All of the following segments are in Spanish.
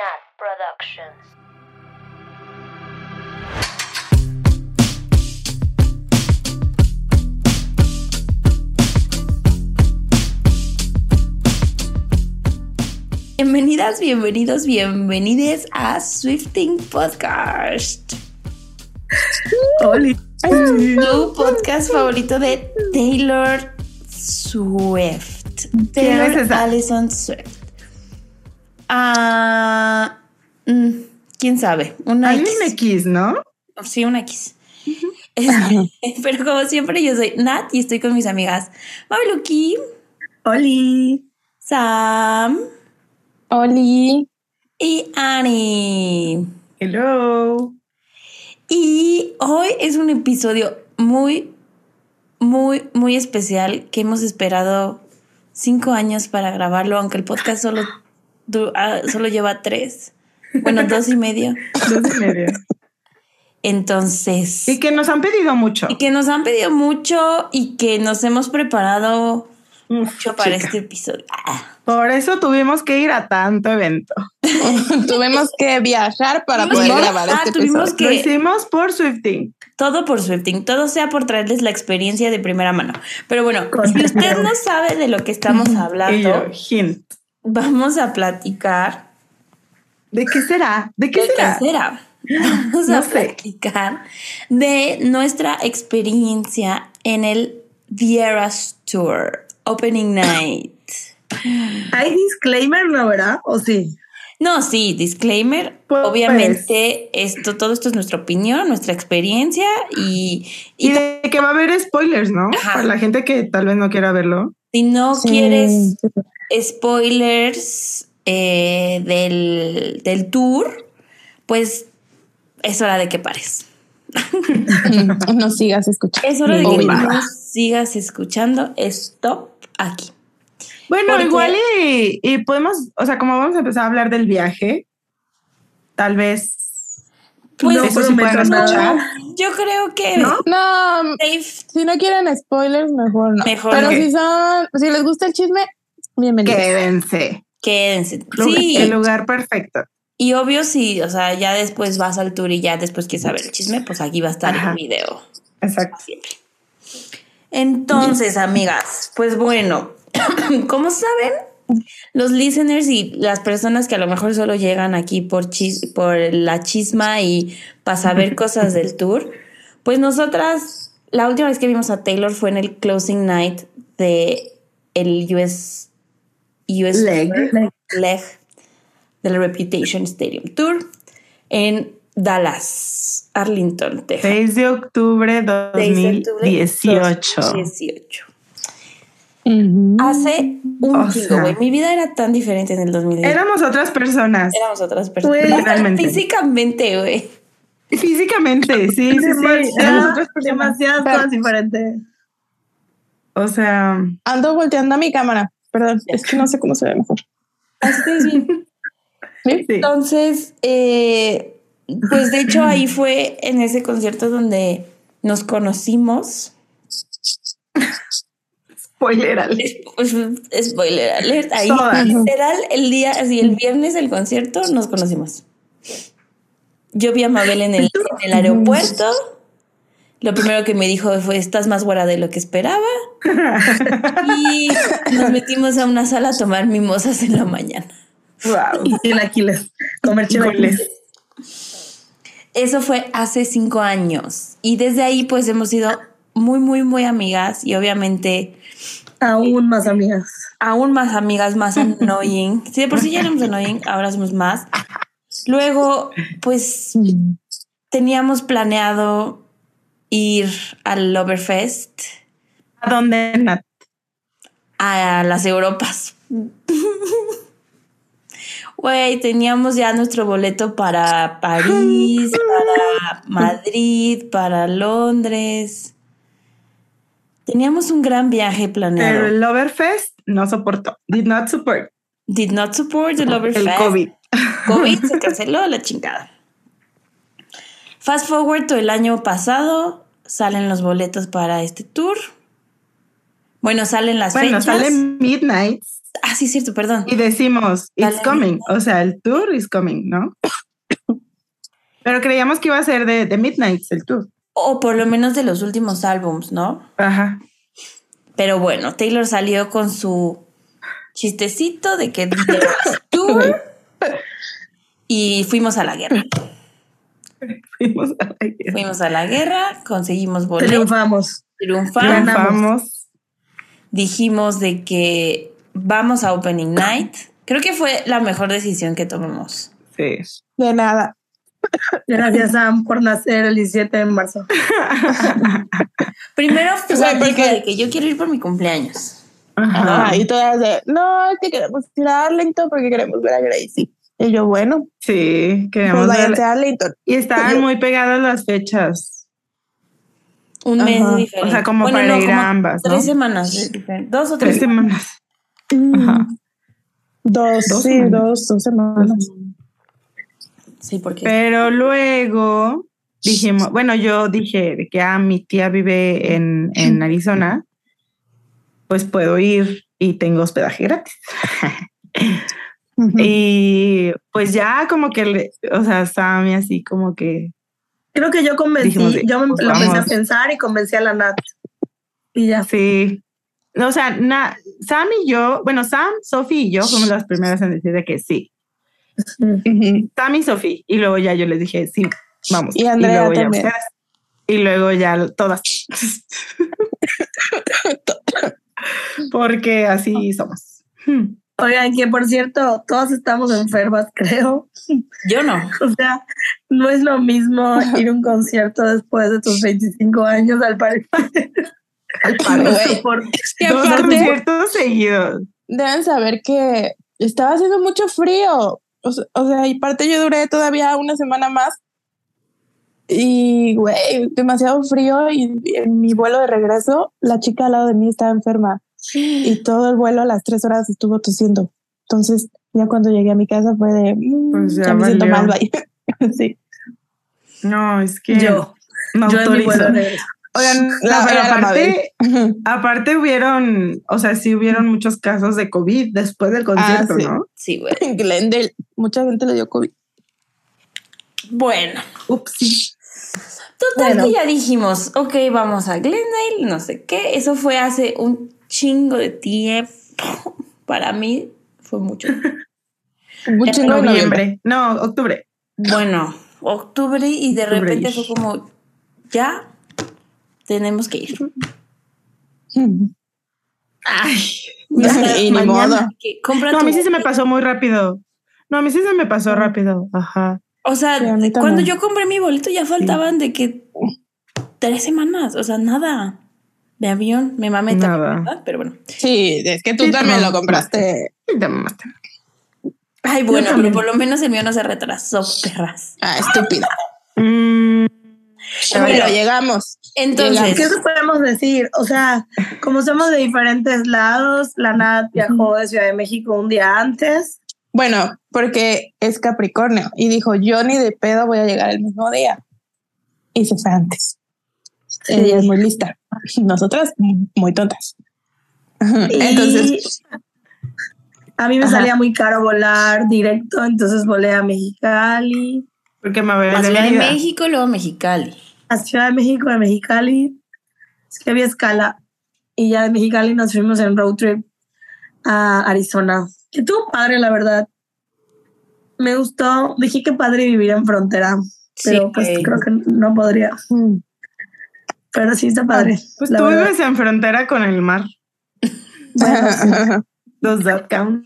Nat Productions. Bienvenidas, bienvenidos, bienvenides a Swifting Podcast. Oli. Tu podcast favorito de Taylor Swift. Taylor es esa? Allison Swift. Ah, mm, quién sabe, una Hay X. un X, ¿no? Sí, una X. Este, Pero como siempre, yo soy Nat y estoy con mis amigas Mabeluki, Oli. Sam Oli. y Annie. Hello. Y hoy es un episodio muy, muy, muy especial que hemos esperado cinco años para grabarlo, aunque el podcast solo, du- ah, solo lleva tres. Bueno, dos y medio. Dos y media. Entonces, Y que nos han pedido mucho. y que nos han pedido mucho y que nos hemos preparado mucho para chica. este episodio. Ah, Por eso tuvimos que ir a tanto evento. Tuvimos que viajar para poder que grabar este tuvimos episodio. Lo que hicimos por Swifting. todo por Swifting, todo sea por traerles la experiencia de primera mano. Pero bueno, si usted no sabe de lo que estamos Y yo, hablando, hint. Vamos a platicar ¿De qué será? ¿De qué ¿De será? qué será? Vamos No a sé. platicar de nuestra experiencia en el The Eras Tour Opening Night. Hay disclaimer, ¿no, verdad? ¿O sí? No, sí, disclaimer. Pues- Obviamente, esto, todo esto es nuestra opinión, nuestra experiencia y, y Y de que va a haber spoilers, ¿no? Ajá. Para la gente que tal vez no quiera verlo. Si no Sí. quieres spoilers eh, del, del tour, pues es hora de que pares. No sigas escuchando. Es hora de que nos sigas escuchando. Stop aquí. Bueno, Porque- igual y, y podemos, o sea, como vamos a empezar a hablar del viaje, tal vez Pues no eso sí nada. escuchar. yo creo que ¿No? No, Dave, si no quieren spoilers, mejor no. Mejor Pero si son, si les gusta el chisme, bienvenidos. Quédense. quédense. Sí, El lugar perfecto. y obvio, sí, o sea, ya después vas al tour y ya después quieres saber el chisme, pues aquí va a estar Ajá. el video. Exacto. Siempre. Entonces, amigas, pues bueno, como saben, los listeners y las personas que a lo mejor solo llegan aquí por, chis- por la chisma y para saber cosas del tour, pues nosotras, la última vez que vimos a Taylor fue en el closing night de el US, US Leg. Tour, leg del Reputation Stadium Tour en Dallas, Arlington, Texas. 6 de octubre 6 de octubre 2018. 2018. Ujú. Hace un O chingo, güey. Mi vida era tan diferente en el 2018. Éramos otras personas. Éramos otras personas. Realmente. Físicamente, güey. Físicamente, sí, sí, sí. Éramos Demasiadas, otras personas. demasiadas Pero- cosas diferentes. O sea, Ando volteando a mi cámara. Perdón, es que no sé cómo se ve mejor. Así es bien. Entonces, eh, pues de hecho ahí fue en ese concierto donde nos conocimos. Spoiler alert. Es- pues, Spoiler alert. Ahí, literal, el día, así el viernes del concierto nos conocimos. Yo vi a Mabel en el, en el aeropuerto. Lo primero que me dijo fue: Estás más guara de lo que esperaba. Y nos metimos a una sala a tomar mimosas en la mañana. Wow. Y chilaquiles. Comer chilaquiles. Eso fue hace cinco años. Y desde ahí, pues hemos sido muy, muy, muy amigas. Y obviamente, Aún más amigas. aún más amigas, más annoying. Si de por sí ya éramos annoying, ahora somos más. Luego, pues teníamos planeado ir al Loverfest ¿A dónde, Nat? a las Europas. Güey, teníamos ya nuestro boleto para París, para Madrid, para Londres. Teníamos un gran viaje Pero planeado. el Loverfest no soportó. Did not support. Did not support the Loverfest. El COVID. COVID se canceló la chingada. Fast forward to el año pasado, salen los boletos para este tour. Bueno, salen las Bueno, fechas. sale Midnights. Ah, sí, es cierto, perdón. Y decimos, it's coming. O sea, el tour is coming, ¿no? Pero creíamos que iba a ser de, de Midnights el tour. O por lo menos de los últimos álbums, ¿no? Ajá. Pero bueno, Taylor salió con su chistecito de que tour y fuimos a la guerra. Fuimos a la guerra. Fuimos a la guerra, conseguimos boletos, Triunfamos. triunfamos, Triunfamos. dijimos de que vamos a Opening Night. Creo que fue la mejor decisión que tomamos. Sí. De nada. Gracias, Sam, por nacer el 17 de marzo. Primero O sea, porque- de que yo quiero ir por mi cumpleaños. Ajá. Ajá, y todas de, no, es que queremos ir a Arlington porque queremos ver a Gracie. Y yo, bueno, Sí, pues váyanse ver- a Arlington. Y estaban muy pegadas las fechas. Un mes Ajá. diferencia. O sea, como para ir a ambas, ¿no? Tres semanas de diferencia. Dos o tres. Tres semanas. Ajá. Dos, Dos sí, semanas. dos, dos semanas. Sí, porque Pero luego dijimos, bueno, yo dije que ah, mi tía vive en, en Arizona, pues puedo ir y tengo hospedaje gratis. Y pues ya como que, o sea, Sammy así como que, Creo que yo convencí, Dijimos yo me pues, lo empecé a pensar y convencí a la Nat. Y ya. sí. O sea, na- Sam y yo, bueno, Sam, Sophie y yo fuimos las primeras en decir de que sí. Ujú. Sam y Sophie. Y luego ya yo les dije, sí, vamos. Y Andrea luego ya también. ustedes. Y luego ya todas. Porque así somos. Hmm. Oigan, que por cierto, todas estamos enfermas, creo. yo no. O sea, no es lo mismo ir a un concierto después de tus 25 años, al parecer. Al No parecer. por- Es que Dos aparte conciertos seguidos. deben saber que estaba haciendo mucho frío. O sea, o sea, y aparte yo duré todavía una semana más. Y, güey, demasiado frío. Y en mi vuelo de regreso, la chica al lado de mí estaba enferma. Y todo el vuelo a las tres horas estuvo tosiendo. Entonces, ya cuando llegué a mi casa fue de, mm, Pues ya ya, me siento mal, bye. sí. No, es que Yo, me yo en mi autorizo. vuelo de regreso. Oigan, La- no, pero era la aparte, aparte hubieron, o sea, sí hubieron muchos casos de COVID después del concierto, sí. ¿no? Sí, güey. En Glendale, mucha gente le dio COVID. Bueno, Ups, sí. total Bueno. que ya dijimos, ok, vamos a Glendale, no sé qué. Eso fue hace un chingo de tiempo. Para mí fue mucho. De noviembre. Noviembre. No, octubre. Bueno, octubre y de Octubre. repente fue como, ya tenemos que ir. Ay. O sea, y ni mañana modo. No, a mí sí se me pasó muy rápido. No, a mí sí se me pasó rápido. Ajá. O sea, cuando yo compré mi boleto ya faltaban de que tres semanas, o sea, nada. De avión, me mamé también, Nada. ¿verdad? Pero bueno. Sí, es que tú Sí, también no, lo compraste. Sí, te mamaste. Ay, bueno, pero por lo menos el mío no se retrasó, perras. Ah, estúpida. Mm, Pero llegamos. Entonces, ¿Qué podemos decir? O sea, como somos de diferentes lados, la Nat viajó de Ciudad de México un día antes. Bueno, porque es Capricornio y dijo, yo ni de pedo voy a llegar el mismo día. Y se fue antes. Ella es muy lista. Nosotras muy tontas. Y Entonces, a mí me Ajá. salía muy caro volar directo, entonces volé a Mexicali, porque me voy a a Ciudad de. México, luego Mexicali. a Ciudad de México, de Mexicali. Es que había escala. Y ya de Mexicali nos fuimos en road trip a Arizona. Que estuvo padre, la verdad. Me gustó. Dije que padre vivir en frontera, pero Sí, pues güey. creo que no podría. mm, Pero sí está padre. Pues la tú verdad. vives en frontera con el mar. Does that count?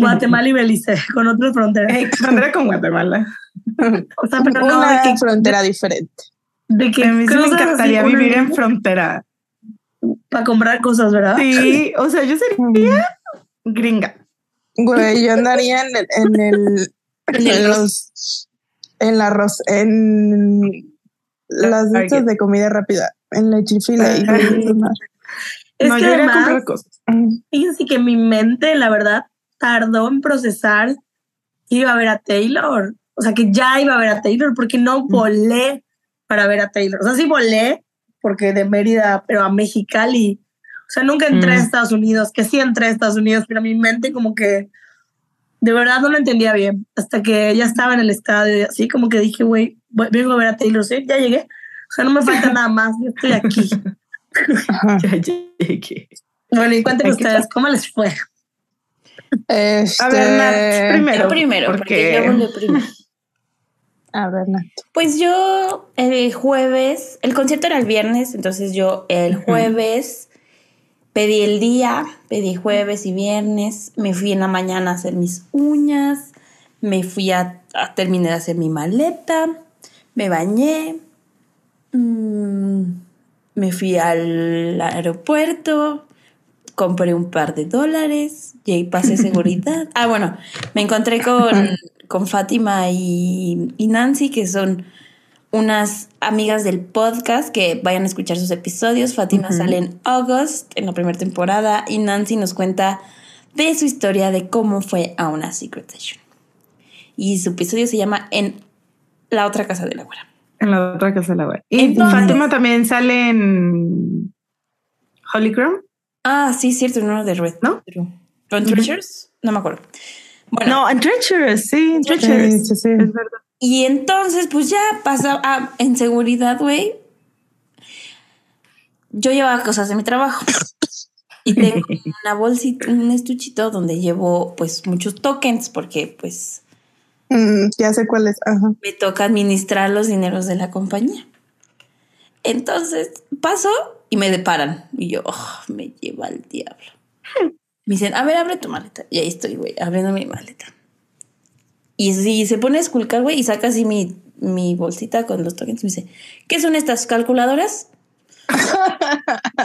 Guatemala y Belice, con otras fronteras. Ey, frontera con Guatemala. O sea, pero no, una de que, frontera diferente. de que A mí sí me así encantaría vivir en frontera. para comprar cosas, ¿verdad? Sí, o sea, yo sería gringa. Güey, yo andaría en el, en el, En los, en la arroz, en las Target. listas de comida rápida, en la chifila y. Es no, que yo a comprar cosas. fíjense que mi mente, la verdad, tardó en procesar que iba a ver a Taylor. O sea, que ya iba a ver a Taylor, porque no volé para ver a Taylor. O sea, sí volé, porque de Mérida, pero a Mexicali. O sea, nunca entré a Mm. Estados Unidos, que sí entré a Estados Unidos, pero mi mente como que de verdad no lo entendía bien. Hasta que ya estaba en el estadio y así como que dije, güey, vengo a ver a Taylor Swift, ya llegué. O sea, no me falta nada más, yo estoy aquí. Ajá. Ya llegué. Bueno, y cuéntenme ustedes, ¿cómo les fue? Este, A ver, Nat, primero. Yo primero, porque, porque- yo primero. A ver, Nat. Pues yo el jueves, el concierto era el viernes, entonces yo el jueves pedí el día, pedí jueves y viernes, me fui en la mañana a hacer mis uñas, me fui a, a terminar de hacer mi maleta, me bañé, mm, me fui al aeropuerto, compré un par de dólares y ahí pasé seguridad. ah, bueno, me encontré con, con Fátima y, y Nancy, que son unas amigas del podcast que vayan a escuchar sus episodios. Fátima sale en August, en la primera temporada, y Nancy nos cuenta de su historia de cómo fue a una Secret Session. Y su episodio se llama En la otra casa de la güera. En la otra casa de la web. Y Entonces- Fátima también sale en Holycrown. Ah, sí, cierto, uno de Red. ¿No? ¿Con Treasures? No me acuerdo. Bueno, No, en Treacherous, sí, en Sí, Treacherous. sí, sí. Es verdad. Y entonces, pues ya pasa ah, en seguridad, güey. Yo llevaba cosas de mi trabajo. Y tengo una bolsita, un estuchito donde llevo pues muchos tokens porque pues Mm, ya sé cuál es. Ajá. me toca administrar los dineros de la compañía. Entonces paso y me deparan. Y yo, "Oh, me lleva el diablo. Me dicen, a ver, abre tu maleta. Y ahí estoy, güey, abriendo mi maleta. Y si se pone a esculcar, güey, y saca así mi, mi bolsita con los tokens. Me dice, ¿qué son estas calculadoras?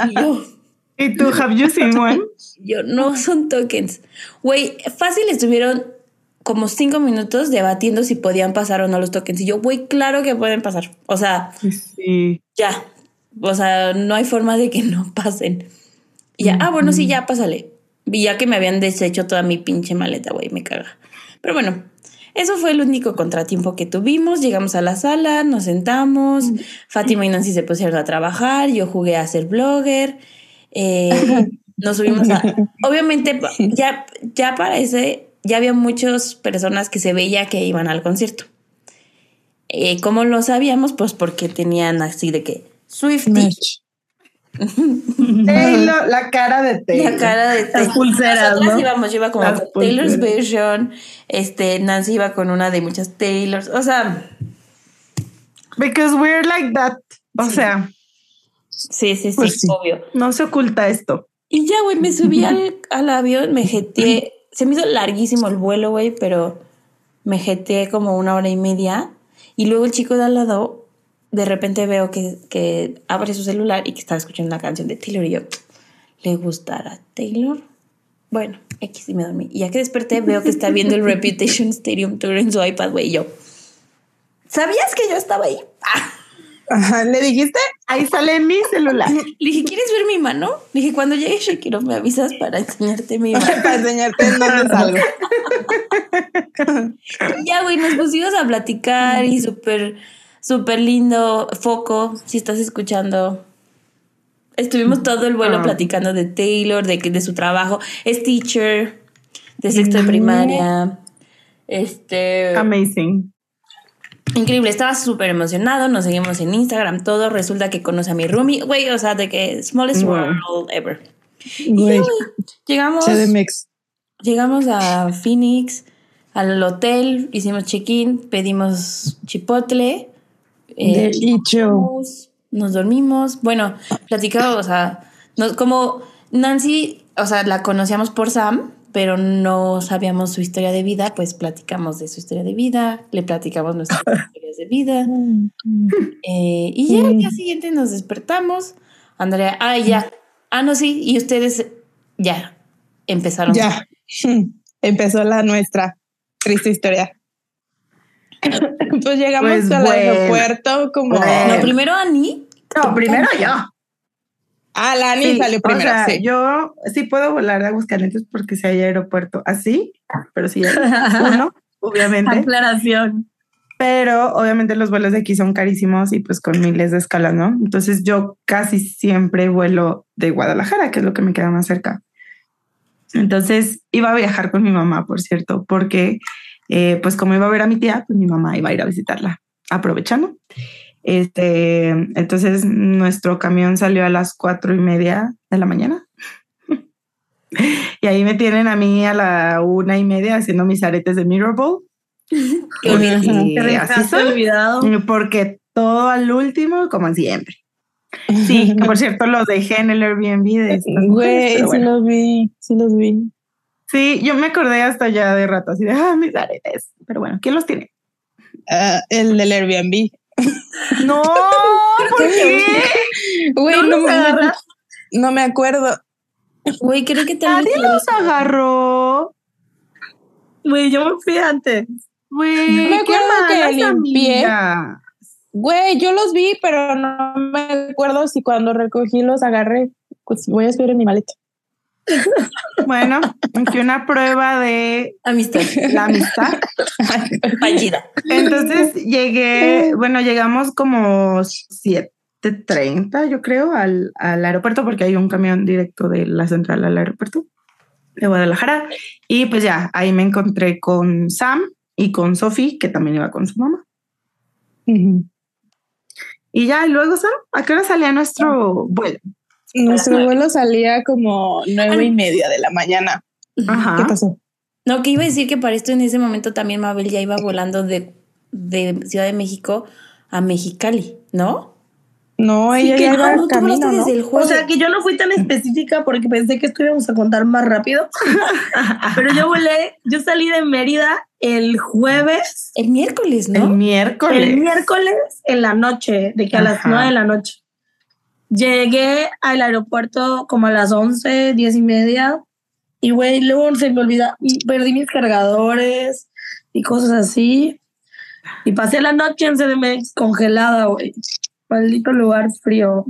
y yo, ¿Y tú, have you seen one? yo, no son tokens. Güey, fácil estuvieron como cinco minutos debatiendo si podían pasar o no los tokens. Y yo, güey, claro que pueden pasar. O sea, Sí. ya. O sea, no hay forma de que no pasen. Y ya, ah, bueno, sí, ya, pásale. Y ya que me habían deshecho toda mi pinche maleta, güey, me caga. Pero bueno, eso fue el único contratiempo que tuvimos. Llegamos a la sala, nos sentamos. Fátima y Nancy se pusieron a trabajar. Yo jugué a ser blogger. Eh, nos subimos a. Obviamente, ya, ya para ese, ya había muchas personas que se veía que iban al concierto. Eh, ¿Cómo lo sabíamos? Pues porque tenían así de que Swifty. Taylor, la cara de Taylor. la cara de Taylor. pulseras, Nosotras ¿no? íbamos, yo iba como Las con Taylor's pulseras. version, este, Nancy iba con una de muchas Taylors, o sea, Because we're like that. O Sí. sea, sí, sí, sí, Pues sí. obvio. no se oculta esto. Y ya, güey, me subí al, al avión, me jeteé, se me hizo larguísimo el vuelo, güey, pero me jeteé como una hora y media, y luego el chico de al lado, de repente veo que, que abre su celular y que estaba escuchando una canción de Taylor, y yo, ¿le gustará Taylor? Bueno, X y me dormí. Y ya que desperté, veo que está viendo el Reputation Stadium Tour en su iPad, güey, y yo, ¿sabías que yo estaba ahí? Ajá. ¿Le dijiste? Ahí sale en mi celular. Le dije, ¿quieres ver mi mano? Le dije, cuando llegue Shakiro me avisas para enseñarte mi mano. Para enseñarte en dónde salgo. Y ya, güey, nos pusimos a platicar y súper, súper lindo. Foco, si estás escuchando. Estuvimos todo el vuelo Ah. platicando de Taylor, de, que- de su trabajo. Es teacher, de sexto de primaria. Este. Amazing. Increíble, estaba súper emocionado. Nos seguimos en Instagram, todo. Resulta que conoce a mi roomie. Güey, o sea, de que smallest Wow. world ever. Y Güey. güey, llegamos. CDMX. Llegamos a Phoenix, al hotel, hicimos check-in, pedimos chipotle. eh, nos dormimos. Bueno, platicamos, o sea, nos- como Nancy, o sea, la conocíamos por Sam, pero no sabíamos su historia de vida, pues platicamos de su historia de vida, le platicamos nuestras historias de vida. eh, y ya al día siguiente nos despertamos. Andrea, ah, ya. Ah, no, sí, y ustedes ya empezaron. Ya. Empezó la nuestra triste historia. pues llegamos Pues al bueno. aeropuerto como. Bueno. No, primero Ani. No, primero yo. Ah, la Sí, salió o primero. sea, sí. yo sí puedo volar a Aguascalientes porque si hay aeropuerto así, pero si hay uno, obviamente. Aclaración. pero obviamente los vuelos de aquí son carísimos y pues con miles de escalas, ¿no? Entonces yo casi siempre vuelo de Guadalajara, que es lo que me queda más cerca. Entonces iba a viajar con mi mamá, por cierto, porque eh, pues como iba a ver a mi tía, pues mi mamá iba a ir a visitarla, aprovechando. Este, entonces nuestro camión salió a las cuatro y media de la mañana. y ahí me tienen a mí a la una y media haciendo mis aretes de Mirrorball. Te así soy, olvidado. Porque todo al último, como siempre. Sí, que por cierto los dejé en el Airbnb de Güey, sí los vi, sí los vi. Sí, yo me acordé hasta ya de rato, así de, ah, mis aretes. Pero bueno, ¿quién los tiene? Uh, el del Airbnb. No, ¿por qué? Güey, no, no, me, no, me acuerdo. Güey, creo que Nadie los agarró. Güey, yo me fui antes. Güey, me acuerdo que limpié. Güey, yo los vi, pero no me acuerdo si cuando recogí los agarré. Pues voy a esperar en mi maleta. Bueno, aquí una prueba de amistad. La amistad. Fallida. Entonces llegué, bueno, llegamos como 7.30, yo creo, al, al aeropuerto, porque hay un camión directo de la central al aeropuerto de Guadalajara. Y pues ya, ahí me encontré con Sam y con Sophie, que también iba con su mamá. Y ya, y luego, Sam, ¿a qué hora salía nuestro vuelo? Nuestro vuelo salía como nueve y media de la mañana. Ajá. ¿Qué pasó? No, que iba a decir que para esto en ese momento también Mabel ya iba volando de, de Ciudad de México a Mexicali, ¿no? No, ella que ya iba no, camino, ¿no? desde el O sea que yo no fui tan específica porque pensé que esto íbamos a contar más rápido. Pero yo volé, yo salí de Mérida el jueves, el miércoles, El ¿no? miércoles. el miércoles en la noche, de que a las nueve de la noche. Llegué al aeropuerto como a las once, diez y media. Y güey, luego se me olvida, perdí mis cargadores y cosas así. Y pasé la noche en CDMX congelada, güey. Maldito lugar frío.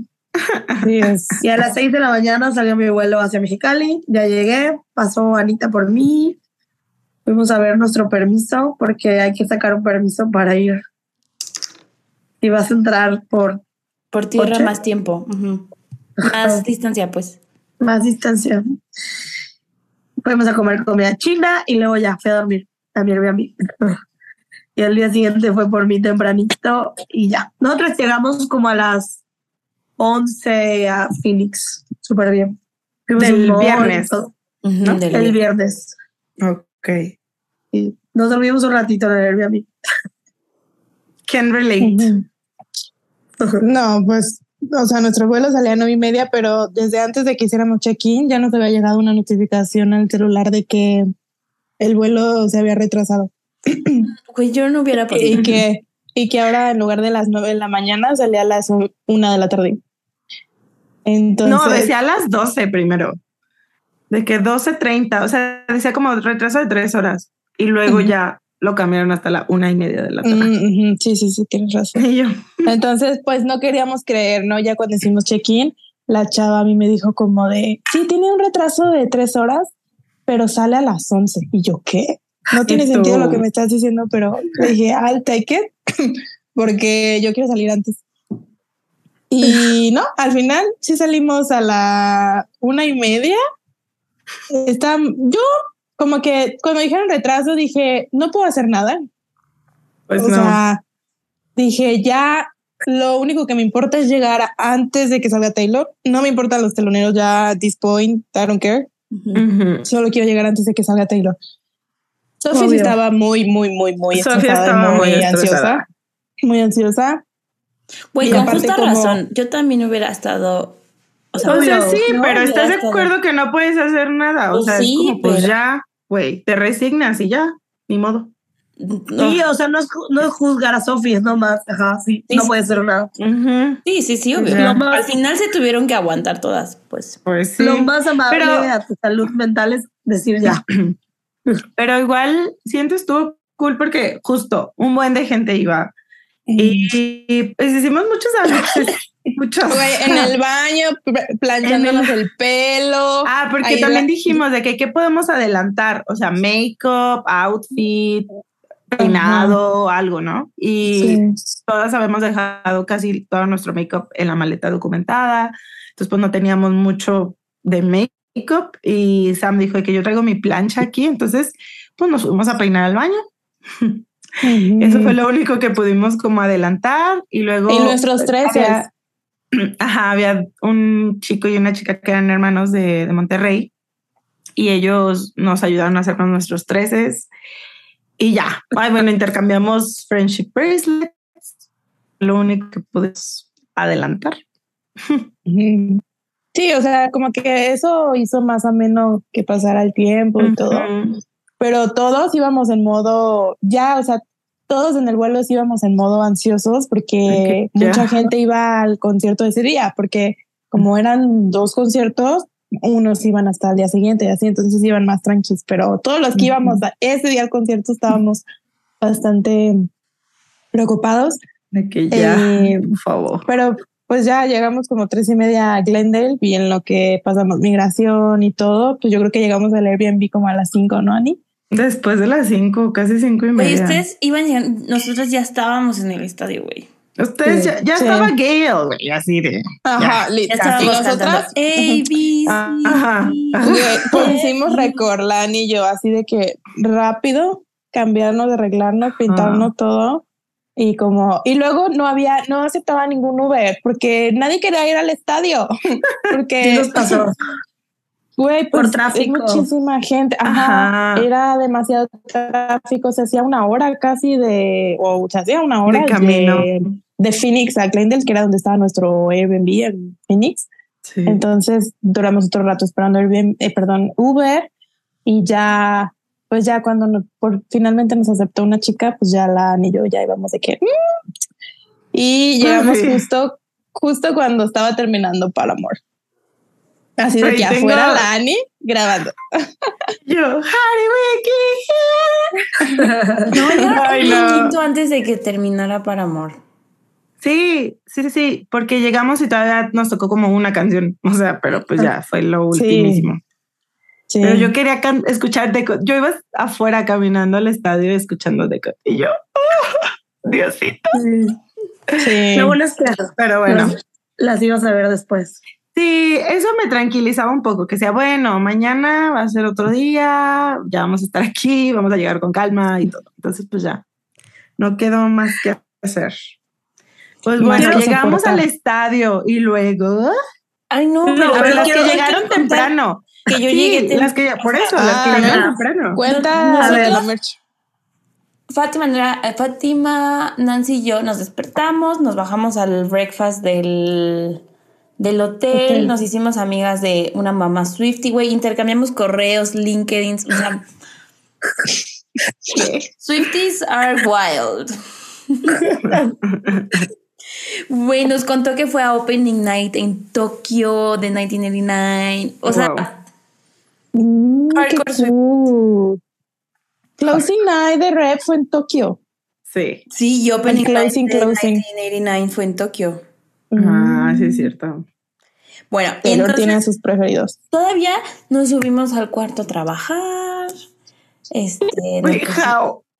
Y a las 6 de la mañana salió mi vuelo hacia Mexicali. Ya llegué, pasó Anita por mí. Fuimos a ver nuestro permiso porque hay que sacar un permiso para ir. Y vas a entrar por Por tierra más tiempo. Más distancia, pues. más distancia. Fuimos a comer comida china y luego ya fui a dormir a mi Airbnb. Y el día siguiente fue por mí tempranito y ya. Nosotros llegamos como a las 11 a Phoenix. Súper bien. Fuimos Del viernes. todo. Ujú, ¿No? del El viernes. Ok. Y nos dormimos un ratito en el Airbnb. Can relate. No, pues, o sea, nuestro vuelo salía a nueve y media, pero desde antes de que hiciéramos check-in ya nos había llegado una notificación al celular de que el vuelo se había retrasado Güey, yo no hubiera podido. y que, y que ahora en lugar de las nueve de la mañana salía a las un- una de la tarde. Entonces, No, decía a las 12 primero. De que 12.30, o sea, decía como retraso de tres horas. Y luego Ujú. ya lo cambiaron hasta la una y media de la tarde. Mm, ujú, sí, sí, sí, tienes razón. Y yo, Entonces, pues no queríamos creer, ¿no? Ya cuando hicimos check-in, la chava a mí me dijo como de, sí, tiene un retraso de tres horas, pero sale a las 11. Y yo, ¿qué? No tiene tú- sentido lo que me estás diciendo, pero le dije, I'll take it, porque yo quiero salir antes. Y no, al final sí salimos a la una y media. Está, yo como que cuando dijeron retraso dije, no puedo hacer nada, pues o no. sea, dije, ya lo único que me importa es llegar antes de que salga Taylor. No me importan los teloneros ya at this point, I don't care. Ujú. Ujú. Solo quiero llegar antes de que salga Taylor. Sophie sí estaba muy, muy, muy, muy estresada y estaba muy ansiosa. Muy ansiosa. Güey, Y con justa como- razón. Yo también hubiera estado. O sea, O sea, sí, no, pero estás de acuerdo que no puedes hacer nada. O Pues sea, sí, es como, pues pero- ya, güey, te resignas y ya, ni modo. no. Sí, o sea, no es, no es juzgar a Sofía, es nomás, ajá, sí, Sí, no sí. puede ser nada. Sí, sí, sí, obvio. Al final se tuvieron que aguantar todas, pues. Pues sí. Lo más amable Pero- a tu salud mental es decir ya. Pero igual siento estuvo cool porque justo un buen de gente iba. Y, y, pues hicimos muchos avances. muchos. En el baño, pl- planchándonos el, pelo. Ah, porque también la- dijimos de que qué podemos adelantar, o sea, make-up, outfit, peinado, algo, ¿no? Y todas habíamos dejado casi todo nuestro make-up en la maleta documentada. Entonces, pues no teníamos mucho de make-up y Sam dijo que yo traigo mi plancha aquí. Entonces, pues nos fuimos a peinar al baño. Eso fue lo único que pudimos como adelantar y luego... Y nuestros tres Ajá, había un chico y una chica que eran hermanos de, de Monterrey y ellos nos ayudaron a hacernos nuestros treces y ya. Ay, bueno, intercambiamos friendship bracelets, lo único que puedes adelantar. Sí, o sea, como que eso hizo más o menos que pasara el tiempo y todo. Pero todos íbamos en modo, ya, o sea, todos en el vuelo íbamos en modo ansiosos porque mucha gente iba al concierto ese día, porque como eran dos conciertos, unos iban hasta el día siguiente y así, entonces iban más tranquilos, pero todos los que íbamos ese día al concierto estábamos bastante preocupados. De que ya, eh, por favor. Pero pues ya llegamos como tres y media a Glendale y en lo que pasamos migración y todo, pues yo creo que llegamos al Airbnb como a las cinco, ¿no, Ani? Después de las cinco, casi cinco y media. ustedes iban, nosotros ya estábamos en el estadio, güey. Ustedes ya, ya estaba Gale, güey, así de. Ajá, ya, estábamos nosotras. A, B, Ajá. Pues hicimos récord, Lani y yo, así de que rápido cambiarnos, de arreglarnos, pintarnos todo. Y como, y luego no había, no aceptaba ningún Uber porque nadie quería ir al estadio. porque ¿Qué nos pasó? Güey, por pues, tráfico. muchísima gente. Ajá, Era demasiado tráfico. Se hacía una hora casi de, o se hacía una hora de camino. De, Phoenix a Glendale, que era donde estaba nuestro Airbnb en Phoenix. Entonces duramos otro rato esperando Airbnb, eh, perdón, Uber y ya, pues ya cuando por, finalmente nos aceptó una chica, pues ya la ni yo ya íbamos de que. Mm". Y llegamos justo, justo cuando estaba terminando para amor. Así de que afuera la Ani grabando. Yo, Harry Wiki. no, ya un antes de que terminara para amor. Sí, sí, sí, porque llegamos y todavía nos tocó como una canción, o sea, pero pues ya fue lo ultimísimo. Sí. Pero yo quería escuchar Deco. Yo iba afuera caminando al estadio escuchando Deco y yo, oh, Diosito. Sí. Lo bueno es que, pero bueno, las ibas a ver después. Sí, eso me tranquilizaba un poco, que sea bueno, mañana va a ser otro día, ya vamos a estar aquí, vamos a llegar con calma y todo. Entonces, pues ya, no quedó más que hacer. Pues bueno, llegamos al estadio y luego. Ay, no, pero, las que llegaron temprano. Que yo llegué Las que, por eso, las que ah, llegaron temprano. Cuenta la merch. Fátima, Fátima, Nancy y yo nos despertamos, nos bajamos al breakfast del del hotel, nos hicimos amigas de una mamá Swifty, güey, intercambiamos correos, LinkedIn, o sea, Swifties are wild. Güey, nos contó que fue a Opening Night en Tokio de 1989. O sea, mm, Closing Night de Rep fue en Tokio. Sí. Sí, y Opening Night de 1989 fue en Tokio. Ah, sí, es cierto. Bueno, Taylor tiene sus preferidos. Todavía nos subimos al cuarto a trabajar. Este,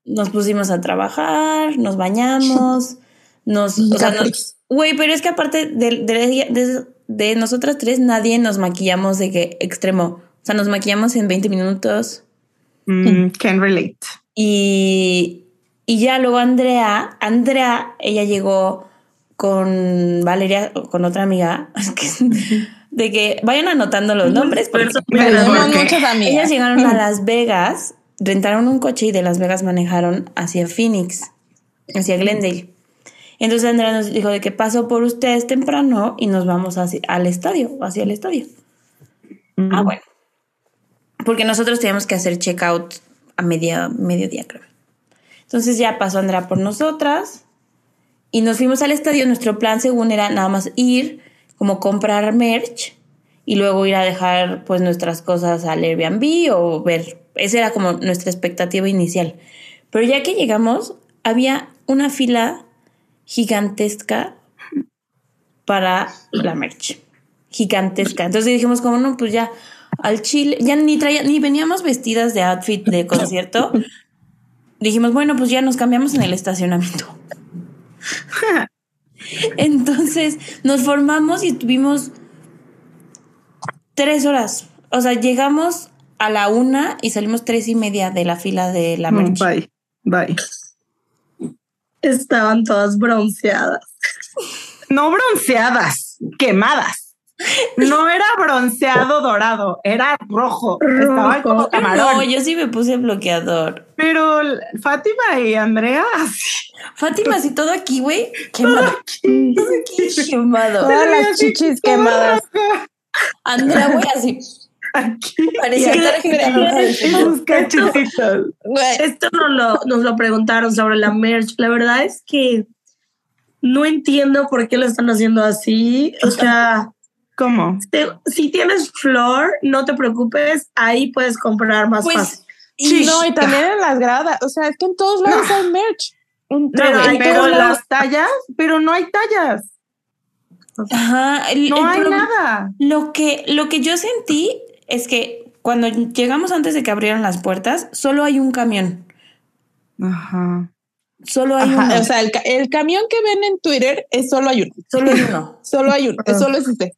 nos, pusimos, a trabajar, nos bañamos, nos. güey, pero es que aparte de, de, nosotras tres, nadie nos maquillamos de que extremo. O sea, nos maquillamos en 20 minutos. Mm, can relate. Y, y ya luego Andrea, Andrea, ella llegó con Valeria, con otra amiga, de que vayan anotando los nombres. Porque, muchas amigas. Ellas llegaron a Las Vegas, rentaron un coche y de Las Vegas manejaron hacia Phoenix, hacia Glendale. Entonces Andrea nos dijo de que paso por ustedes temprano y nos vamos hacia, al estadio, hacia el estadio. Ah, bueno. Porque nosotros teníamos que hacer checkout a media, mediodía, creo. Entonces ya pasó Andrea por nosotras y nos fuimos al estadio. Nuestro plan, según era nada más ir, como comprar merch y luego ir a dejar pues nuestras cosas al Airbnb o ver. Esa era como nuestra expectativa inicial. Pero ya que llegamos, había una fila gigantesca para la merch. Gigantesca. Entonces dijimos como no, pues ya al Chile, ya ni traía, ni veníamos vestidas de outfit de concierto. dijimos, bueno, pues ya nos cambiamos en el estacionamiento. Entonces nos formamos y estuvimos tres horas. O sea, llegamos a la una y salimos tres y media de la fila de la Mm, merch. Bye, bye. Estaban todas bronceadas. No bronceadas, quemadas. No era bronceado dorado, era rojo. Estaban como camarón. No, yo sí me puse bloqueador. Pero Fátima y Andrea, así. Fátima, así todo aquí, güey, quemado. Todo aquí quemado. Todas las chichis quemadas. Andrea, güey, así. Aquí. Parecía tarjeta Esto nos lo, nos lo preguntaron sobre la merch. La verdad es que no entiendo por qué lo están haciendo así. O sea, ¿Cómo? te- si tienes flor, no te preocupes, ahí puedes comprar más Pues, fácil. y- no, y también en las gradas. O sea, es que en todos lados hay merch. En No, Pero en pero las tallas, pero no hay tallas. Ajá, el- No el hay pro- nada. Lo que, lo que yo sentí es que cuando llegamos antes de que abrieran las puertas, solo hay un camión. Ajá. Solo hay Ajá, uno. o sea, el, el camión que ven en Twitter es solo hay uno. solo hay uno. Solo hay uno. Es solo existe.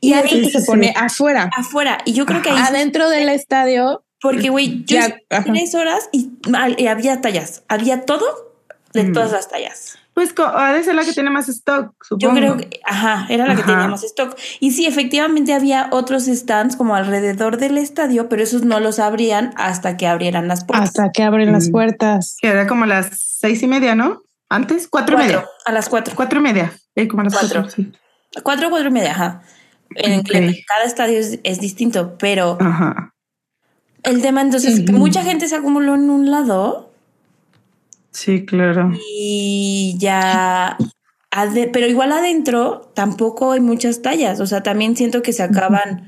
Y Y ahí que se sí. pone afuera. afuera. Y yo creo que ahí. Adentro del estadio. Porque, güey, yo Ya, tres horas y, y había tallas. Había todo de Mm. todas las tallas. Pues ha de ser la que tiene más stock, Yo supongo. creo que, ajá, era la que Ajá. tenía más stock. Y sí, efectivamente había otros stands como alrededor del estadio, pero esos no los abrían hasta que abrieran las puertas. Hasta que abren las Mm. puertas. Que era como las seis y media, ¿no? Antes, cuatro, y Cuatro, media. a las cuatro. Cuatro y media. Eh, como a las Cuatro. cuatro. sí. Cuatro, cuatro y media, ajá. En Ok. en cada estadio es, es distinto, pero Ajá. el tema entonces que mucha gente se acumuló en un lado Sí, claro. y ya, pero igual adentro tampoco hay muchas tallas, o sea, también siento que se acaban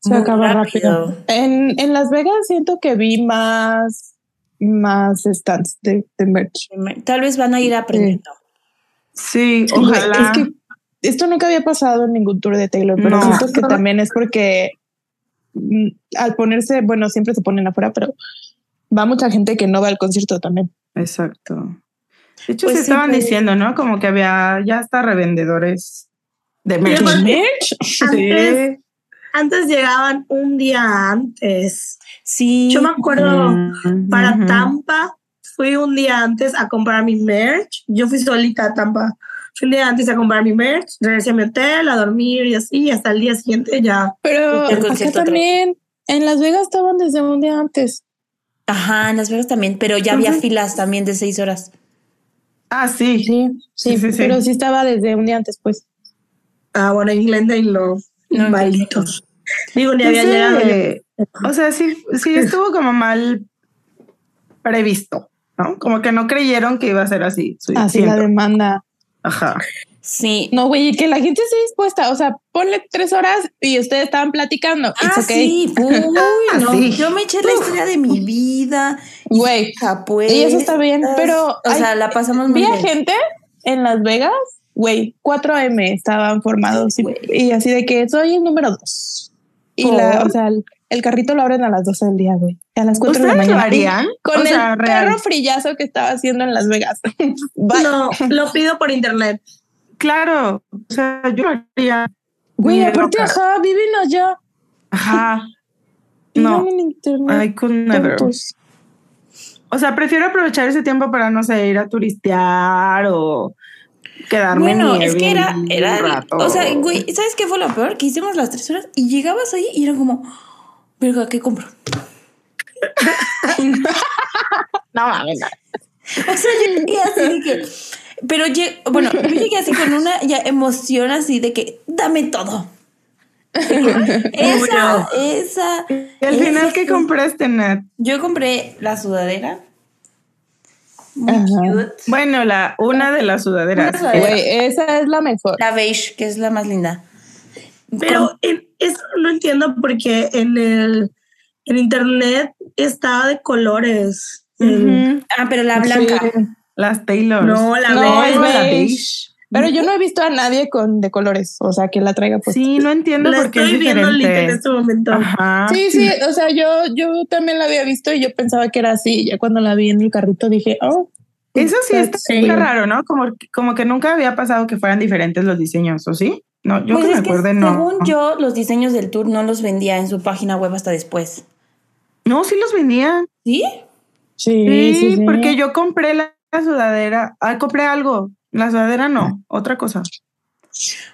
Se muy acaba rápido. En, en Las Vegas siento que vi más, más stands de, de merch. Tal vez van a ir aprendiendo. Sí, Güey, ojalá. Es que esto nunca había pasado en ningún tour de Taylor, pero No. siento que también es porque mm, al ponerse, bueno, siempre se ponen afuera, pero va mucha gente que no va al concierto también. Exacto. De hecho, Pues se sí, estaban pues. diciendo, ¿no? Como que había ya hasta revendedores de merch. Antes, antes llegaban un día antes. Sí. Yo me acuerdo Mm, para. Tampa, fui un día antes a comprar mi merch. Yo fui solita a Tampa. Fui un día antes a comprar mi merch, regresé a mi hotel, a dormir y así, y hasta el día siguiente ya. Pero El acá también, en Las Vegas estaban desde un día antes. Ajá, en Las Vegas también, pero ya había filas también de seis horas. Ah, sí. Sí, sí, Sí, pero sí estaba desde un día antes, pues. Ah, bueno, en Glendale no. No, malditos. Digo, ni Pues, había llegado. eh, o sea, sí, sí estuvo como mal previsto, ¿no? Como que no creyeron que iba a ser así. sí, Así la demanda. Ajá. Sí. No, güey, y que la gente esté dispuesta. O sea, ponle tres horas y ustedes estaban platicando. Ah, okay. sí. Uy, no. sí. Yo me eché la historia de mi vida. Güey. pues. Y eso está bien, pero O sea, la pasamos muy Vi a bien. gente en Las Vegas, güey, 4M estaban formados y, y así de que soy el número dos. Y la, o sea, el, el carrito lo abren a las 12 del día, güey. A las 4 de la ¿Ustedes lo harían? Con O el real. perro frillazo que estaba haciendo en Las Vegas. No, lo pido por internet. Claro. O sea, yo lo haría. Güey, aparte, ajá, viven allá. Ajá. Viven No, en internet. I could never. tontos. O sea, prefiero aprovechar ese tiempo para, no sé, ir a turistear o quedarme Bueno, en es que era, era, un rato. o sea, güey, ¿sabes qué fue lo peor? Que hicimos las tres horas y llegabas ahí y era como, verga, ¿qué compro? No, mames, no. O sea, yo llegué así de que, pero bueno, yo llegué así con una ya emoción así de que, dame todo. esa, esa. Y al esa final, ¿qué compraste, Nat? Yo compré la sudadera. Muy cute. Bueno, la, una de las sudaderas. Sudadera. Esa es la mejor. La beige, que es la más linda. Pero en- eso no entiendo porque en el en internet estaba de colores. El-. Ah, pero la blanca. Sí. Las Taylor. No, la No, beige. es beige. Pero yo no he visto a nadie con de colores, o sea, que la traiga pues. Sí, no entiendo La por qué es estoy viendo Lita, en diferente. este momento. Ajá. Sí, sí, o sea, yo, yo también la había visto y yo pensaba que era así. Ya cuando la vi en el carrito dije, oh, Eso sí está, raro, ¿no? Como, como que nunca había pasado que fueran diferentes los diseños, ¿o sí? No, yo Pues que es me que acuerde, no. según yo, los diseños del tour no los vendía en su página web hasta después. No, sí los vendía. ¿Sí? sí, Sí, sí, sí. porque yo compré la, la sudadera. Ah, compré algo. La sudadera no, otra cosa.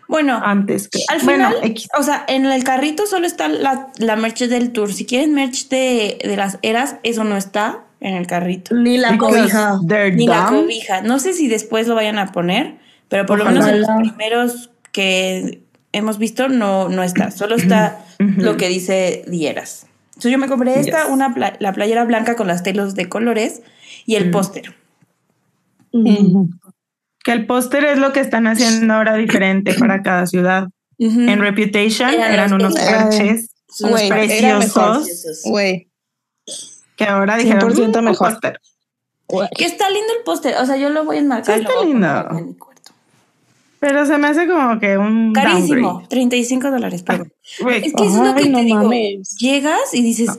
Bueno, Antes que. al bueno, final, X. o sea, en el carrito solo está la, la merch del tour. Si quieren merch de, de las eras, eso no está en el carrito. Ni la cobija. Ni la cobija. No sé si después lo vayan a poner, pero por lo menos en los primeros que hemos visto no, no está. Solo está lo que dice Dieras. Entonces yo me compré esta, Yes. una pla- la playera blanca con las telos de colores y el Mm. póster. Ujú. Que el póster es lo que están haciendo ahora diferente para cada ciudad. En Reputation Eran unos parches preciosos Güey, que ahora dijeron 100% "Mm, mejor". póster. Que está lindo el póster. O sea, yo lo voy a enmarcar. Sí, está lindo. poner en mi cuarto. Pero se me hace como que un Carísimo. downgrade. 35 dólares. Pero Güey, es que es lo que no te digo. mames. Llegas y dices.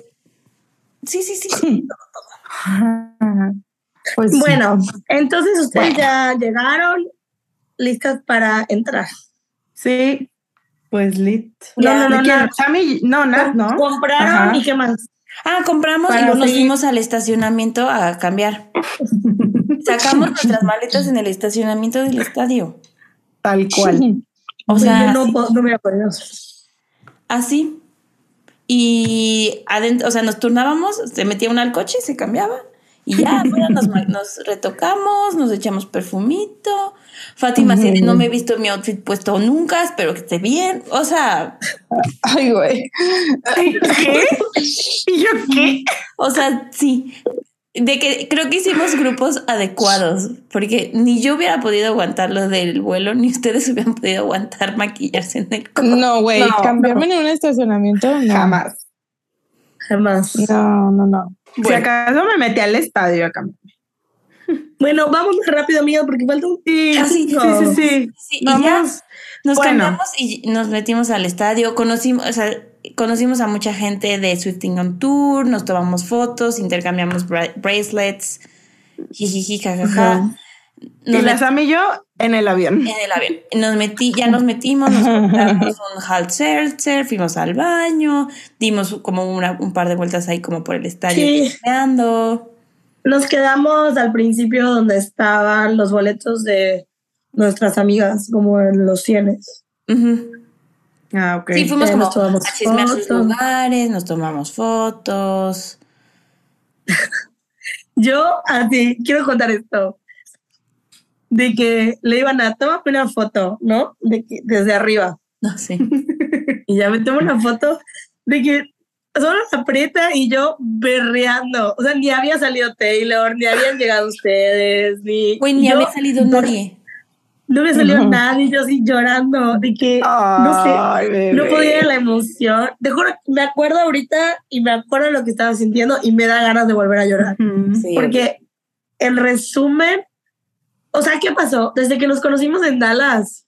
Sí, sí, sí. Pues sí. Bueno, entonces ustedes Bueno. ya llegaron listas para entrar. Sí, pues lit. No, no, no, no. Sammy, no, Nat, ¿no? Compraron Ajá. y qué más. Ah, compramos y luego nos fuimos al estacionamiento a cambiar. Sacamos nuestras maletas en el estacionamiento del estadio. Tal cual. O sea, yo no, no me voy a poner. así. Y adentro, o sea, nos turnábamos, se metía uno al coche, se cambiaba. Y ya, afuera nos, retocamos, nos echamos perfumito. Fátima de, no me he visto mi outfit puesto nunca, espero que esté bien. O sea, Ay, güey. ¿Qué? ¿Y yo qué? o sea, sí. De que creo que hicimos grupos adecuados, porque ni yo hubiera podido aguantar lo del vuelo, ni ustedes hubieran podido aguantar maquillarse en el coche. No, güey, No, cambiarme en un estacionamiento, no. Jamás. Jamás. No, no, no. Si acaso me metí al estadio a cambiar. Bueno, vamos más rápido, amiga, porque falta un Sí, Ah, sí, sí, sí, sí. Sí, y ya Vamos. nos Bueno. cambiamos y nos metimos al estadio, conocimos, o sea, conocimos a mucha gente de Swifting on Tour, nos tomamos fotos, intercambiamos bra- bracelets, jijiji, jajaja. Ajá. Y Nos la Sam y yo en el avión. en el avión. Nos metí, ya nos metimos, nos compramos un halt seltzer, fuimos al baño, dimos como una- un par de vueltas ahí como por el estadio. Sí. Nos quedamos al principio donde estaban los boletos de nuestras amigas, como en los cienes. Ujú. Ah, ok. Sí, fuimos como nos tomamos a chismear sus fotos. lugares, nos tomamos fotos. Yo, así, quiero contar esto. De que le iban a tomar una foto, ¿no? De que, desde arriba. No sé. Y ya me tomo una foto de que solo aprieta y yo berreando. O sea, ni había salido Taylor, ni habían llegado ustedes, ni. Güey, ni yo había salido nadie. No me salió Ujú. nadie, yo así llorando, de que no sé, bebé. no podía de la emoción. Te juro, me acuerdo ahorita y me acuerdo de lo que estaba sintiendo y me da ganas de volver a llorar. Sí, Porque en resumen, o sea, ¿qué pasó? Desde que nos conocimos en Dallas,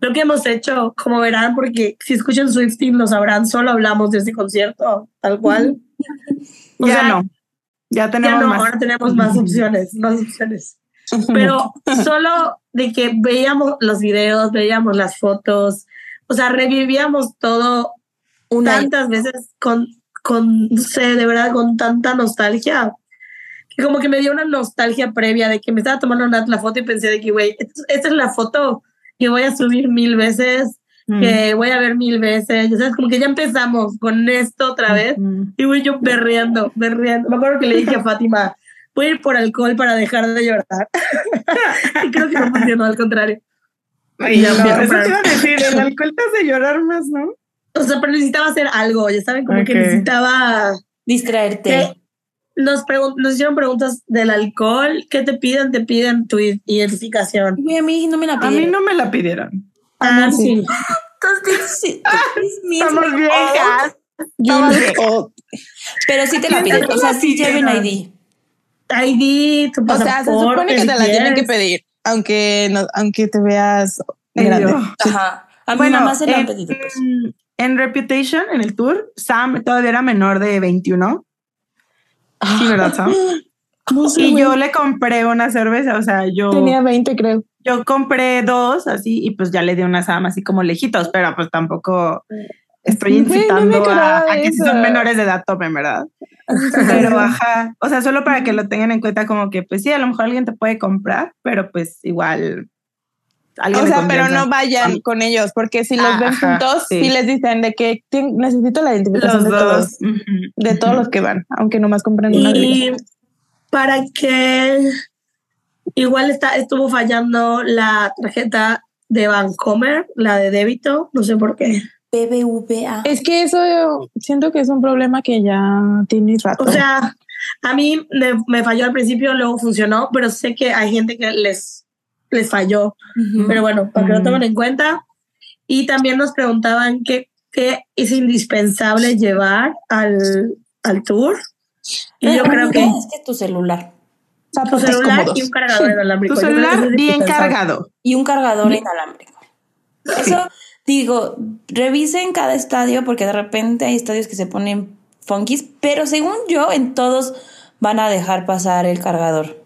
lo que hemos hecho, como verán, porque si escuchan Swifting lo sabrán, solo hablamos de este concierto, tal cual. O ya sea, no. Ya Ya tenemos no, más. ahora tenemos más opciones, más opciones. Pero solo de que veíamos los videos, veíamos las fotos, o sea, revivíamos todo tantas veces con, con, no sé, de verdad, con tanta nostalgia. Que como que me dio una nostalgia previa de que me estaba tomando una- la foto y pensé de que, güey, est- esta es la foto que voy a subir mil veces, Mm. que voy a ver mil veces. Ya sabes, como que ya empezamos con esto otra vez. Ujú. Y güey, yo berreando, berreando. Me acuerdo que le dije a Fátima, voy a ir por alcohol para dejar de llorar. y creo que no funcionó, al contrario. Ay, no, eso te iba a decir, el alcohol te hace llorar más, ¿no? O sea, pero necesitaba hacer algo, ya saben, como que Ok. necesitaba... distraerte. que nos, nos hicieron preguntas del alcohol. ¿Qué te piden? Te piden tu identificación. Güey, a mí no me la A mí pidieron. no me la pidieron. Ah, sí. Entonces, sí, es mi- Estamos viejas. Yo no- Pero sí te la piden. O sea, sí lleven ID. ID, tu o sea, se pasaporte, supone que te la tienen que pedir. aunque no, aunque te veas grande. Ajá. A mi Bueno, mamá se lo han en, pedido. Pues. en Reputation, en el tour, Sam todavía era menor de 21. Sí, ¿verdad, Sam? No sé, Y güey. yo le compré una cerveza, o sea, yo, tenía 20, creo. yo compré dos así y pues ya le di una Sam así como lejitos, pero pues tampoco estoy no incitando a, que si son menores de edad tomen, ¿verdad? Pero ajá, o sea, solo para que lo tengan en cuenta como que pues sí, a lo mejor alguien te puede comprar, pero pues igual... alguien O sea, pero no vayan con ellos, porque si los Ah, ven ajá, juntos, sí. sí. les dicen de que "Tien- necesito la identificación Los de todos, de todos los que van, aunque nomás compren una Y para que igual está, estuvo fallando la tarjeta de Vancomer, la de débito, no sé por qué. BBVA. Es que eso siento que es un problema que ya tiene rato. O sea, a mí me, me falló al principio, luego funcionó, pero sé que hay gente que les, les falló. Pero bueno, para que lo tomen en cuenta. Y también nos preguntaban qué, qué es indispensable llevar al, al tour. Y yo creo que Es que tu celular tu celular y un cargador inalámbrico. Tu celular indispensable. cargado. y un cargador inalámbrico. Eso digo, revisen cada estadio porque de repente hay estadios que se ponen funkies, pero según yo en todos van a dejar pasar el cargador.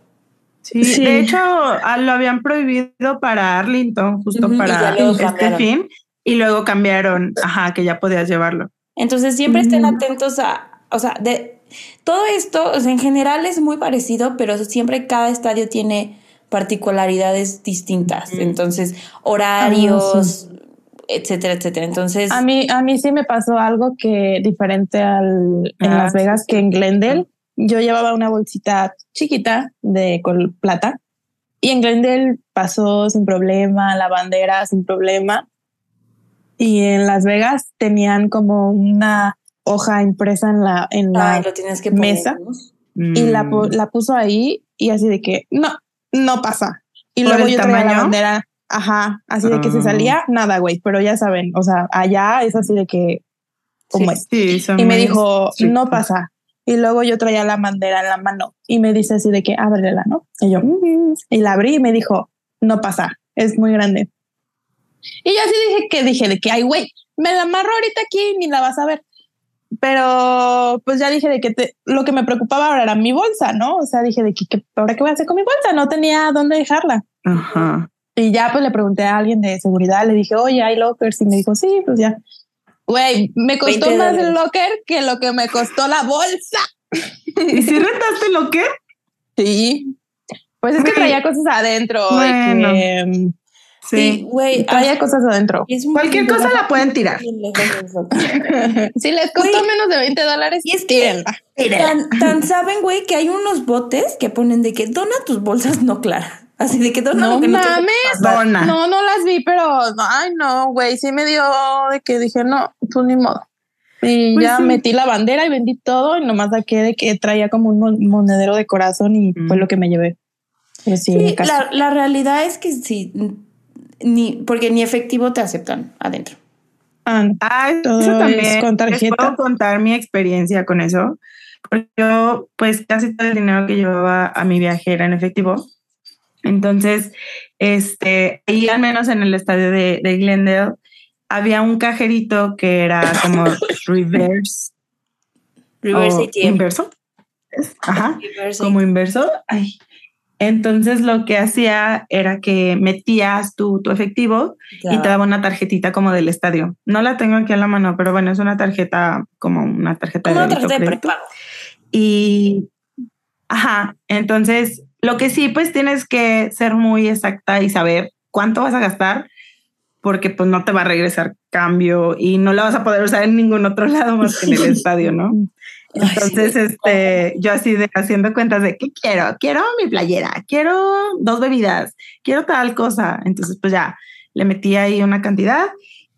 Sí, Sí. de hecho ah, lo habían prohibido para Arlington, justo para este cambiaron. fin, y luego cambiaron, ajá, que ya podías llevarlo. Entonces siempre estén Ujú. atentos a, o sea, de todo esto, o sea, en general es muy parecido, pero siempre cada estadio tiene particularidades distintas. Entonces, horarios, etcétera, etcétera. Entonces, A mí, a mí sí me pasó algo que diferente al, en Ah, Las Vegas sí. que en Glendale. Yo llevaba una bolsita chiquita de col plata y en Glendale pasó sin problema, la bandera sin problema. Y en Las Vegas tenían como una hoja impresa en la, en la ay, lo tienes que poner. mesa. y la, Mm. la puso ahí y así de que no, no pasa. Y ¿Por luego yo traía la bandera, ajá, así de que Ah. se salía, nada, güey, pero ya saben, o sea, allá es así de que, como Sí. es. Sí, Y me dijo, estrictos. no pasa. Y luego yo traía la bandera en la mano y me dice así de que ábrela, ¿no? Y yo, "Mm". y la abrí y me dijo, no pasa, es muy grande. Y yo así dije que dije de que, ay, güey, me la amarro ahorita aquí y ni la vas a ver. Pero pues ya dije de que te- lo que me preocupaba ahora era mi bolsa, ¿no? O sea, dije de que, que ahora qué voy a hacer con mi bolsa, no tenía dónde dejarla. Ajá. Y ya pues le pregunté a alguien de seguridad, le dije, oye, hay lockers y me dijo, sí, pues ya. Güey, me costó 20 más el locker que lo que me costó la bolsa. ¿Y si rentaste lo que? Sí. Pues es que traía cosas adentro. y Bueno. que, Sí, Sí. güey. traía cosas adentro. Cualquier cosa la pueden tirar. si les costó menos de 20 dólares, Y es que- tírenla. Tan, tan saben, güey, que hay unos botes que ponen de que dona tus bolsas no claras. Así de que dona No lo que no te mames. pasar. Dona. No, no las vi, pero ay, no, güey, sí me dio de que dije, no, pues ni modo. Y Pues ya sí. metí la bandera y vendí todo y nomás saqué de que traía como un mon- monedero de corazón y Mm. fue lo que me llevé. Pues sí, Sí, la, la realidad es que sí, ni, porque ni efectivo te aceptan adentro. Ah, Ah, Todo eso es también. con Les tarjeta. puedo contar mi experiencia con eso. Porque yo, pues, casi todo el dinero que llevaba a mi viaje era en efectivo. Entonces, este, ahí al menos en el estadio de, de Glendale, había un cajerito que era como reverse. Reverse ATM. Inverso. Ajá. Reverse como inverso. Ay. Entonces lo que hacía era que metías tu, tu efectivo y te daba una tarjetita como del estadio. No la tengo aquí a la mano, pero bueno, es una tarjeta como una tarjeta Como de tarjeta de prepago. Y, ajá, entonces lo que sí, pues tienes que ser muy exacta y saber cuánto vas a gastar, porque pues no te va a regresar cambio y no la vas a poder usar en ningún otro lado más que en el estadio, ¿no? Entonces, este, yo así de haciendo cuentas de qué quiero, quiero mi playera, quiero dos bebidas, quiero tal cosa. Entonces, pues ya le metí ahí una cantidad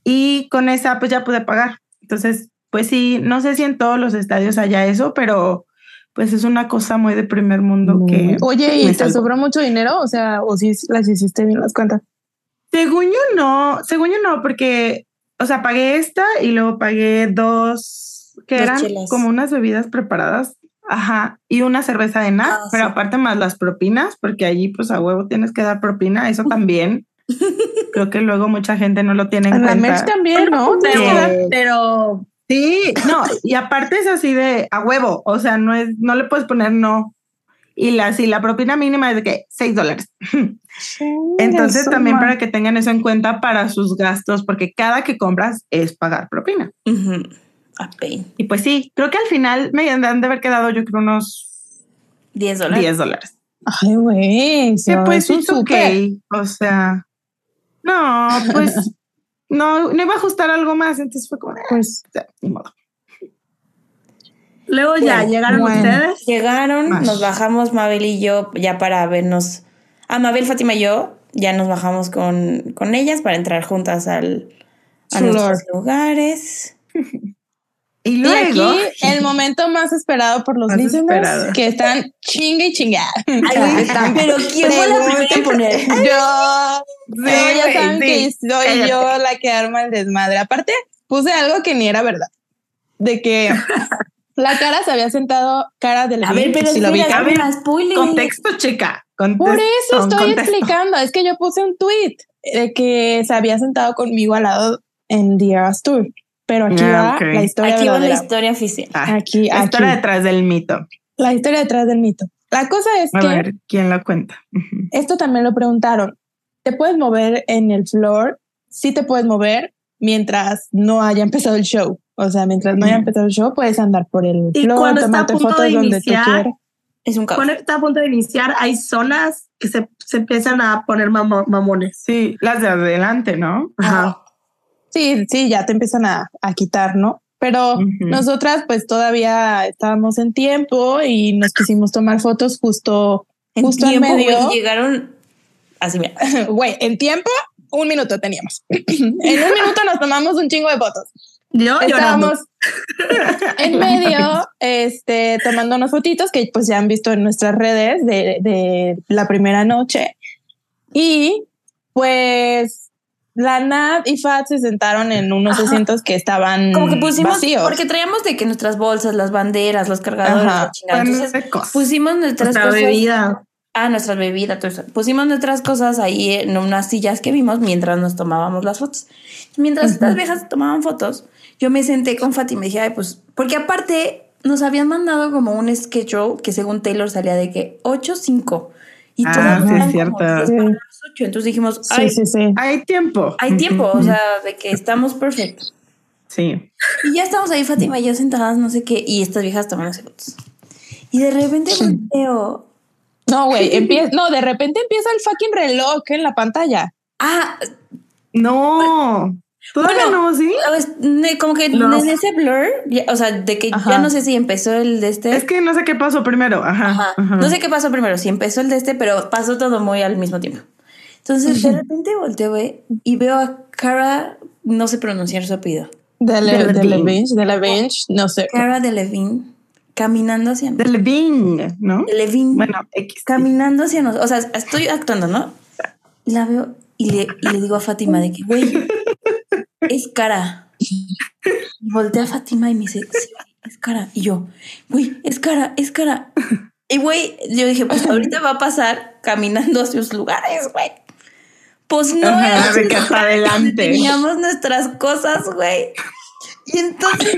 y con esa, pues ya pude pagar. Entonces, pues sí, no sé si en todos los estadios haya eso, pero pues es una cosa muy de primer mundo que. Oye, ¿y te sobró mucho dinero? O sea, o si las hiciste bien las cuentas. Según yo no, según yo no, porque, o sea, pagué esta y luego pagué dos que Dos eran chelas. como unas bebidas preparadas Ajá, y una cerveza de nada, Ah, pero sí. aparte más las propinas, porque allí pues a huevo tienes que dar propina, eso también. Creo que luego mucha gente no lo tiene en En la cuenta. merch también, ¿no? Pero, Sí. pero Sí, no, y aparte es así de a huevo, o sea, no es, no le puedes poner no. Y la, si la propina mínima es de que 6 dólares. Entonces también para que tengan eso en cuenta para sus gastos, porque cada que compras es pagar propina. Y pues sí, creo que al final me han de haber quedado yo creo unos 10 dólares. 10 dólares. Ay, güey. Que pues es un súper. o sea, no, pues no, no iba a ajustar algo más, entonces fue como, eh, Pues, sea, ni modo. luego ya Bueno, llegaron bueno. ustedes. Llegaron, Mash. nos bajamos Mabel y yo ya para vernos. A Mabel, Fátima y yo ya nos bajamos con, con ellas para entrar juntas al, a nuestros lugares. Y y luego, aquí el momento más esperado por los Más listeners esperado. que están chingue y chinga. pero ¿quién fue la primera en poner? Yo, Sí, yo ya saben que sí, soy cállate. yo la que arma el desmadre. Aparte, puse algo que ni era verdad. De que la cara se había sentado cara de A ver, pero si lo ubican. a ver, contexto, chica. contexto, Por eso estoy contexto. explicando. Es que yo puse un tweet de que se había sentado conmigo al lado en The Eras Tour. Pero aquí Ah, va ok. la historia Aquí va la verdadera. historia oficial. Ah, Aquí, la aquí. historia detrás del mito. La historia detrás del mito. La cosa es A que ver, ¿quién lo cuenta? Esto también lo preguntaron. ¿Te puedes mover en el floor? Sí te puedes mover mientras no haya empezado el show. O sea, mientras no haya empezado el show, puedes andar por el Y floor, cuando está a punto fotos de donde iniciar, tú quieras. Es un caos. Cuando está a punto de iniciar, hay zonas que se, se empiezan a poner mamo- mamones. Sí, las de adelante, ¿no? Ajá. Sí, sí, ya te empiezan a, a quitar, ¿no? Pero Ujú. nosotras pues todavía estábamos en tiempo y nos quisimos tomar fotos justo, En justo tiempo, medio. güey, llegaron así, mira. Güey, en tiempo, un minuto teníamos. en un minuto nos tomamos un chingo de fotos. Yo llorando. Estábamos en medio, este, tomando unas fotitos que pues ya han visto en nuestras redes de, de la primera noche. Y pues la Nat y Fat se sentaron en unos Ajá. asientos que estaban Como que pusimos, vacíos. porque traíamos de que nuestras bolsas, las banderas, los cargadores, Ajá. la chingada. Entonces pusimos nuestras Nuestra cosas. bebida. Ah, nuestras bebidas, todo eso. Pusimos nuestras cosas ahí en unas sillas que vimos mientras nos tomábamos las fotos. Mientras estas viejas tomaban fotos, yo me senté con Fati y me dije, ay, pues, porque aparte nos habían mandado como un schedule que según Taylor salía de que 8, 5. Y Ah, todas sí, es eran cierto. como 10 Sí. para las 8. Entonces dijimos, Sí, ay, sí, sí. Hay tiempo. hay tiempo, o sea, de que estamos perfectos. Sí. Y ya estamos ahí, Fátima y yo sentadas, no sé qué, y estas viejas tomándose fotos. Y de repente volteo. No, güey, empieza, no, de repente empieza el fucking reloj en la pantalla. Ah, No. Todavía Bueno, no, ¿sí? pues, como que No. en ese blur, ya- o sea, de que Ajá. ya no sé si empezó el de este. Es que no sé qué pasó primero. Ajá. Ajá. ajá. No sé qué pasó primero, si empezó el de este, pero pasó todo muy al mismo tiempo. Entonces, de repente volteo, güey, y veo a Cara, no sé pronunciar su apellido, De la, De bench, de la bench, no sé. Cara de Levine, caminando hacia De Levine, ¿no? De Levine. Bueno, X. caminando hacia nosotros. O sea, estoy actuando, ¿no? La veo y le, y le digo a Fátima de que, güey, es cara. Y voltea a Fátima y me dice, sí, es cara. Y yo, güey, es cara, es cara. Y güey, yo dije, pues ahorita va a pasar caminando hacia sus lugares, güey. Pues no, Ajá, era de que hasta adelante. teníamos nuestras cosas, güey. Y entonces,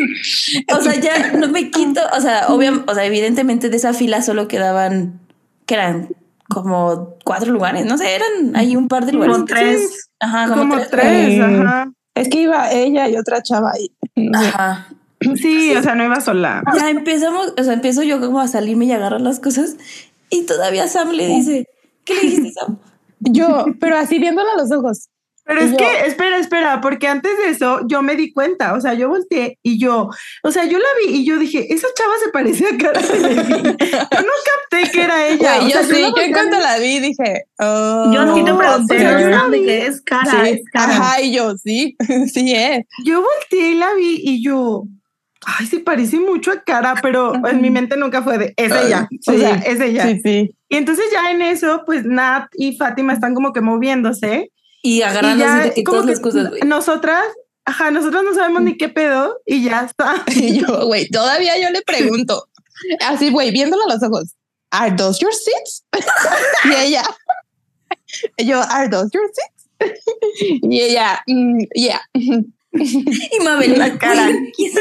o sea, ya no me quito, o sea, obviamente, o sea, evidentemente de esa fila solo quedaban, que eran como cuatro lugares, no sé, eran ahí un par de lugares. Como tres. Ajá, como, Como tres. tres, ajá. Es que iba ella y otra chava ahí. No sé. Ajá. Sí, o sea, no iba sola. Ya empezamos, o sea, empiezo yo como a salirme y agarrar las cosas y todavía Sam le dice, ¿qué le dijiste Sam? Yo, pero así viéndola a los ojos. Pero es yo- que, espera, espera, porque antes de eso yo me di cuenta, o sea, yo volteé y yo, o sea, yo la vi y yo dije, esa chava se parecía a cara. Yo no capté que era ella. Güey, o sea, yo sí, yo en cuanto la vi dije, oh, Yo sí te pregunté, o sea, yo la vi. es cara, sí, es cara. ajá, y yo sí, sí es. Yo volteé y la vi y yo, ay, se parece mucho a cara, pero en mi mente nunca fue de, es ella, o sea, es ella. Sí, sí. Y entonces ya en eso, pues Nat y Fátima están como que moviéndose. Y Y agarrándose ya de que todas que las cosas, güey. nosotras, ajá, nosotras no sabemos ni qué pedo y ya está. Y yo, güey, todavía yo le pregunto. así, güey, viéndolo a los ojos. ¿Are those your seats? y ella, yo, ¿Are those your seats? y ella, mm, yeah. Y Mabel, La cara. ¿y si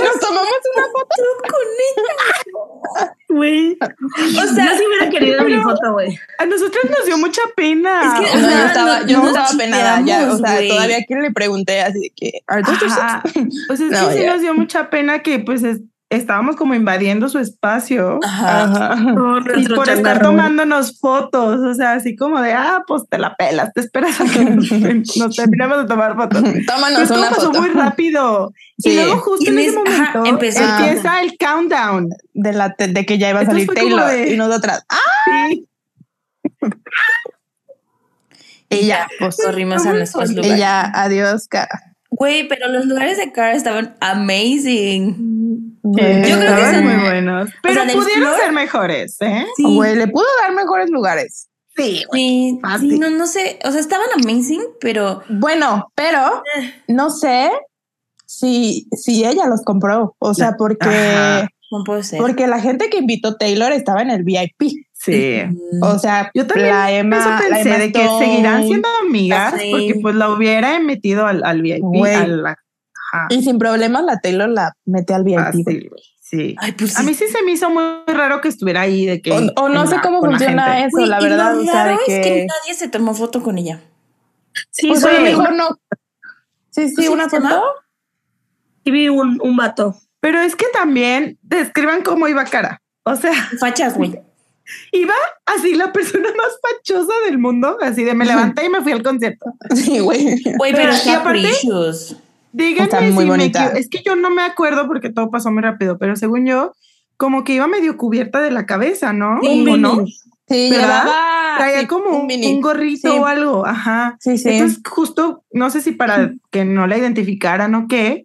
nos tomamos una foto. con ella? Güey. O sea, yo sí hubiera querido mi foto, güey. A nosotros nos dio mucha pena. Es que- No, yo estaba, no- yo no estaba penada ya, o sea, todavía que le pregunté así de que, ¿Are those your Ajá. seats? Pues es No, que sí nos dio mucha pena que pues es- estábamos como invadiendo su espacio. Ajá. Ajá. No, Y por estar tomándonos fotos, o sea, así como de, ah, pues te la pelas, te esperas a que nos, nos terminemos de tomar fotos. Tómanos Pues una pasó foto muy rápido. Sí. Y luego justo Y en me- ese ajá, momento empezó empieza el countdown. de, la, de que ya iba a salir Taylor de- y nosotras, ¡ah! Sí. Y ya, pues corrimos a nuestros Y lugares. Y ya, adiós, cara. Güey, pero los lugares de Cara estaban amazing. Güey, Yo creo que Estaban son- muy buenos. Pero sea, pudieron flor- ser mejores, ¿eh? Sí, Güey, le pudo dar mejores lugares. Sí, sí, fácil. sí, no, no sé. O sea, estaban amazing, pero Bueno, pero no sé si, si ella los compró. O sea, porque, Ajá. no puede ser. porque la gente que invitó Taylor estaba en el VIP. Sí. O sea, Yo también la Emma, Eso la pensé Emma de que seguirán siendo amigas Sí. porque pues la hubiera metido al, al VIP. Güey. a la- ajá, Y sin problemas la Taylor la mete al VIP. fácil, güey. güey, Sí. Ay, pues A mí sí se me hizo muy raro que estuviera ahí de que O, o no sé cómo funciona eso, Güey, la y verdad. lo O sea, de raro que. es que nadie se tomó foto con ella. Sí, solo a lo vi- mejor no. Sí, sí, ¿Sí una foto. sí vi un, un vato. Pero es que también describan cómo iba cara. O sea, Fachas, güey. Iba así la persona más fachosa del mundo, así de me levanté y me fui al concierto. Sí, güey. Güey, Pero, pero aparte-. Díganme Está muy si me bonita. equivo- Es que yo no me acuerdo porque todo pasó muy rápido, pero según yo, como que iba medio cubierta de la cabeza, ¿no? Sí. ¿O no? Sí, ¿Verdad? llevaba. Traía sí, como un, mini. un gorrito Sí. o algo, ajá. Sí, sí. Entonces, justo, no sé si para que no la identificaran o qué,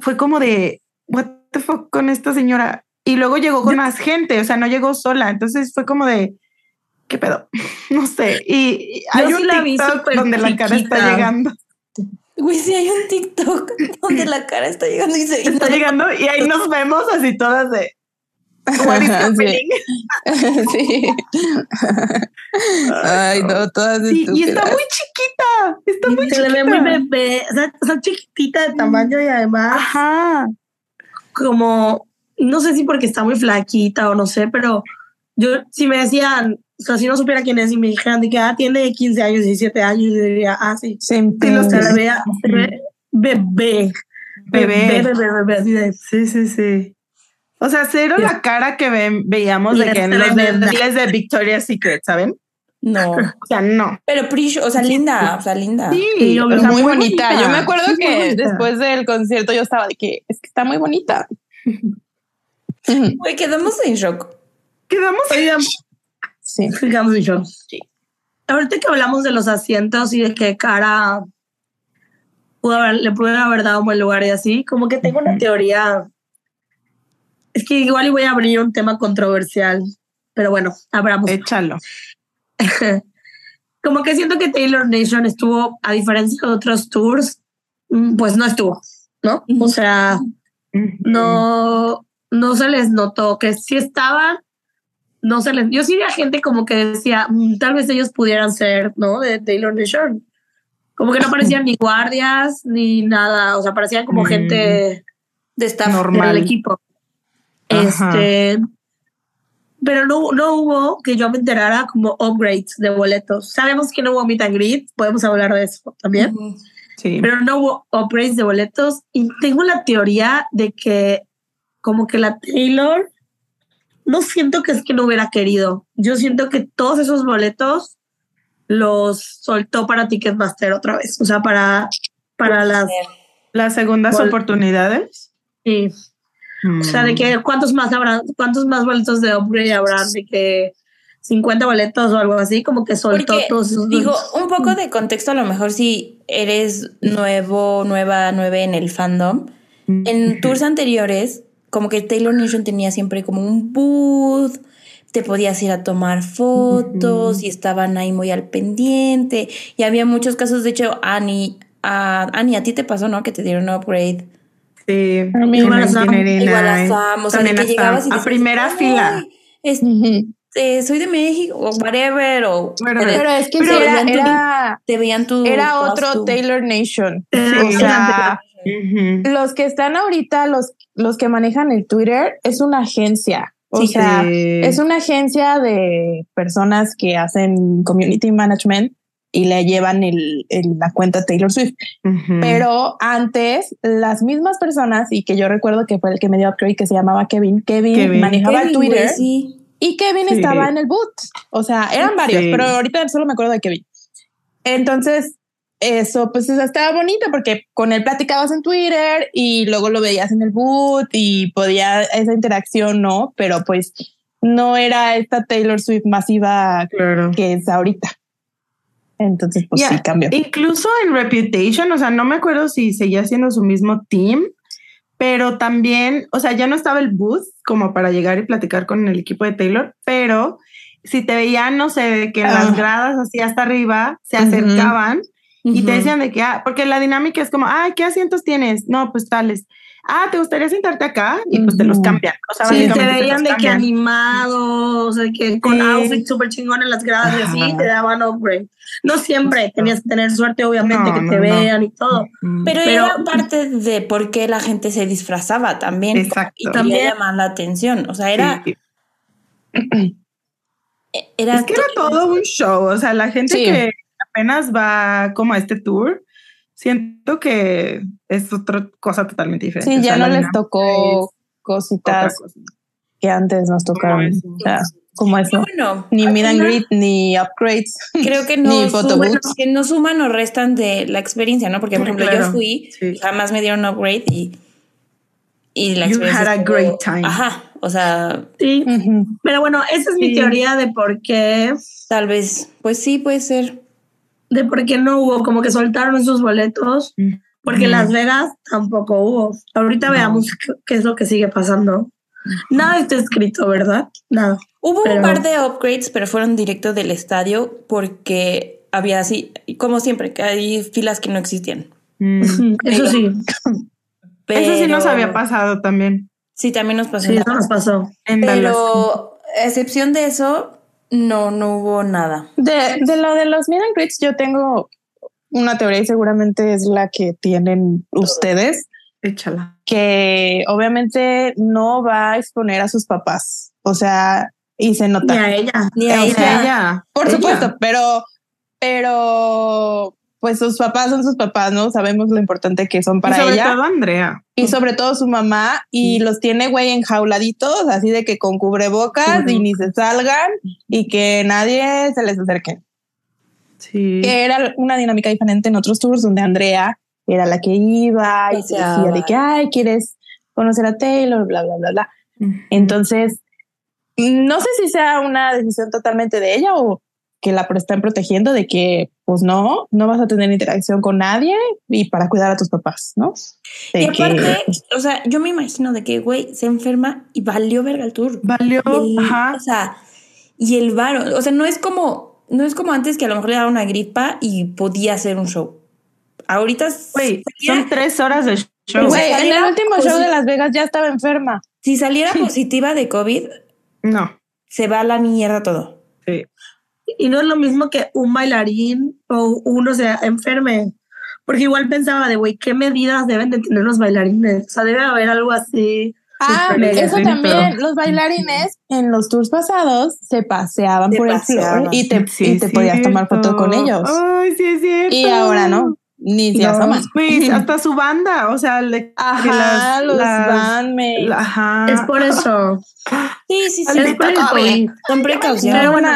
fue como de, what the fuck con esta señora. Y luego llegó con más gente, o sea, no llegó sola. Entonces fue como de, ¿qué pedo? No sé. Y, y hay Yo un sí la vi TikTok súper donde la cara está chiquita. llegando. Güey, sí hay un TikTok donde la cara está llegando y se Está llegando y ahí nos vemos así todas de, what is happening? sí. Ay, no, todas Sí, y está muy chiquita, está muy Se le chiquita. ve muy bebé, o sea, sea, chiquitita de tamaño y además Ajá. como, no sé si porque está muy flaquita o no sé, pero yo si me decían, o sea, si no supiera quién es y me dijeran de que ah, tiene 15 años, 17 años, yo diría, ah, sí. La vea, se ve bebé. Bebé. Bebé, bebé, bebé, así de. Sí, sí, sí. O sea, cero Sí. la cara que ven- veíamos de que en los desfiles de Victoria's Secret, ¿saben? No. O sea, no. Pero precious, o sea, linda, o sea, linda. Sí, Sí, o sea, muy, bonita. Yo me acuerdo Sí, muy que bonita. después del concierto yo estaba de que es que está muy bonita. Güey, quedamos en shock. Quedamos Oigan, Sí. digamos yo. Ahorita que hablamos de los asientos y de que cara pudo haber, le pudieron haber dado un buen lugar y así, como que tengo una teoría. Es que igual y voy a abrir un tema controversial, pero bueno, abramos. Échalo. como que siento que Taylor Nation estuvo, a diferencia de otros tours, mm, pues no estuvo, ¿no? O sea, no, no se les notó que si estaban, no se les, yo sí vi a gente como que decía, "Mm, tal vez ellos pudieran ser, ¿no? De Taylor Nation. Como que no parecían ni guardias ni nada, o sea, parecían como Mm. gente De staff. Normal. del equipo. Ajá. Este, pero no, no hubo que yo me enterara como upgrades de boletos. Sabemos que no hubo meet and greet, podemos hablar de eso también. Sí. pero no hubo upgrades de boletos y tengo la teoría de que como que la Taylor no siento que es que no hubiera querido. Yo siento que todos esos boletos los soltó para Ticketmaster otra vez, o sea, para para las Las segundas Bol- oportunidades. sí. O sea, de que cuántos más habrán, cuántos más boletos de upgrade habrán, de que 50 boletos o algo así, como que soltó Porque, todos esos digo, boletos. un poco de contexto, a lo mejor si eres nuevo, nueva, nueve en el fandom. En tours anteriores, como que Taylor Nation tenía siempre como un booth, te podías ir a tomar fotos y estaban ahí muy al pendiente. Y había muchos casos, de hecho, Annie, a, Annie, a ti te pasó, ¿no? Que te dieron un upgrade. Sí, A mí igual las amo. 1989. Igual las amo, o sea, de que llegabas y a primera "Ay, fila. es- eh, soy de México, o whatever, o Pero- es que Pero sí, era, veían tu- era, te veían tu era otro costume. Taylor Nation. Eh, O Sí. Los que están ahorita, los, los que manejan el Twitter, es una agencia. O Sí. sea, Sí. es una agencia de personas que hacen community management y le llevan el, el- la cuenta Taylor Swift. Pero antes, las mismas personas, y que yo recuerdo que fue el que me dio upgrade, que se llamaba Kevin, Kevin, Kevin. manejaba el Kevin, Twitter sí. y Kevin Sí. estaba en el boot. O sea, eran varios, Sí. pero ahorita solo me acuerdo de Kevin. Entonces, eso pues estaba bonito porque con él platicabas en Twitter y luego lo veías en el boot y podía esa interacción, ¿no? Pero pues no era esta Taylor Swift masiva Claro. que es ahorita. Entonces, pues Ya, sí cambió. Incluso en Reputation, o sea, no me acuerdo si seguía siendo su mismo team, pero también, o sea, ya no estaba el booth como para llegar y platicar con el equipo de Taylor, pero si te veían, no sé, de que en Ah. las gradas así hasta arriba se acercaban y te decían de que, ah, porque la dinámica es como, ah, ¿qué asientos tienes? No, pues tales. Ah, ¿te gustaría sentarte acá? Y pues te los cambian. O sea, Sí, Y te veían de que cambian. animados, de que con Sí. outfits súper chingón en las gradas y así te daban upgrade. No siempre tenías que tener suerte, obviamente, No, que no, te no. vean y todo. Pero, Pero- era parte de por qué la gente se disfrazaba también. Exacto. Y También. llamar la atención. O sea, era. Sí. era Es que era todo un show, o sea, la gente Sí. que apenas va como a este tour, siento que es otra cosa totalmente diferente. Sí, o ya sea, no les tocó cositas cosa. que antes nos tocaron. O sea, como eso. Bueno, Ni al meet and greet, ni upgrades. Creo que Ni no, photobooth. suman, que no suman o restan de la experiencia, ¿no? Porque, por ejemplo, claro. yo fui, Sí. jamás me dieron upgrade y, y la You experiencia. had a estuvo- great time. Ajá. O sea, Sí. Ujú. Pero bueno, esa es mi Sí. teoría de por qué, tal vez. Pues sí, puede ser. De por qué no hubo, como que soltaron esos boletos, porque en Mm. Las Vegas tampoco hubo. Ahorita No. veamos qué, qué es lo que sigue pasando. Nada está escrito, ¿verdad? Nada. Hubo Pero- un par de upgrades, pero fueron directo del estadio porque había así, como siempre, que hay filas que no existían. Mm. Eso sí, Eso sí nos Pero- había pasado también Sí, también nos pasó. sí, eso nos pasó. en Dallas. Pero, a excepción de eso, no, no hubo nada. De, de lo de los meet and greets, yo tengo una teoría y seguramente es la que tienen ustedes, Échala. que obviamente no va a exponer a sus papás. O sea, y se Ni nota. a ella. Ni a sea, ella. Ella. Por ella. supuesto, pero, pero pues sus papás son sus papás, ¿no? Sabemos lo importante que son para y sobre ella todo Andrea. y sobre todo su mamá y los tiene güey enjauladitos, así de que con cubrebocas y ni se salgan y que nadie se les acerque. Sí. que era una dinámica diferente en otros tours donde Andrea era la que iba y se decía de que, ay, quieres conocer a Taylor, bla, bla, bla, bla. Entonces, no sé si sea una decisión totalmente de ella o que la están protegiendo de que, pues no, no vas a tener interacción con nadie y para cuidar a tus papás, ¿no? De Y que, aparte, pues, o sea, yo me imagino de que, güey, se enferma y valió verga el tour. Valió. El- Ajá. O sea, y el varo, o sea, no es como, no es como antes que a lo mejor le daba una gripa y podía hacer un show. Ahorita, Güey, son tres horas de show. Güey, en el último show de Las Vegas ya estaba enferma. si saliera positiva de COVID, No. se va a la mierda todo. Sí. Y no es lo mismo que un bailarín o uno se enferme. Porque igual pensaba de, güey, ¿qué medidas deben de tener los bailarines? O sea, debe haber algo así. Ah, eso también. Los bailarines en los tours pasados se paseaban Se por el paseaban. floor y te, Sí, y te podías tomar foto con ellos. Ay, sí es cierto. Y ahora no, ni se No. asoman. Pues hasta su banda, o sea, le, Ajá, las- los las- bandmates. la- ajá. Es por eso. Sí, sí, sí. es por el COVID. Con precaución. Pero bueno,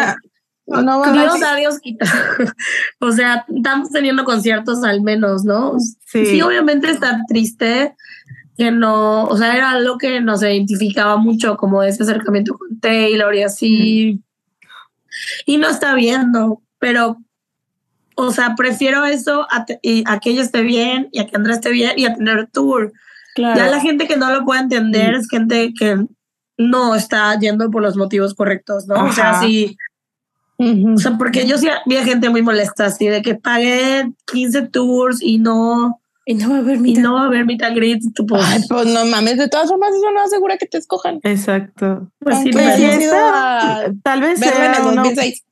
no Dios a a Dios quita. o sea, estamos teniendo conciertos al menos, ¿no? Sí. Sí, obviamente está triste que no, o sea, era algo que nos identificaba mucho como ese acercamiento con Taylor y así. Y no está viendo, pero, o sea, prefiero eso a, y a que ella esté bien y a que Andrea esté bien y a tener tour. Claro. Ya la gente que no lo puede entender es gente que no está yendo por los motivos correctos, ¿no? O sea, Ajá. O sea, porque yo sí vi a gente muy molesta, así de que pagué 15 tours y no, Y no va a haber y mitad. no va a haber greet, tú, pues, Ay, pues no mames, de todas formas eso no asegura que te escojan. Exacto. pues sí, Aunque Pues pero- sí, hayas ido esta- a tal vez en sea 2006.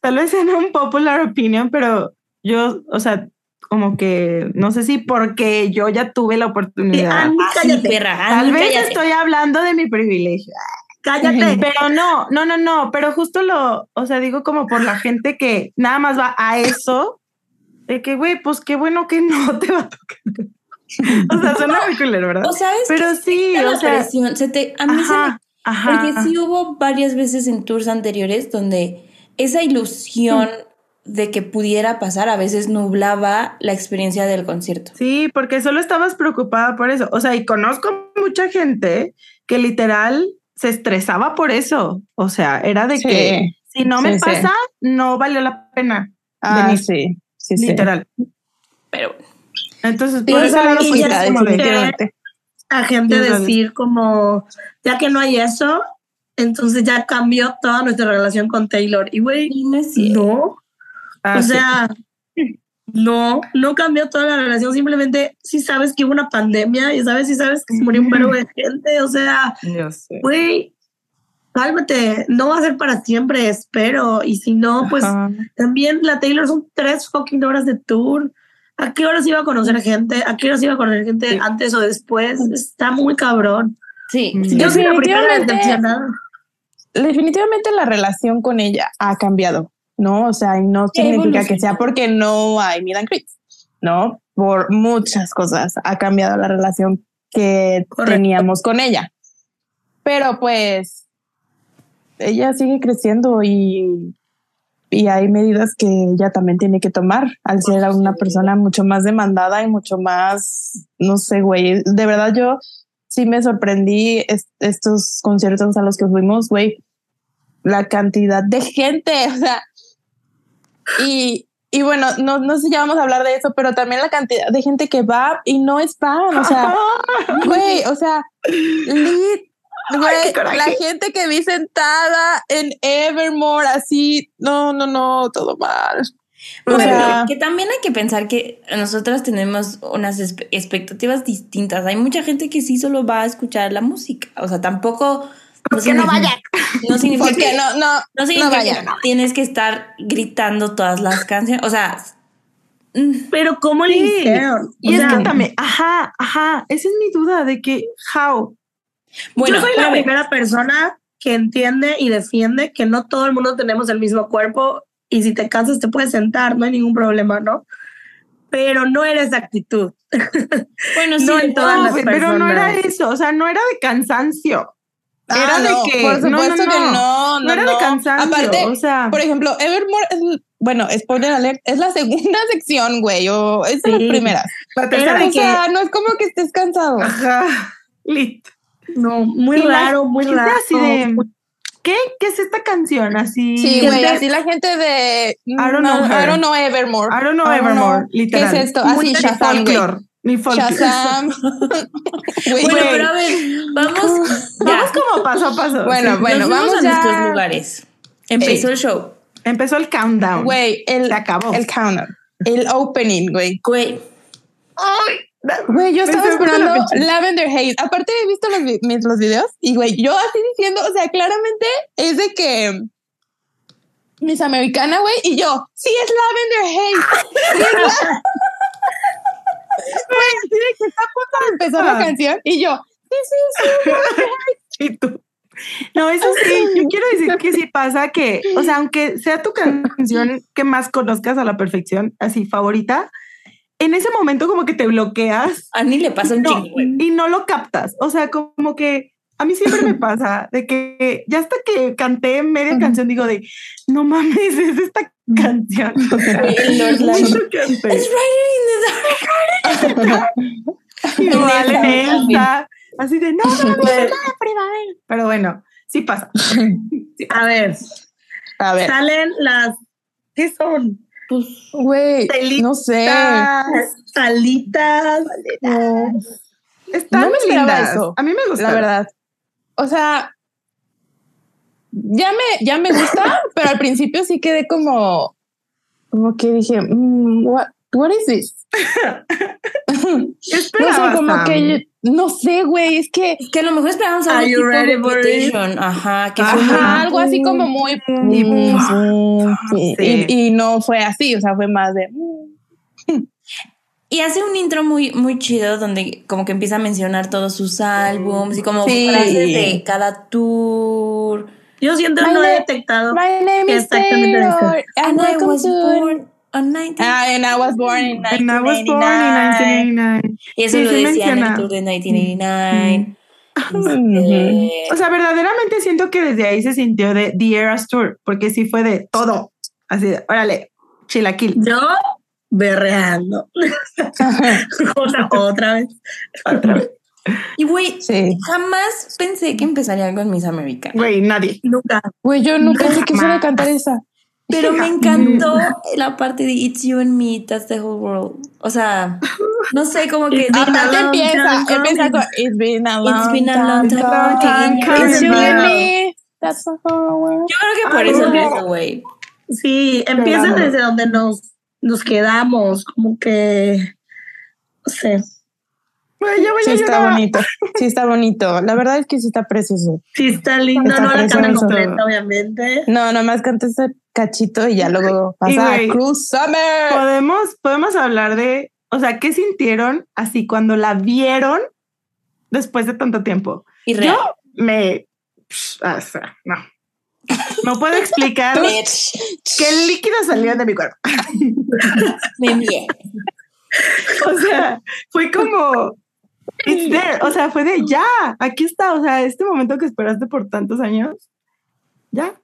tal vez sea un popular opinion, pero yo, o sea, como que no sé si porque yo ya tuve la oportunidad. Ah, sí, cállate, perra. Tal vez cállate. estoy hablando de mi privilegio. Cállate. Pero no, no, no, no, pero justo lo, o sea, digo como por la gente que nada más va a eso, de que, güey, pues qué bueno que no te va a tocar. O sea, suena muy culero, ¿verdad? O sabes Pero que sí, la o sea, presión, se te, a mí se me ajá, ajá. Porque sí hubo varias veces en tours anteriores donde esa ilusión de que pudiera pasar a veces nublaba la experiencia del concierto. Sí, porque solo estabas preocupada por eso. O sea, y conozco mucha gente que literal se estresaba por eso. O sea, era de Sí. que si no me Sí, sí. pasa, no valió la pena. Ah, venir. sí, sí, sí. Literal. Pero Entonces, por eso pues, a gente Sí, sabes. decir como, ya que no hay eso, entonces ya cambió toda nuestra relación con Taylor. Y güey, no no, Ah, o sí. sea, no, no cambió toda la relación, simplemente si sabes que hubo una pandemia y sabes si sabes que se murió un verbo de gente, o sea, güey, cálmate, no va a ser para siempre, espero, y si no, pues Ajá. también la Taylor son tres fucking horas de tour. ¿A qué horas iba a conocer gente? ¿A qué horas iba a conocer gente Sí. antes o después? Está muy cabrón. Sí, sí, Yo soy la primera Definitivamente. decepcionada. definitivamente la relación con ella ha cambiado, ¿no? O sea, y no significa que sea porque no hay meet and greets, ¿no? Por muchas cosas ha cambiado la relación que Correcto. teníamos con ella. Pero pues ella sigue creciendo y, y hay medidas que ella también tiene que tomar al ser una persona mucho más demandada y mucho más, no sé, güey, de verdad yo sí me sorprendí est- estos conciertos a los que fuimos, güey, la cantidad de gente, o sea, y, y bueno, no, no sé si ya vamos a hablar de eso, pero también la cantidad de gente que va y no es fan, o sea, güey, o sea, lit, güey, la gente que vi sentada en Evermore, así, no, no, no, todo mal. O Bueno, sea, que también hay que pensar que nosotras tenemos unas expectativas distintas. Hay mucha gente que sí solo va a escuchar la música. O sea, tampoco. Que no vaya? No significa porque que, no, no, no no significa vaya. que tienes que estar gritando todas las canciones. O sea, mm, Pero ¿cómo le Sí. hicieron? Y O es sea, que también, ajá, ajá, esa es mi duda de que, how? bueno, yo soy la primera persona que entiende y defiende que no todo el mundo tenemos el mismo cuerpo y si te cansas te puedes sentar, no hay ningún problema, ¿no? Pero no era esa actitud. bueno, sí, no en todas No, las pero no era eso, o sea, no era de cansancio. Era Ah, de no, que- por no, no, que no. no, era de cansancio, Aparte, o sea, por ejemplo, Evermore es, bueno, spoiler alert, es la segunda sección, güey, o es de las primeras. la era tercera. de O sea, no es como que estés cansado. Ajá, lit. No, muy raro, muy raro. así de, ¿qué? ¿Qué es esta canción? Así. Sí, que güey, así la gente de I don't know. I don't know Evermore. I don't know Evermore, literal. ¿Qué es esto? Así, de Shazam, folklore, Ni. Güey, bueno, pero a ver, vamos. Vamos como paso a paso. Bueno, sí. bueno. nos vamos a ya. nuestros lugares. Empezó Ey. el show. Empezó el countdown. Güey, el, Se acabó. el countdown, el opening, güey. Güey, Ay, Güey, yo estaba esperando. Lavender Haze. Aparte he visto los, vi- mis- los videos y güey, yo así diciendo, o sea, claramente es de que Miss Americana, güey, y yo, sí es Lavender Haze. Sí es la- Güey, así de que está a punto de empezar la Ah. canción y yo, sí, sí, sí. Y tú. No, eso sí, yo quiero decir que sí pasa que, o sea, aunque sea tu canción que más conozcas a la perfección, así favorita, en ese momento como que te bloqueas a Ani le pasa un no, chingo, y no lo captas. O sea, como que a mí siempre me pasa de que ya hasta que canté media canción digo de, no mames, es esta canción. O sea. It's riding in the dark. Igual en Elsa, así de, no, no, no, no, primavera. Pero bueno, sí pasa. A ver, A ver, salen las. ¿Qué son? Pues, güey, no sé. Las alitas. No. Están No me lindas. eso, A mí me gusta. la verdad. O sea, ya me, ya me gusta, pero al principio sí quedé como, como que dije, mm, what- what is this? ¿Qué no sé, esperabas, como Sam? que yo- no sé, güey, es que Que a lo mejor esperábamos you tipo ready for it? Reputation. Ajá, que fue Ajá. algo así como muy Y- y, Sí. y no fue así, o sea, fue más de Y hace un intro muy, muy chido donde como que empieza a mencionar todos sus álbums y como Sí. frases de cada tour. Yo siento My no he name- detectado. My name is Exactamente. Taylor and And I was born on 19... Ah, and I was born in And I was born in 1999. 1999. y eso sí, lo sí decía en el menciona. tour de 1989. Ujú. O sea, verdaderamente siento que desde ahí se sintió de The Eras Tour, porque sí fue de todo. Así de, órale, chilaquil. Yo berreando. otra, otra vez. Otra vez. Y güey, Sí. jamás pensé que empezaría con Miss America. Güey, nadie. Nunca. Güey, yo nunca pensé que fuera a cantar esa. Pero me encantó la parte de It's you and me, that's the whole world. O sea, no sé, como que... Aparte empieza, time empieza con. It's been a long It's been a long time. It's you and me. That's the whole world. Yo creo que por eso lo hizo, güey. Sí, empieza desde donde nos, nos quedamos, como que, no sé, ya voy Sí a está llorar. bonito, sí está bonito. La verdad es que sí está precioso. sí está lindo, Está no la canta precioso. completa, obviamente. No, nomás canta ese cachito y ya luego pasa a güey, Cruise Summer. Podemos, podemos hablar de, o sea, ¿qué sintieron así cuando la vieron después de tanto tiempo? Y. Yo me, psh, o sea, no, no puedo explicar qué líquido salió de mi cuerpo. Me. O sea, fue como, it's there, o sea, fue de ya, aquí está, o sea, este momento que esperaste por tantos años, ya,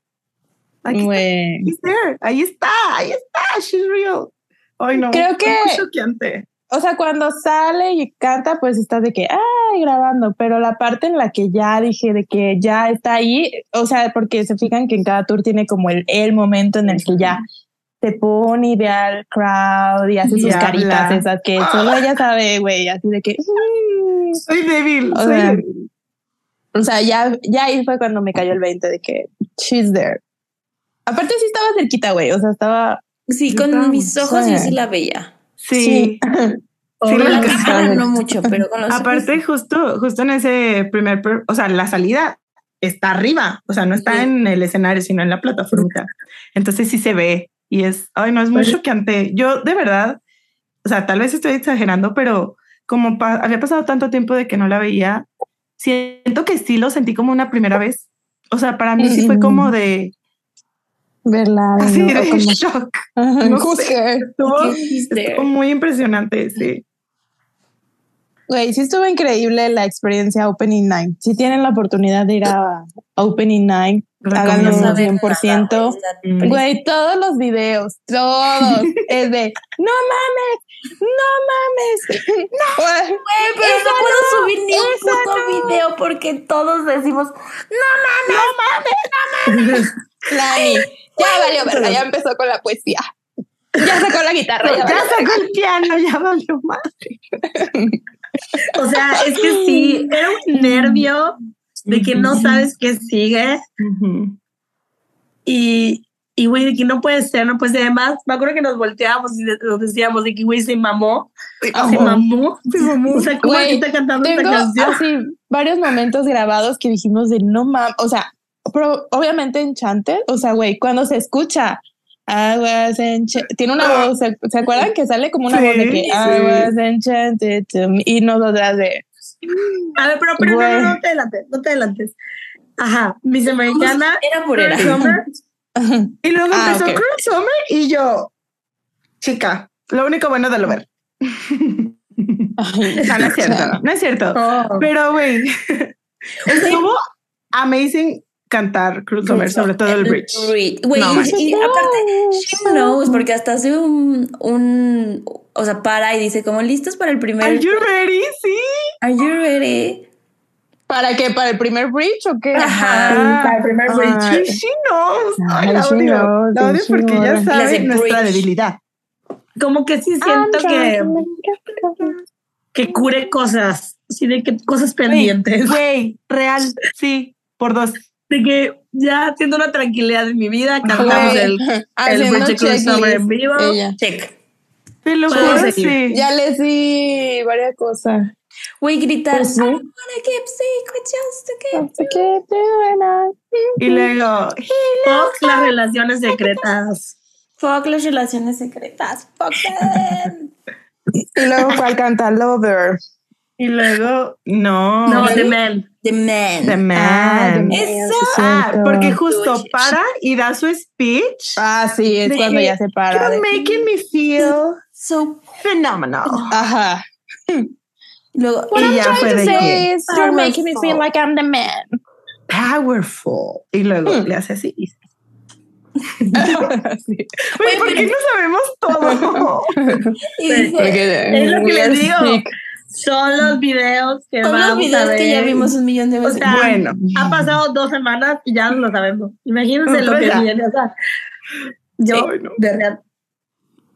aquí está, it's there, ahí está, ahí está, she's real. Ay, no, Creo que-. O sea, cuando sale y canta, pues está de que, ay, grabando, pero la parte en la que ya dije de que ya está ahí, o sea, porque se fijan que en cada tour tiene como el, el momento en el que ya se pone y ve al crowd y hace Y sus caritas esas que solo ella sabe, güey, así de que, mm. Soy débil, O soy sea, débil. o sea, ya, ya ahí fue cuando me cayó el 20 de que she's there. Aparte sí estaba cerquita, güey, o sea, estaba... Sí, con mis ojos yo sí la veía. Sí. Sí. Sí, la cámara no mucho, pero con los ojos Aparte, justo, justo en ese primer, o sea, la salida está arriba, o sea, no está Sí. en el escenario, sino en la plataforma. Entonces sí se ve y es, ay, no, es muy Pues- choqueante. Yo de verdad, o sea, tal vez estoy exagerando, pero como pa- había pasado tanto tiempo de que no la veía, siento que sí lo sentí como una primera vez. O sea, para mí sí fue como de, Verla. de así nuevo, de como- shock. Ajá, no sé. Estuvo, estuvo muy impresionante, sí. Güey, sí estuvo increíble la experiencia Opening Night. Si tienen la oportunidad de ir a Opening Night, háganlo No Recomiendo. saben 100%. nada, güey, está Mm. Güey, todos los videos, todos, es de, no mames, no mames. Güey, Güey, pero no puedo no, subir ni un puto no. video porque todos decimos, Lani, ya valió verga, ya empezó con la poesía. Ya sacó la guitarra, ya Ya sacó el piano, ya valió más. O sea, es que sí, era un nervio de que no sabes qué sigue y, y güey, de que no puede ser, no puede ser. Además, me acuerdo que nos volteábamos y nos decíamos de que güey se mamó, se mamó. Se mamó. O sea, ¿cómo Güey, está cantando esta Tengo canción? así varios momentos grabados que dijimos de no mames, o sea, pero obviamente Enchanted, o sea, güey, cuando se escucha, I was enchanted, tiene una voz, ¿se, se acuerdan que sale como una Sí, voz de que I sí. was enchanted to me", y nosotras de, A ver, pero, pero no, no, no te adelantes, no te adelantes. Ajá, Miss Americana, era por era. Summer, Y luego Ah, empezó ok. Cruel Summer y yo, chica, lo único bueno de lo ver. Ay, No, no es cierto, no es cierto. Oh. Pero, güey, estuvo amazing cantar Cruel Summer, sobre todo el bridge. Bridge. Güey, No y- y, aparte, she knows, porque hasta hace un, un, o sea, para y dice, como listos para el primer. Are you ready? Sí. Are you ready? ¿Para qué? ¿Para el primer bridge o qué? Ajá. Para el primer bridge. Ay, she knows. Ay, Ay, la she odio. knows, La odio she porque hace sabe nuestra bridge. debilidad. Como que sí siento que, que cure cosas, sí, de que cosas pendientes. Güey, real, sí, por dos. De que ya siento una tranquilidad en mi vida, cantamos Güey, el, el Bridge Summer en vivo. ella. Check. Te lo juro, sí. Ya les di varias cosas. Güey, gritar. Pues sí. I don't wanna keep secret just to keep. Y luego, Fuck las relaciones secretas. Fuck las relaciones secretas. Fuck them. Y luego fue al cantar Lover. Y luego, no. No, The Man. The man. The man. Eso. Ah, porque justo para y da su speech. Ah, sí, es De cuando ya se para. You're making me feel So. phenomenal. Ajá. Luego. Y ya fue de que is, you're making me feel like I'm the man. powerful. Y luego le hace así. Sí. Güey, ¿por qué no sabemos todo? Y dice. Porque Es lo que les digo. sick. Son los videos que vamos los a videos ver. que ya vimos un millón de O veces. sea, Bueno. ha pasado dos semanas y ya no lo sabemos. Imagínense lo que ya. viene. O sea, yo, de real.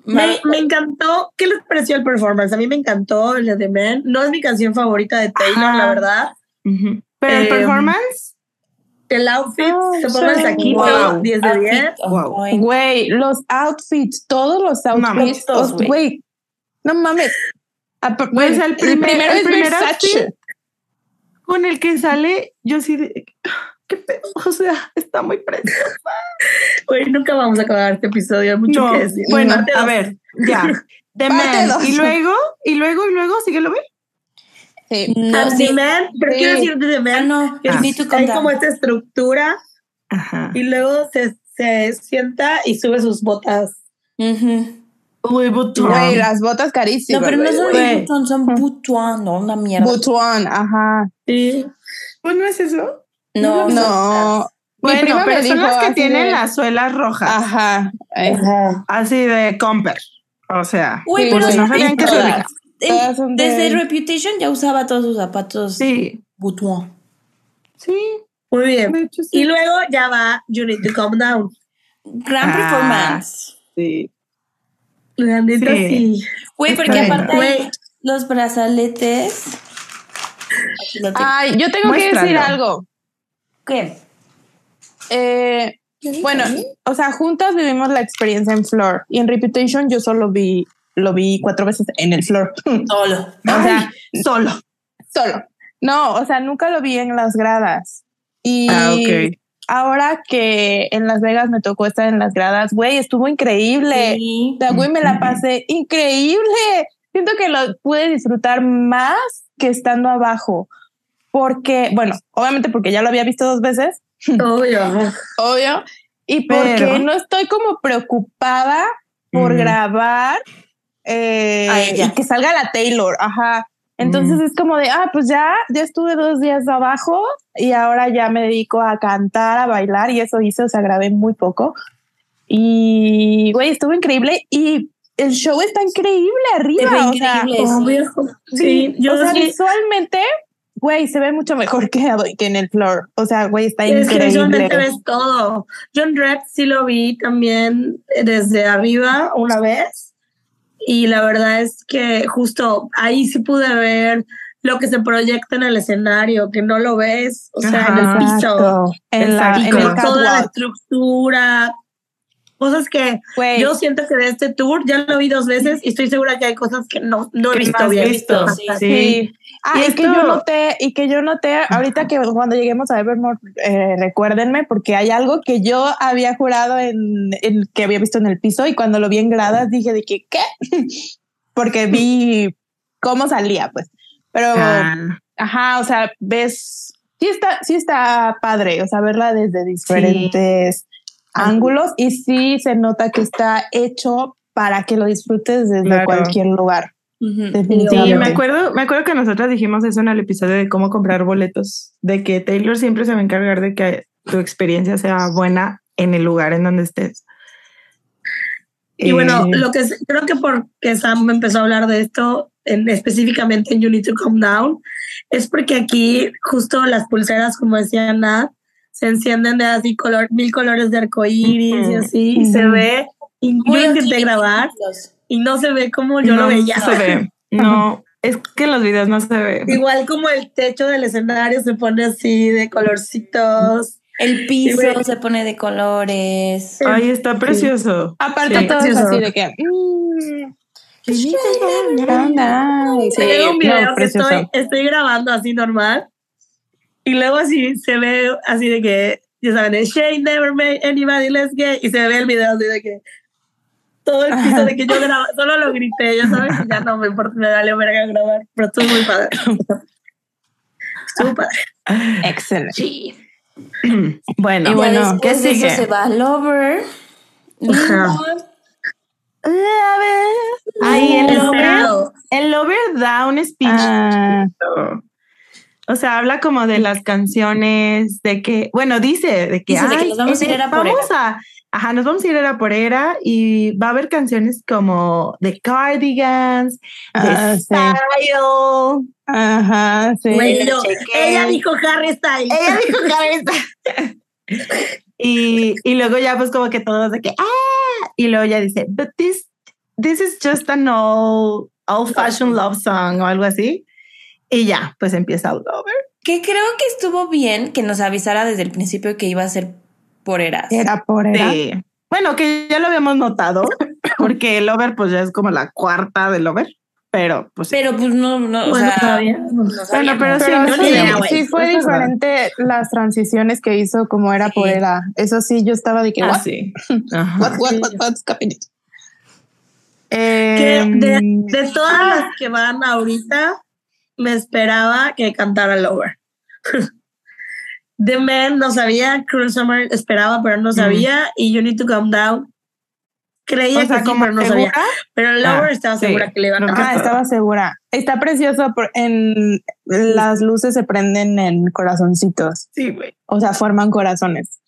Me, me encantó. ¿Qué les pareció el performance? A mí me encantó el de The Man. No es mi canción favorita de Taylor, Ajá. la verdad. Ujú. Pero el Em, performance, El outfit, Oh, se pongan sí. aquí, Wow. 10 de 10. Outfit on Wow. Güey, los outfits, todos los outfits, güey. güey, no mames. Ah, Pues güey, el primer- el es primer Versace. con el que sale, yo sí, de, qué pedo, o sea, está muy precioso. Güey, nunca vamos a acabar este episodio. Hay mucho No, que decir. bueno, a ver, ya. The Man. Y luego, y luego, y luego, síguelo ver. Sí. No, Ah, sí. The Man, pero Sí. quiero decir de The Ah, Man. no. que Ah. Hay como esta estructura Ajá. y luego se, se sienta y sube sus botas. Ujú. Louis Vuitton. Güey, las botas carísimas. No, pero no son. Louis Vuitton, son Butuan, no, una mierda. Butuan, ajá. Sí. Pues no es eso. no, No. Mi Bueno, prima pero me son dijo las que tienen de- las suelas rojas. Ajá. eh, Así de Comper. O sea, Sí, pero no ¿sabes sabían que todas. Todas son de- Desde Reputation ya usaba todos sus zapatos Sí, Butuan. sí. Muy bien. De hecho, sí. Y luego ya va You Need to Calm Down. Gran Ah. performance. Sí. La neta Sí. sí. Güey, porque aparte hay los brazaletes. Lo. Ay, yo tengo que decir algo. ¿Qué? Eh, bueno, o sea, juntas vivimos la experiencia en Floor y en Reputation yo solo vi, lo vi cuatro veces en el Floor. Solo. o sea, Ay, solo. solo. No, o sea, nunca lo vi en las gradas. Y Ah, ok. Ahora que en Las Vegas me tocó estar en las gradas, güey, estuvo increíble. Sí. O sea, güey, me la pasé increíble. Siento que lo pude disfrutar más que estando abajo. Porque, bueno, obviamente porque ya lo había visto dos veces, Obvio. obvio, y porque Pero- no estoy como preocupada por Mm. grabar eh, y que salga la Taylor, ajá. Entonces es como de, ah, pues ya, ya estuve dos días abajo y ahora ya me dedico a cantar, a bailar y eso hice, o sea, grabé muy poco. Y, güey, estuvo increíble y el show está increíble arriba. O sea, increíble. sí. Obvio. Sí, yo o sea, sí- visualmente, güey, se ve mucho mejor que, que en el floor. O sea, güey, está Es que increíble. visualmente ves todo. John Red sí lo vi también desde arriba una vez. Y la verdad es que justo ahí sí pude ver lo que se proyecta en el escenario, que no lo ves, o sea, en el piso. Exacto. En, la, en el toda la estructura. Cosas que yo siento que de este tour ya lo vi dos veces y estoy segura que hay cosas que no, no he visto bien. visto, sí. sí. Ah, Y y que yo noté, y que yo noté, ahorita que cuando lleguemos a Evermore, eh, recuérdenme, porque hay algo que yo había jurado en, en- que había visto en el piso, y cuando lo vi en gradas dije de que, ¿qué? porque vi cómo salía, pues. Pero, Ah, ajá, o sea, ves, sí está, sí está padre, o sea, verla desde diferentes ángulos, y sí se nota que está hecho para que lo disfrutes desde Claro. cualquier lugar. Ujú. Sí, me acuerdo, me acuerdo que nosotros dijimos eso en el episodio de cómo comprar boletos, de que Taylor siempre se va a encargar de que tu experiencia sea buena en el lugar en donde estés. Y bueno, Eh, lo que creo que porque Sam empezó a hablar de esto en, específicamente en You Need to Calm Down, es porque aquí justo las pulseras, como decía Nat, se encienden de así color, mil colores de arcoíris y Ujú. así, y se ve, y Muy intenté grabar y no se ve como yo no lo veía. se ve. No, es que en los videos no se ve. Igual como el techo del escenario se pone así de colorcitos. El piso Sí, se pone de colores. Ay, está precioso. Aparte Sí. todo es Precioso. así de que mm. Sí, un video no, que estoy, estoy grabando así normal y luego así se ve así de que, ya saben, de Shane never made anybody less gay y se ve el video así de que todo el piso de que yo grabo, solo lo grité, ya sabes, ya no me importa, me vale verga grabar, pero estuvo muy padre. Estuvo padre. Excelente. Sí. Bueno, Y bueno, ¿qué eso sigue? se va Lover. Ajá. Ay, el Lover, el Lover da un speech. Ah, O sea, habla como de las canciones, de que, bueno, dice de que, Dice de que ay, nos vamos a ir era por vamos a, ajá, nos vamos a ir era por era y va a haber canciones como de Cardigans, de Ah, sí. Style. Ajá, sí. Güey, yo- chequé. ella dijo Harry Styles. Ella dijo Harry y, y luego ya pues como que todos de que, ah, y luego ya dice, but this, this is just an old, old fashioned love song o algo así. Y ya, pues empieza el Lover. Que creo que estuvo bien que nos avisara desde el principio que iba a ser por eras. Era por era. Sí. Bueno, que ya lo habíamos notado, porque el Lover pues ya es como la cuarta del Lover, pero pues sí. Pero pues no, no, o Bueno, sea, todavía. no sabíamos. pero sí, Pero no sí, idea, güey. sí fue diferente las transiciones que hizo como era Sí. por era. Eso sí, yo estaba de que, Ah, what, sí. Ajá. what, what, what, what's happening? Que Em, de, de todas las que van ahorita, me esperaba que cantara Lover. The Man no sabía, Cruel Summer esperaba, pero no sabía, y You Need to Calm Down creía o sea, que sí, como pero no sabía. Pero Lover Ah, estaba sí. segura que le iba a. Ah, estaba segura. Está precioso. por- En las luces se prenden en corazoncitos. Sí, güey. O sea, forman corazones.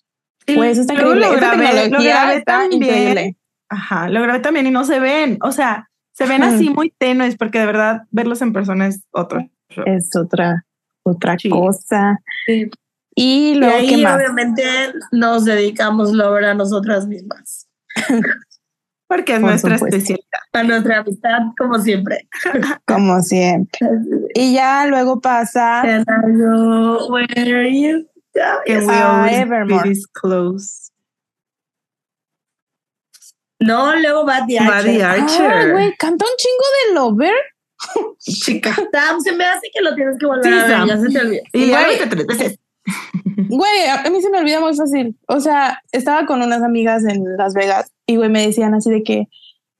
Pues está luego increíble. Lo grabé, lo tecnología grabé está también. increíble. Ajá, lo grabé también y no se ven. O sea, se ven así muy tenues porque de verdad verlos en persona es otro. show. Es otra, otra Sí. cosa. Y Y luego, ¿qué ahí más? obviamente nos dedicamos Lover a nosotras mismas. Porque es Por nuestra supuesto. especialidad. A nuestra amistad, como siempre. Como siempre. Y ya luego pasa And I where you go. Can we Ah, always Evermore. be this close? No, luego va The Va Archer. The Archer. Ay, güey, canta un chingo de Lover. Chica. Sam, se me hace que lo tienes que volver Sí, a ver, Sam. ya se te olvidó. Y Güey. háblate tres veces. Güey, a mí se me olvida muy fácil. O sea, estaba con unas amigas en Las Vegas y güey me decían así de que,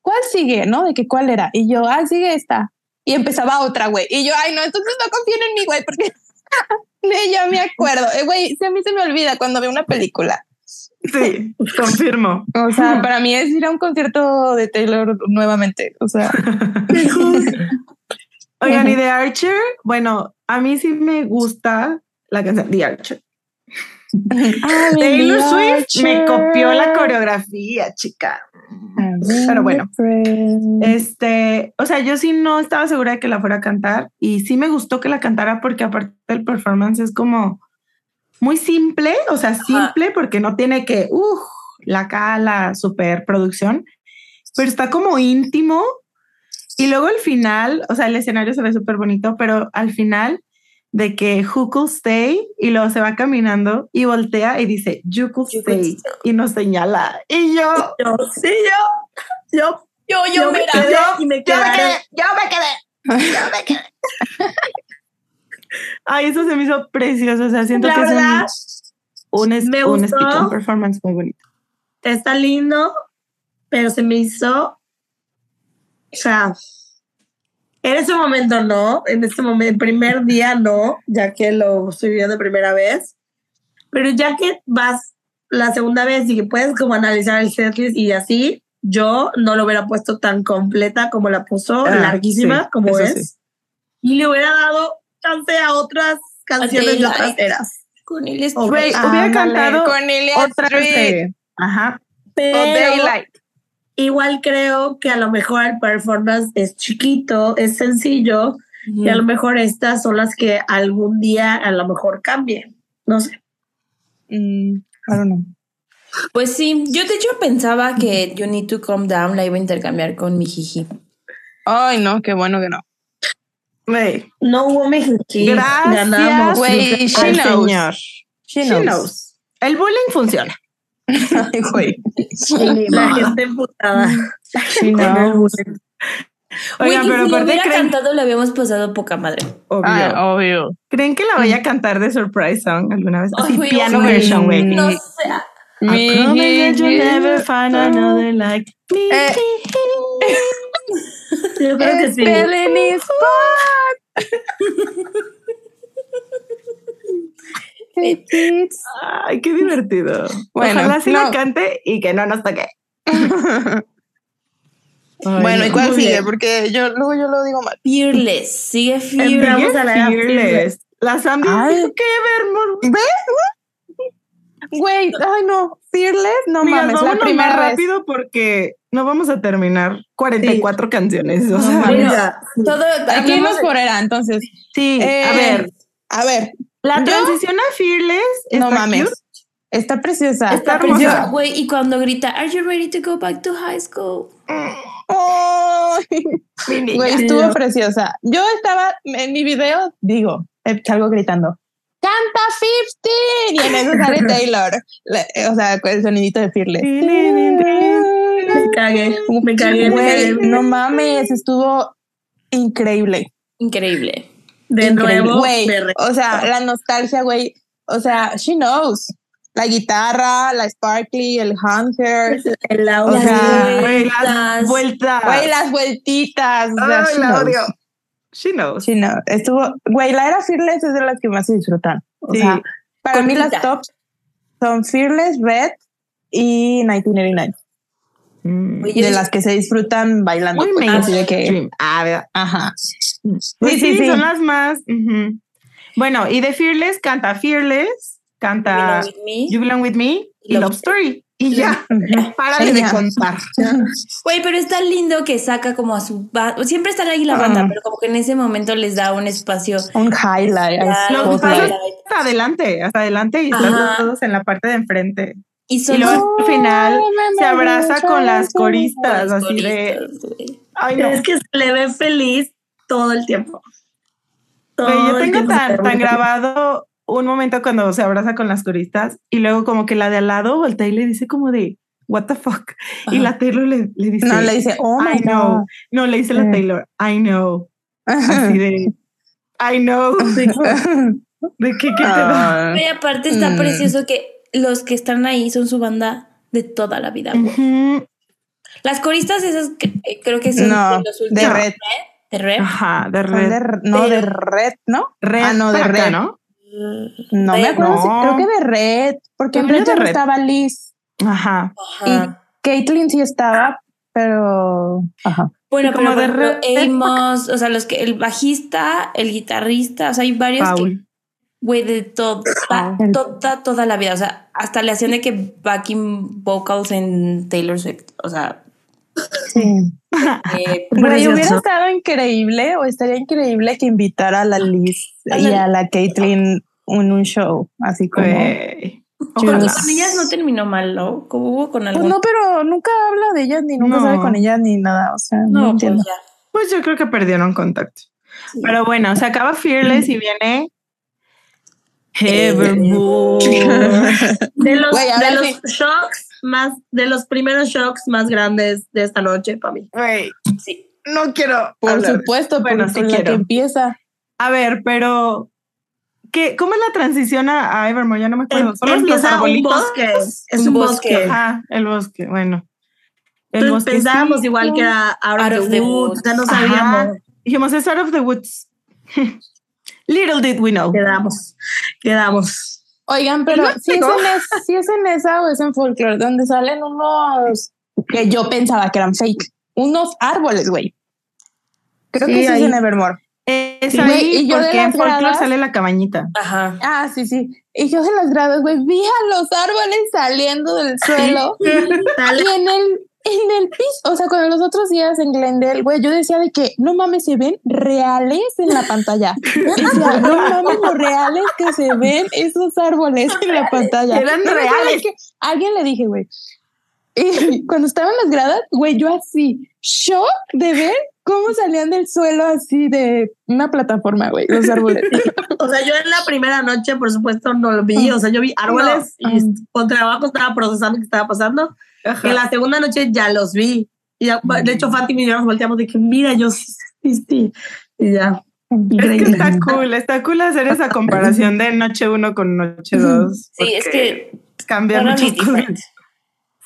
¿cuál sigue? ¿No? De que cuál era. Y yo, ah, sigue esta. Y empezaba otra, güey. Y yo, ay, no, entonces no confíen en mí, güey, porque de ya me acuerdo. Eh, Güey, si a mí se me olvida cuando veo una película. Sí, confirmo. O sea, para mí es ir a un concierto de Taylor nuevamente. O sea, Oigan, y The Archer, bueno, a mí sí me gusta la canción The Archer. Taylor Swift me copió la coreografía, chica. Pero bueno. Este, o sea, yo sí no estaba segura de que la fuera a cantar y sí me gustó que la cantara porque aparte el performance es como muy simple, o sea, simple porque no tiene que, uff, la cala, super producción, pero está como íntimo y luego al final, o sea, el escenario se ve súper bonito, pero al final de que who could stay y luego se va caminando y voltea y dice you could You could stay y nos señala y yo Yo, sí, yo, yo, Yo, yo me quedé y me yo me quedé. yo me quedé, yo me quedé. Ay, eso se me hizo precioso. O sea, siento La que verdad, es un, un, me es- un gustó. speech and performance muy bonito. está lindo, pero se me hizo, o sea, en ese momento no, en este momento, el primer día no, ya que lo estoy viendo de primera vez, pero ya que vas la segunda vez y que puedes como analizar el setlist y así, yo no lo hubiera puesto tan completa como la puso, Ah, larguísima sí, como es, sí. y le hubiera dado chance a otras canciones de otras eras. Oh, Güey, Ah, hubiera cantado Cornelia otra Street Ajá. o Pero Daylight. Igual creo que a lo mejor el performance es chiquito, es sencillo, y a lo mejor estas son las que algún día a lo mejor cambien. No sé. Mm, I don't know. Pues sí, yo de hecho pensaba que You Need to Calm Down la iba a intercambiar con mi jiji. Ay, no, qué bueno que no. No hubo México. Gracias, Ganamos. Güey, she al knows. señor. She knows. El bullying funciona. Ay, güey. La gente emputada. Bullying. Güey, Oigan, que pero si lo aparte hubiera creen, cantado le habíamos pasado poca madre. obvio. Ah, obvio. ¿Creen que la vaya a cantar de Surprise Song alguna vez? Así, Ay, güey, piano ojalá. version, güey. No sé. I promise that you'll never find another like me. Eh. Yo creo que sí. Fun. It's- Ay, qué divertido. Bueno, Ojalá sí no. la cante y que no nos toque. Ay, bueno, no. ¿y cuál sigue? bien. Porque yo luego yo lo digo mal. Fearless. Sigue Fearless. A la Fearless. La que Evermore. Güey, ay no, Fearless, no Amigas, mames, la primera más rápido porque no vamos a terminar 44 canciones. O sea. Mira, Todo, irnos de- por era, entonces. sí, a Eh, ver, A ver, la yo- transición a Fearless no está mames. cute. Está preciosa. Está hermosa. Güey, y cuando grita, ¿Are you ready to go back to high school? Güey, estuvo preciosa. Yo estaba en mi video, digo, eh, salgo gritando, ¡Canta 15! Y en eso sale Taylor. O sea, con el sonidito de Fearless. me cagué, me cagué, me Güey, cagué. no mames, estuvo increíble. Increíble. De increíble. nuevo, güey. O sea, la nostalgia, güey. O sea, she knows. La guitarra, la sparkly, el hunter, el o audio. sea, Güey, las Vueltas. güey, las vueltitas. O sea, she la knows. odio. She knows. She knows. Estuvo, güey, la era Fearless es de las que más se disfrutan. O Sí. sea, para mí las tops son Fearless, Red y 1989. Mm. De las que se disfrutan bailando. Así de que. Ah, ajá. Pues Sí, sí, sí, son las más. Bueno, y de Fearless canta Fearless, canta Belong with me. You Belong With Me y Love Love Story. Y ya, Sí, de contar. Güey, pero está lindo que saca como a su banda. Siempre está ahí la banda, Ah. pero como que en ese momento les da un espacio. Un highlight. Hasta adelante, hasta adelante y están todos en la parte de enfrente. Y Y luego al final se abraza con las coristas, las así de. coristas, güey. Ay, no. Es que se le ve feliz todo el tiempo. Todo yo tengo tan, tan grabado un momento cuando se abraza con las coristas y luego como que la de al lado voltea y le dice como de what the fuck y Ajá. la Taylor le, le dice No, le dice, oh my I know God. no le dice la. Taylor I know así de I know de qué qué te da Ah, Güey, aparte está Mm. precioso que los que están ahí son su banda de toda la vida, güey. Las coristas esas que- eh, creo que son No, los de últimos. red. De red. ajá de red de r- no, de red, ¿no? red ah, no, de acá, red. no No me Red. acuerdo si creo que de red, porque en red no Red. estaba Liz ajá Ajá. y Caitlyn sí estaba, pero ajá. Bueno, como pero de ejemplo, red. Amos, o sea, los que el bajista, el guitarrista, o sea, hay varios que, Paul güey, de toda, toda, toda la vida, o sea, hasta le hacían de que backing vocals en Taylor Swift, o sea, Sí. eh, hubiera estado increíble o estaría increíble que invitara a la Liz A y la- a la Caitlyn en un show, así como. ojalá con ellas no terminó mal, ¿no? Como hubo con Pues algún... no, pero nunca habla de ellas ni nunca No. sale con ellas ni nada, o sea, no, no, pues entiendo. ya. pues yo creo que perdieron contacto Sí. pero bueno se acaba Fearless y viene Evermore De los, ahora de los sí. shocks más, de los primeros shocks más grandes de esta noche para mí. Güey, Sí. no quiero Por hablar. supuesto, Bueno, por, sí la quiero. que empieza. A ver, pero ¿qué, ¿cómo es la transición a, a Evermore? Ya no me acuerdo. Em- ¿Son los- los empieza un bosque. Es Un un bosque. bosque. Ajá, el bosque, bueno. El Entonces pensábamos igual que era Out, Out of of the the Woods. Woods. Ya no Ajá. sabíamos. Dijimos, es out of the woods. Little did we know. Quedamos. Quedamos. Oigan, pero si es, en es- si es en esa o es en folklore, donde salen unos que yo pensaba que eran fake, unos árboles, güey. Creo Sí, que sí ahí. es en Evermore. Es ahí güey, y yo de porque en las folklore gradas- sale la cabañita. Ajá. Ah, sí, sí. Y yo de las gradas, güey, vi a los árboles saliendo del suelo y en el, en el piso, o sea, cuando los otros días en Glendale, güey, yo decía de que no mames, se ven reales en la pantalla. Decía, no mames, lo reales que se ven esos árboles en la pantalla. Eran No reales. que alguien le dije, güey. Y cuando estaban las gradas, güey, yo así, shock de ver cómo salían del suelo así de una plataforma, güey, los árboles. O sea, yo en la primera noche, por supuesto, no lo vi. O sea, yo vi árboles No. y con trabajo estaba procesando qué estaba pasando. Ajá. En la segunda noche ya los vi. Y ya, de hecho, Fátima y yo nos volteamos de que, mira, yo sí, sí, sí. Y ya. Es que Increíble. está cool, está cool hacer esa comparación de noche uno con noche dos. Sí, es que cambia Totally muchas cosas.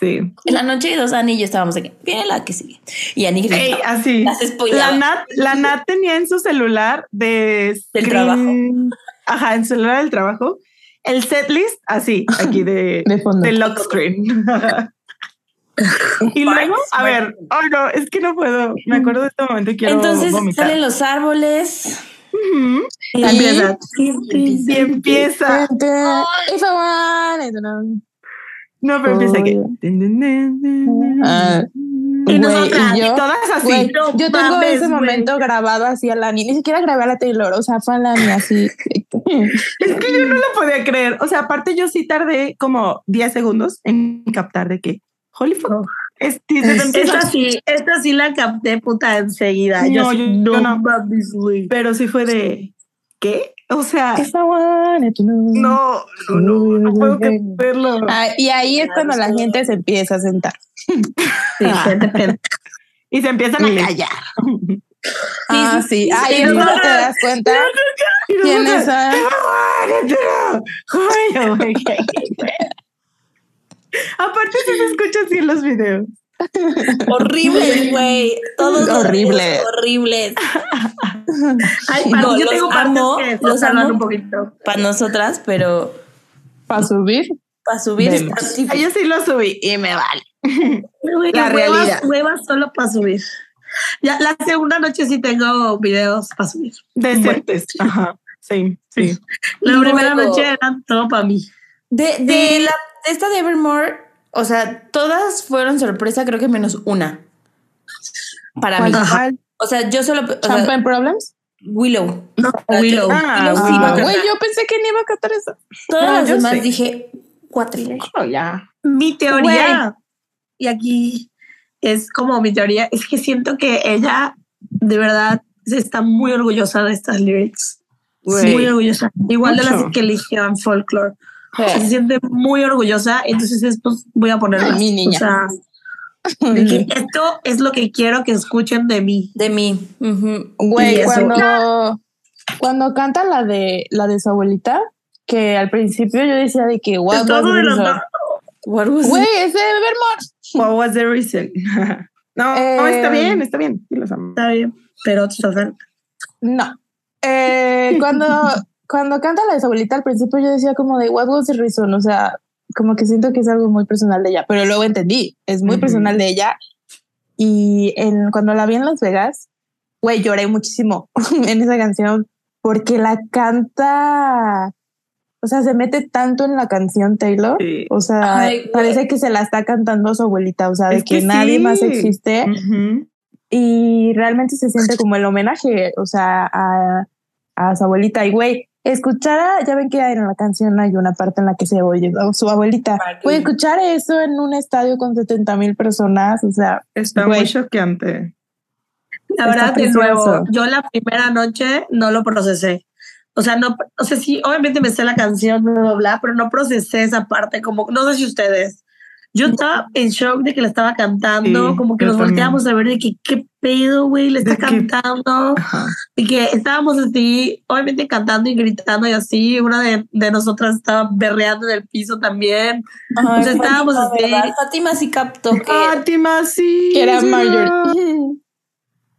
Sí. en la noche de dos Ani y yo estábamos de que viene la que sigue. Y Ani Ey, así. Las. La Nat, la Nat tenía en su celular de Del screen- trabajo. Ajá, en su celular del trabajo. El setlist así, aquí de, De fondo. de lock screen. y luego, a ver, oh no, es que no puedo. Me acuerdo de este momento y quiero Entonces vomitar. salen los árboles. Y- Empieza. Y empieza. No, pero empieza aquí. Ah. Y Güey, nosotras, y yo- Todas así. No yo tengo mames, ese momento grabado así a Lani, ni siquiera grabé a la Taylor, o sea, fue a Lani así. Es que yo no lo podía creer. O sea, aparte yo sí tardé como 10 segundos en captar de que, holy fuck, Oh. es- sí, se te empieza- Esta sí, esta sí la capté puta enseguida. No, yo, sí, yo- no, yo no. pero sí fue de, ¿qué? O sea, no, no, no, no puedo creerlo. Ah, y ahí es cuando la gente se empieza a sentar. Sí, pendeja. Y se empiezan a callar. Ah, sí, sí. sí, Ahí sí, es cuando te das cuenta Y quiénes nosotras, son. Ay, güey. Aparte sí se escucha así en los videos. Horribles, güey. Todos los Horrible. videos horribles. Ay, para No, yo los tengo amo, que los amo. un poquito. Para nosotras, pero Para subir. para subir Yo sí lo subí y me vale. Güey, La realidad. Huevas solo para subir. Ya, la segunda noche sí tengo videos para subir. Decentes. Ajá. Sí, sí. La Y primera luego- noche eran todo para mí. De, de la, esta de Evermore, o sea, todas fueron sorpresa, creo que menos una. Para mí. Ajá. O sea, yo solo. O sea, Champagne Problems. Willow. No, Willow. Ah, Willow sí ah, güey, yo pensé que ni iba a cantar eso. Todas No, las demás sí. dije cuatro. Oh, ya. Mi teoría, y aquí es como mi teoría, es que siento que ella de verdad está muy orgullosa de estas lyrics. Güey. Muy orgullosa. Igual de Mucho. las que eligió en Folklore. Se siente muy orgullosa, entonces esto voy a poner Mi niña. O sea, de que esto es lo que quiero que escuchen de mí. De mí. Ujú. Y Güey, cuando, cuando canta la de la de su abuelita, que al principio yo decía de que dos. What was Güey, it? es de Evermore. What was the reason? no, no, Eh, está bien, está bien. Sí, los amo. Está bien, pero otros hacen- No. Eh, cuando, cuando canta la de su abuelita, al principio yo decía como de what was the reason, o sea, como que siento que es algo muy personal de ella, pero luego entendí, es muy personal de ella. Y en, cuando la vi en Las Vegas, güey, lloré muchísimo en esa canción porque la canta, o sea, se mete tanto en la canción Taylor, Sí. o sea, Ay, parece que se la está cantando a su abuelita, o sea, de Es que, que nadie sí. más existe Ujú. y realmente se siente como el homenaje, o sea, a, a su abuelita. Y güey, escuchar, a- ya ven que en la canción hay una parte en la que se oye su abuelita. Güey, escuchar eso en un estadio con 70 mil personas, o sea, Está Güey. muy choqueante. La verdad, de nuevo, yo la primera noche no lo procesé. O sea, no, o sea, sí, obviamente me sé la canción, bla, bla, bla, pero no procesé esa parte, como, no sé si ustedes. Yo estaba en shock de que la estaba cantando, Sí, como que nos también. volteamos a ver de que qué pedo, güey, le está De que- cantando. Ajá. Y que estábamos así, obviamente cantando y gritando y así. Una de, de nosotras estaba berreando en el piso también. Ay, Entonces estábamos Fátima, así. ¿verdad? Fátima sí captó que. Fátima, sí. que era Marjorie.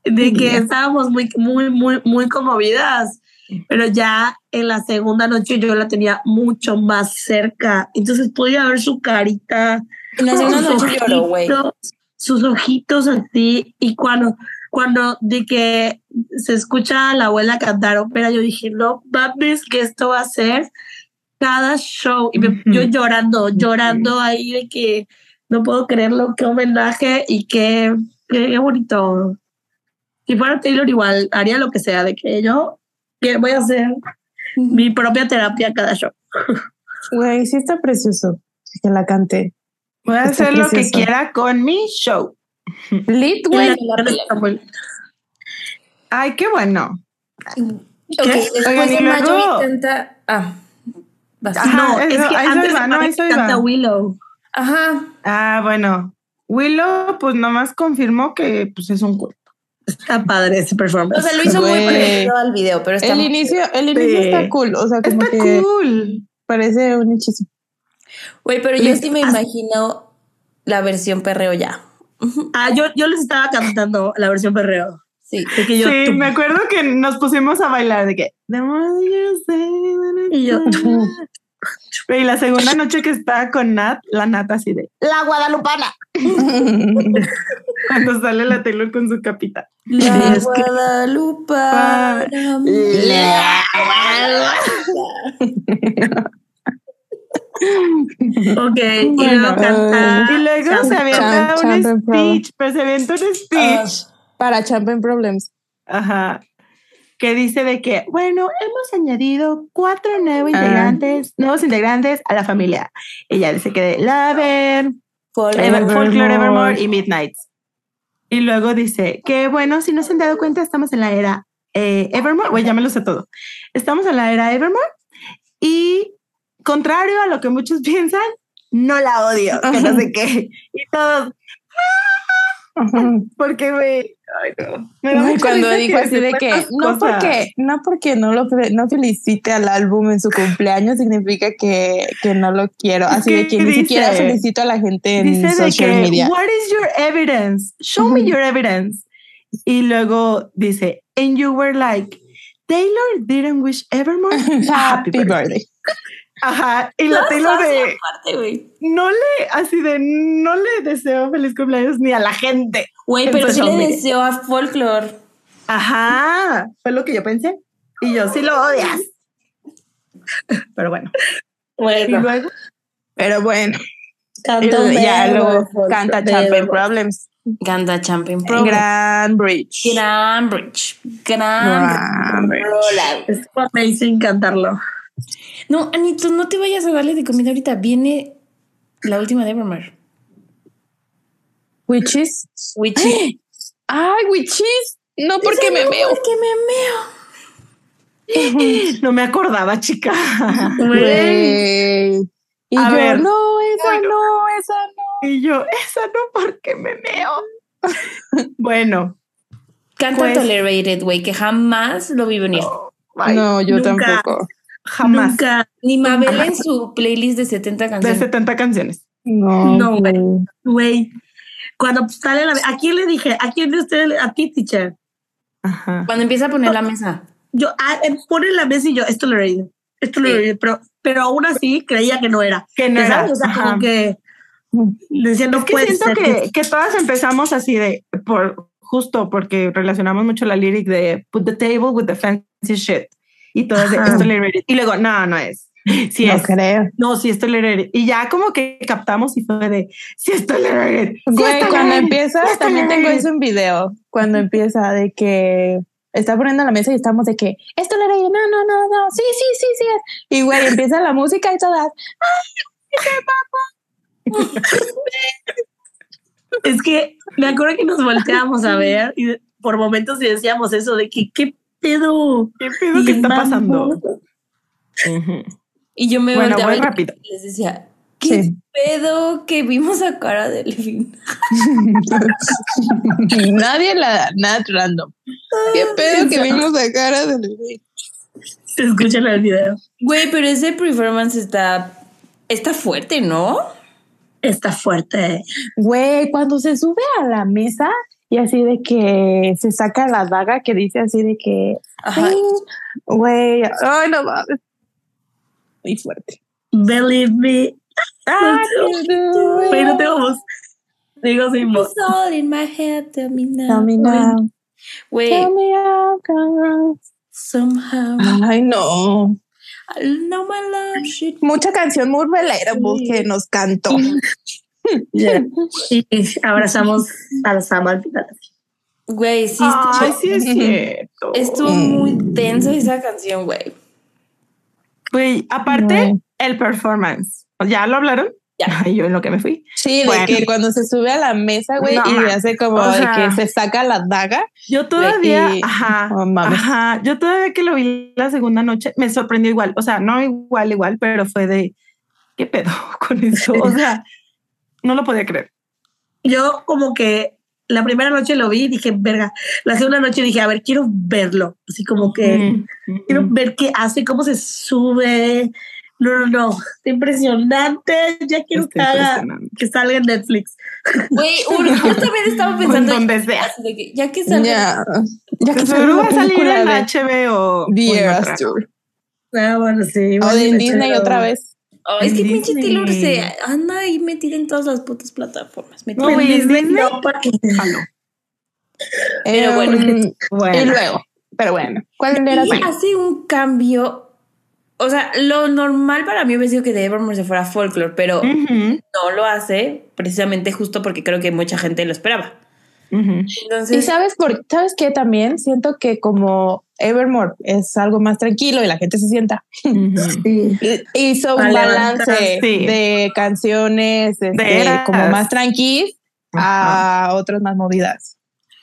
de que estábamos muy, muy, muy, muy conmovidas. Pero ya en la segunda noche yo la tenía mucho más cerca. Entonces podía ver su carita, Noche lloró, güey. ojitos, sus ojitos así. Y cuando, cuando de que se escucha a la abuela cantar ópera, yo dije, no mames, que esto va a ser cada show. Y me- Ujú. yo llorando, llorando ahí de que no puedo creerlo, qué homenaje y qué, qué, qué bonito. Si fuera Taylor igual, haría lo que sea, de que yo que voy a hacer mi propia terapia cada show. Güey, sí está precioso que la cante. Voy a hacer lo que quiera con mi show. Lit, güey. Ay, qué bueno. Ok, ¿Qué? después Oigan, y de luego- Marjorie canta. Ah. Ajá, no, es que antes iba, no, eso iba. Willow. Ajá. Ah, bueno. Willow, pues nomás confirmó que pues es un cuerpo. Está padre ese O performance. sea, lo hizo muy parecido al video, pero está El inicio, el inicio Sí. está cool. O sea, como Está que cool. parece un hechizo. Güey, pero yo Les- sí me imagino la versión perreo ya. Ah, yo, yo les estaba cantando la versión perreo. Sí. Que yo, sí, tú- me acuerdo que nos pusimos a bailar de que Y yo, Y la segunda noche que estaba con Nat, la Nat así de la guadalupana. cuando sale la Taylor con su capita. La es que- Guadalupana. Ok, y Bueno, luego canta. Y luego se avienta champ- un champ- speech, pero se avienta un speech. Para Champion Problems. Ajá. Que dice de que, bueno, hemos añadido cuatro nuevos Ah. integrantes, nuevos integrantes a la familia. Ella dice que de Laver, Folklore. Ever- Evermore. Evermore y Midnight. Y luego dice que, bueno, si no se han dado cuenta, estamos en la era eh, Evermore. Güey, ya me lo sé todo. Estamos en la era Evermore. Y contrario a lo que muchos piensan, no la odio, que no sé qué. Y todos, porque, güey, ay, no. Me da cuando dijo así de que no porque no porque no lo no felicite al álbum en su cumpleaños significa que, que no lo quiero así de que que ni dice- siquiera felicito a la gente en Dice de social que, media what is your evidence? Show me your evidence. Y luego dice, and you were like, Taylor didn't wish Evermore happy birthday Ajá, y la Taylor de, no le, así de, no le deseo feliz cumpleaños ni a la gente. Güey, pero sí le deseo a Folklore. Ajá, fue lo que yo pensé. Y yo, sí lo odias. Pero bueno, y Bueno, luego, pero bueno canta el- ya luego canta Champion Problems Ganda Champion Pro. Grand Bridge Gran Bridge. Gran Gran Bridge. Estuvo amazing cantarlo. No, Anito, no te vayas a darle de comida ahorita. Viene la última de Evermore. Witches Witchy. ay Witches no porque me veo Porque me meo. no me acordaba, chica. Güey. y A yo ver. no esa Bueno. no esa no Y yo, esa no, porque me meo. bueno, Canta Pues- Tolerated, güey, que jamás lo vi venir. no yo nunca. tampoco jamás. Nunca, Ni Mabel en su playlist de 70 De canciones. 70 canciones. no No, güey. güey. Cuando sale la. ¿A quién le dije? ¿A quién de ustedes? A ti, teacher. Ajá. Cuando empieza a poner la mesa. Yo, ah, eh, pone la mesa y yo, esto lo leí. Esto lo Sí. leí. Pero, pero aún así creía que no era. Que no ¿Sabes? era. O sea, Ajá. como que. Decía, no Es que puede siento ser que, que todas empezamos así de, por justo porque relacionamos mucho la lyric de put the table with the fancy shit. Y todas de esto. Y luego, no, no es. Sí no es. creo No, sí es tolerated. Y ya como que captamos y fue de, sí es tolerated. sí es Güey, cuando empieza, sí también tengo tolerated". eso en video. Cuando empieza de que está poniendo la mesa y estamos de que esto le no, no, no, no, sí, sí, sí, sí. es". Y güey, empieza la música y todas. Es que me acuerdo que nos volteábamos a ver y por momentos decíamos eso de que qué pedo. ¿Qué pedo que está vamos. pasando? Y yo me Bueno, volteaba voy y rápido. les decía, ¿qué Sí. pedo que vimos a cara de Levin? Nadie la nada random. Qué pedo que vimos a cara de Escuchen el video. Güey, pero ese performance está, está fuerte, ¿no? Está fuerte. Güey, cuando se sube a la mesa y así de que se saca la daga que dice así de que, Ajá. "Ay, güey, ay, no mames. Muy fuerte. Believe me. Ah, Güey, no tengo voz. Digo sin voz. All in my head, tell me now. Tell me now. Tell me somehow, Ay, no. I know my love Mucha canción muy relatable que nos cantó. Ya. Y, abrazamos a Sam al final. Güey, sí, Ay, estuvo, sí es cierto. estuvo muy tenso esa canción, güey. Güey, aparte, No. el performance. ¿Ya lo hablaron? Ya. Ay, yo en lo que me fui. Sí, de Bueno. que cuando se sube a la mesa, güey, No, y ma. hace como O de sea, que se saca la daga. Yo todavía, y- ajá, oh, ajá, yo todavía que lo vi la segunda noche me sorprendió igual, o sea, no igual, igual, pero fue de, ¿qué pedo con eso? O sea, no lo podía creer. yo como que la primera noche lo vi y dije, verga. La segunda noche dije, a ver, quiero verlo. Así como que Mm, quiero mm. ver qué hace, cómo se sube. No, no, no. Está impresionante. Ya quiero Está que, haga- que salga en Netflix. Güey, un- justamente estaba pensando En donde sea. que ya que salga Ya, ya que salió seguro va a salir en HBO. The o en Eras. Tour. Ah, bueno, sí. O pero- Disney otra vez. Oh, es que pinche. Taylor se anda ahí metida en todas las putas plataformas. metida. No, Disney Disney. no. Pero Eh, bueno. Y Bueno. luego, pero bueno, ¿cuál era y hace un cambio. O sea, lo normal para mí hubiera sido que de Evermore se fuera folklore, pero no lo hace precisamente justo porque creo que mucha gente lo esperaba. Ujú. Y Entonces, sabes por sabes qué también siento que como Evermore es algo más tranquilo y la gente se sienta Ujú. Sí. hizo un balance levantar, sí. de canciones este, eras. como más tranquilas a otras más movidas.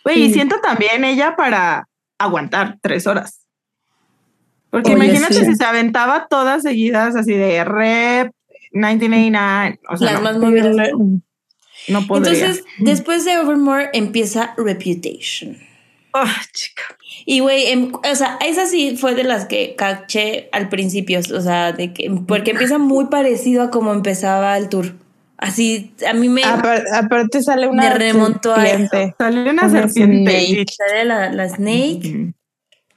Güey, y Sí. siento también ella para aguantar tres horas. Porque Oye, imagínate sí. si se aventaba todas seguidas así de rep, 1989. O sea, las no, más movidas. No podría. Entonces, después de Evermore empieza Reputation. Oh, chica. Y güey, em- o sea, esa sí fue de las que caché al principio, o sea, de que porque empieza muy parecido a como empezaba el tour. Así, a mí me Apar- aparte sale una Me remontó a serpiente. Salió una Una serpiente. snake. sale la, la Snake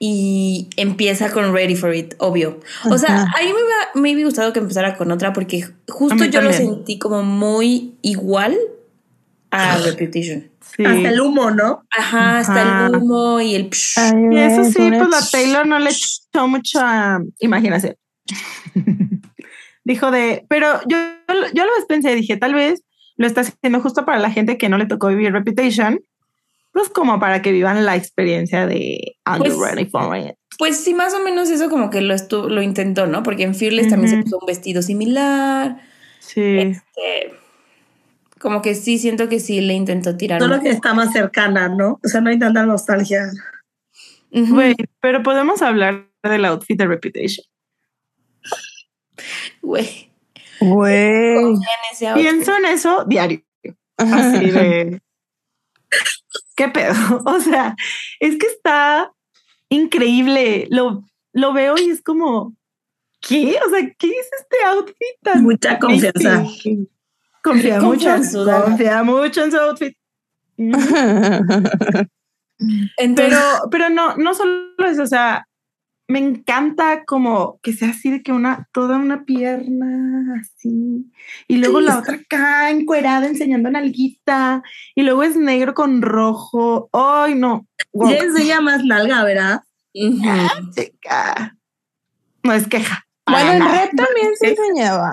y empieza con Ready for It, obvio. O sea, a mí me hubiera, me hubiera gustado que empezara con otra porque justo A yo lo sentí como muy igual a Reputation. Sí. Hasta el humo, ¿no? Ajá, hasta Ajá. el humo y el psh. Ay, Y eso sí, pues la Taylor no le echó mucha imaginación. Dijo de, pero yo, yo lo pensé, dije, tal vez lo está haciendo justo para la gente que no le tocó vivir Reputation, pues como para que vivan la experiencia de Are You Pues- Ready for It? Pues sí, más o menos eso como que lo, estu- lo intentó, ¿no? Porque en Fearless también se puso un vestido similar. Sí. Este, como que sí, siento que sí le intentó tirar. Solo que está más cercana, ¿no? O sea, no hay tanta nostalgia. Güey, pero podemos hablar del outfit de Reputation. Güey, Güey. Pienso en eso diario. Así de. ¿Qué pedo? O sea, es que está increíble. Lo, lo veo y es como, ¿qué? O sea, ¿qué es este outfit tan Mucha confianza. Confía mucho. Confianzuda. Confía mucho en su outfit. Entonces, Pero, pero no, no solo eso, o sea, me encanta como que sea así de que una, toda una pierna así, y luego la otra acá encuerada enseñando nalguita, y luego es negro con rojo. Ay, no. Wow. Ya enseña más nalga, ¿verdad? Chica. No es queja. Bueno, en. Red también se enseñaba.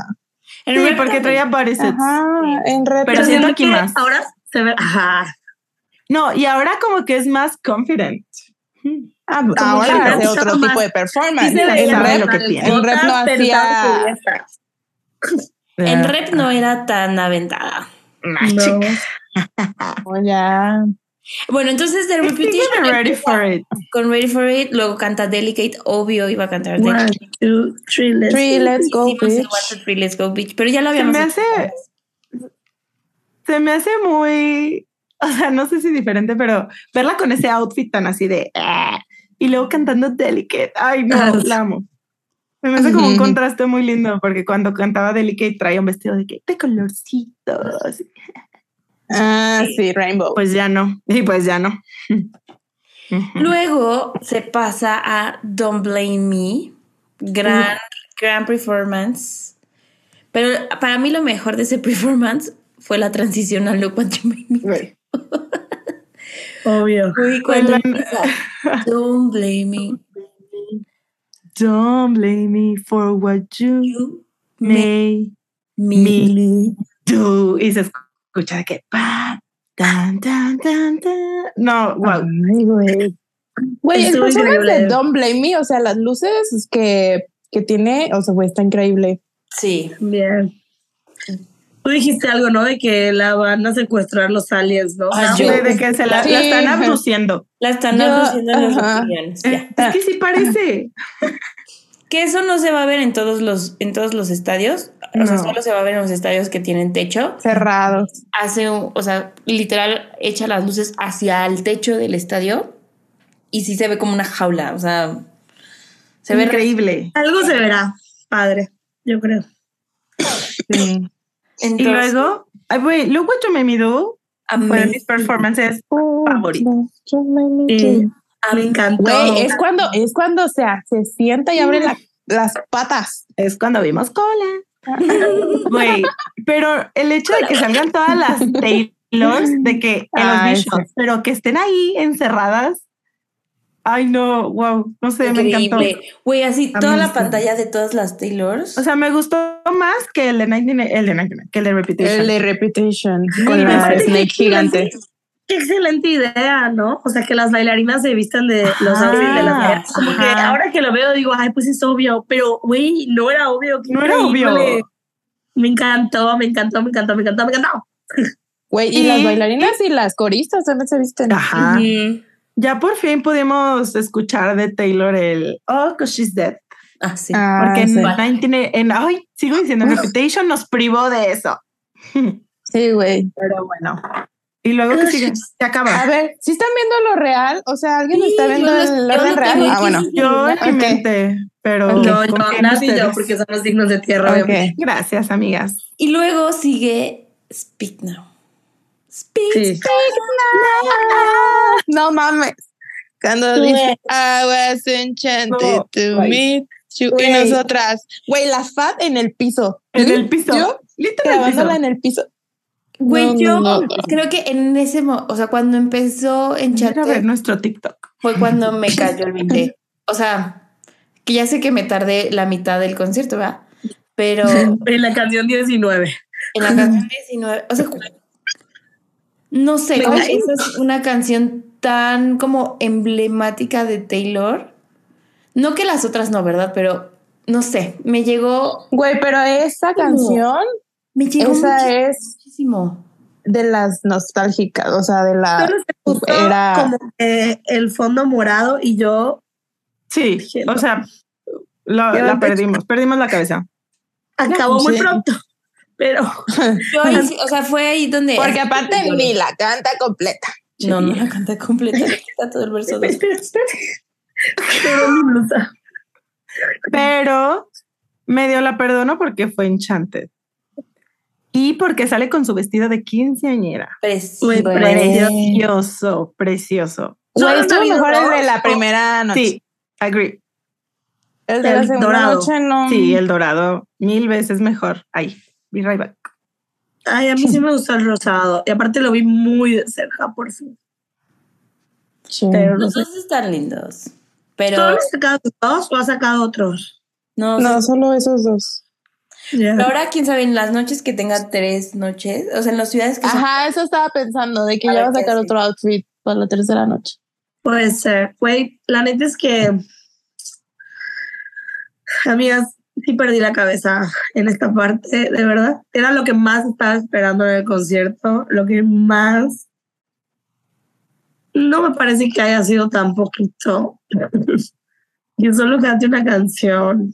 En Sí, porque traía. Ajá, en Red Pero siento que más. ahora se ve. Ajá. No, y ahora como que es más confident. Ah, como que ahora hace otro tipo de performance. Sí en en lo que tiene. en Red no hacía. En Rep no era tan aventada. No. Oh, ya. Bueno, entonces que Reputation ready for it. con Ready for It, luego canta Delicate, obvio iba a cantar One, Delicate. two, three, let's Three, go. let's go, bitch. One, Two, Three, Let's Go Beach, pero ya lo Se habíamos me hecho hace- antes. se me hace muy, o sea, no sé si diferente, pero verla con ese outfit tan así de "Ah", y luego cantando Delicate. Ay, no, Ah, la amo. Se me hace como un contraste muy lindo porque cuando cantaba Delicate traía un vestido de, que- de colorcitos. Ah, sí, Rainbow. Pues ya no. Y pues ya no. Luego se pasa a Don't Blame Me, gran, gran performance. Pero para mí lo mejor de ese performance fue la transición a Look What You Made Me. Güey. Obvio. Uy, cuando empieza, Don't blame me, Don't blame me for what you you made may me. me do. Y se escucha de que pa, tan, tan, tan, tan. No, wow. Ay, güey. Güey, increíble. de Don't Blame Me, o sea, las luces que, que tiene, o sea, güey, está increíble. Sí. Bien. Tú dijiste algo, ¿no? De que la van a secuestrar los aliens, ¿no? Ah, De, que se la, Sí, la están abduciendo. La están abduciendo en los. Es que sí parece. Que eso no se va a ver en todos los, en todos los estadios. O sea, No. solo se va a ver en los estadios que tienen techo. Cerrados. Hace, un- o sea, literal, echa las luces hacia el techo del estadio. Y sí se ve como una jaula. O sea, se ve Increíble. Algo se verá, padre, yo creo. Sí. Y luego, ay, wait, Look What You Made Me Do fue mis performances favoritas. Sí, me encantó. Güey, es cuando, es cuando o sea, se sienta y abre la- las patas. Es cuando vimos cola. Güey, pero el hecho de que salgan todas las Taylors, de que en los Ay, visuals, pero que estén ahí encerradas. Ay, no, wow, no sé, me encantó. Increíble. Güey, así A toda la pantalla de todas las Taylors. O sea, me gustó más que el de 99, el de 99, que el de Reputation. El de Reputation con la Snake gigante. Qué excelente idea, ¿no? O sea, que las bailarinas se vistan de los outfits de las. Como que ahora que lo veo digo, ay, pues es obvio, pero güey, no era obvio. No era obvio. Me encantó, me encantó, me encantó, me encantó, me encantó. Güey, y, Y- las bailarinas y las coristas también se visten. Ajá. Ya por fin pudimos escuchar de Taylor el Oh, cause she's dead. Ah, sí. Ah, Porque en, sí. 99 en, ay, sigo diciendo, Reputation nos privó de eso. Sí, güey. Pero bueno. Y luego que sigue, se acaba. A ver, si están viendo lo real, o sea, alguien Sí, está viendo el orden real. Ah, bueno. Yo en mi Ok. mente, pero Ok. No, yo, Nat y yo, porque son los signos de tierra. Ok. obviamente. Gracias, amigas. Y luego sigue Speak Now. Speak. Sí. No mames. Cuando Güey. dice I was enchanted No, to meet you. Y nosotras, güey, la fat en el piso. En el piso. Yo Literal piso. grabándola en el piso. Güey, No, yo no, no. creo que en ese momento, o sea, cuando empezó Mira a ver nuestro TikTok. fue cuando me cayó el 20. O sea, que ya sé que me tardé la mitad del concierto, ¿verdad? Pero En la canción 19. en la canción 19, o sea, no sé, esa es una canción tan como emblemática de Taylor. No que las otras no, ¿verdad? Pero no sé, me llegó, Güey, pero esa canción, me llegó esa es muchísimo. de las nostálgicas, o sea, de la... Solo se puso era- como que el fondo morado y yo Sí, Dije, o no. sea, lo- la perdimos, perdimos la cabeza. acabó muy Sí. pronto. Pero Yo o sea, fue ahí donde. Porque aparte ni la canta completa. No, no la canta completa, le quita todo el verso. dos. espera, espera. Pero mi blusa. Pero medio la perdono porque fue Enchanted. Y porque sale con su vestido de quinceañera. Precioso. Precioso, precioso. Han habido mejor el de la primera noche. Sí, agree. El de la segunda dorado. noche no. Sí, el dorado mil veces mejor. Ahí, be right back. Ay, a mí sí me gustó el rosado. Y aparte lo vi muy de cerca, por fin. Sí. Pero no Los sé. dos están lindos. Pero ¿Solo has sacado dos o has sacado otros? no, No, solo esos dos. Ya. Pero ahora, quién sabe, en las noches que tenga tres noches, o sea, en las ciudades que son- Ajá, eso estaba pensando, de que A ya va a sacar otro outfit para la tercera noche. Puede ser. Güey, la neta es que. Amigas, sí perdí la cabeza en esta parte, de verdad. Era lo que más estaba esperando en el concierto, lo que más. No me parece que haya sido tan poquito. que solo cante una canción.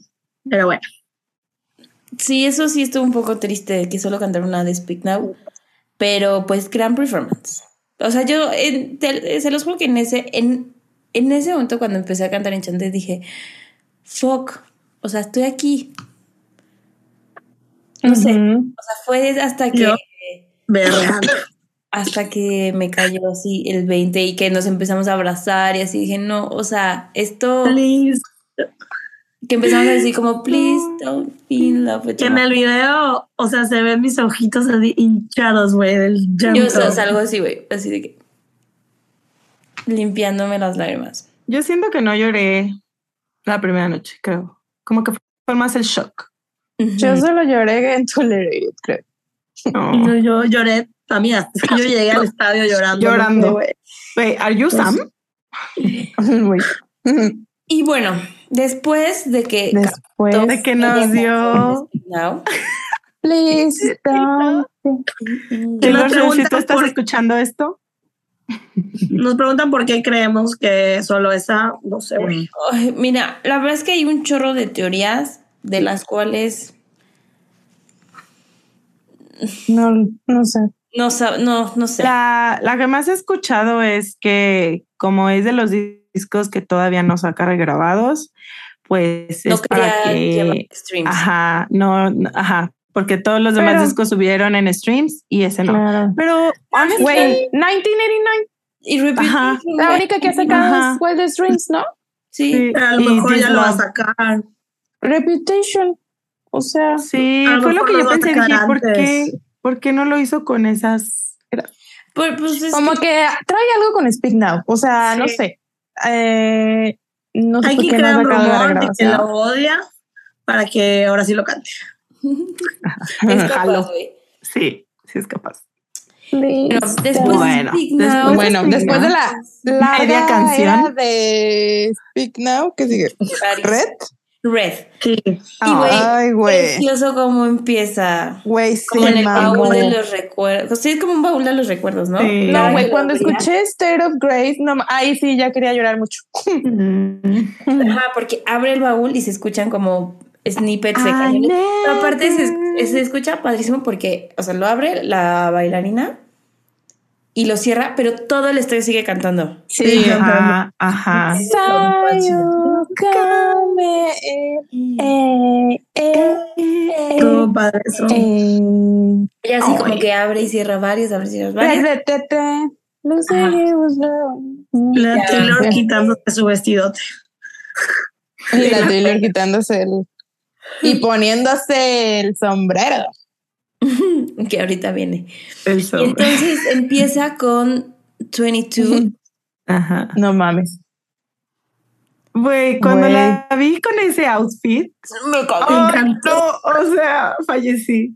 Pero bueno, Sí, eso sí estuvo un poco triste que solo cantar una de Speak Now. Pero pues gran performance. O sea, yo en- te- se los juro que en ese, en, en ese momento cuando empecé a cantar Enchanted dije, fuck, o sea, estoy aquí. No sé, o sea, fue hasta que Yo- hasta que me cayó así el 20 y que nos empezamos a abrazar y así dije, no, o sea, esto Please. Que empezamos a decir como, please don't be in love with Que en mom". el video, o sea, se ven mis ojitos así hinchados, güey, del llanto. Yo o sea, salgo así, güey, así de que limpiándome las lágrimas. Yo siento que no lloré la primera noche, creo. Como que fue más el shock. Yo solo lloré en Tolerated, creo. No. Yo, yo lloré, que yo llegué al estadio llorando. Llorando. no sé, güey. Wait, are you Sam? Muy. Y bueno, después de que Después, De que nos dio. Now, please don't. Taylor Swift, si tú preguntan estás por- escuchando esto, Nos preguntan por qué creemos que solo esa, no sé. Ay, mira, la verdad es que hay un chorro de teorías de las cuales No, no sé. no, no, no sé. La, la que más he escuchado es que como es de los discos que todavía no saca regrabados, pues no es para que... streams. Ajá, no, no, ajá, porque todos los demás Pero- discos subieron en streams y ese no. Claro. Pero, honestly, Güey, 1989, Y Reputation, Ajá. la única que ha sacado Ajá. es Wild Streams, ¿no? Sí. sí, Pero a lo mejor ya lo va a sacar. Reputation. O sea, Sí, lo fue lo que lo yo pensé. Dije, ¿por qué, ¿por qué no lo hizo con esas? Pero, pues, es como que- que trae algo con Speak Now. O sea, no Sí. sé. Eh, no sé Hay que crear un rumor de que lo odia para que ahora sí lo cante. es capaz. Sí, sí es capaz. Bueno, después Bueno, de después después la larga Media canción. de Speak Now, ¿qué sigue? Red. Red. Sí. Y güey, Ay, güey. precioso cómo empieza. Güey, sí, Como en el baúl de los recuerdos. Sí, es como un baúl de los recuerdos, ¿no? Sí. No, güey, cuando escuché State of Grace, no, ahí sí ya quería llorar mucho. Mm. Ajá, porque abre el baúl y se escuchan como snippets de I canciones. Aparte se, se escucha padrísimo porque, o sea, lo abre la bailarina y lo cierra, pero todo el estadio sigue cantando. Sí, Ajá, ajá. Eh, eh, eh, Todo padre eso. eh. Y así como que abre y cierra varios, abre y cierra varios. Ajá. was love. La. Taylor quitándose su vestidote. Y la Taylor quitándose el. Y poniéndose el sombrero. que ahorita viene. Y entonces empieza con 22. Ajá. No mames. Güey, cuando la vi con ese outfit, Me no, o sea, fallecí.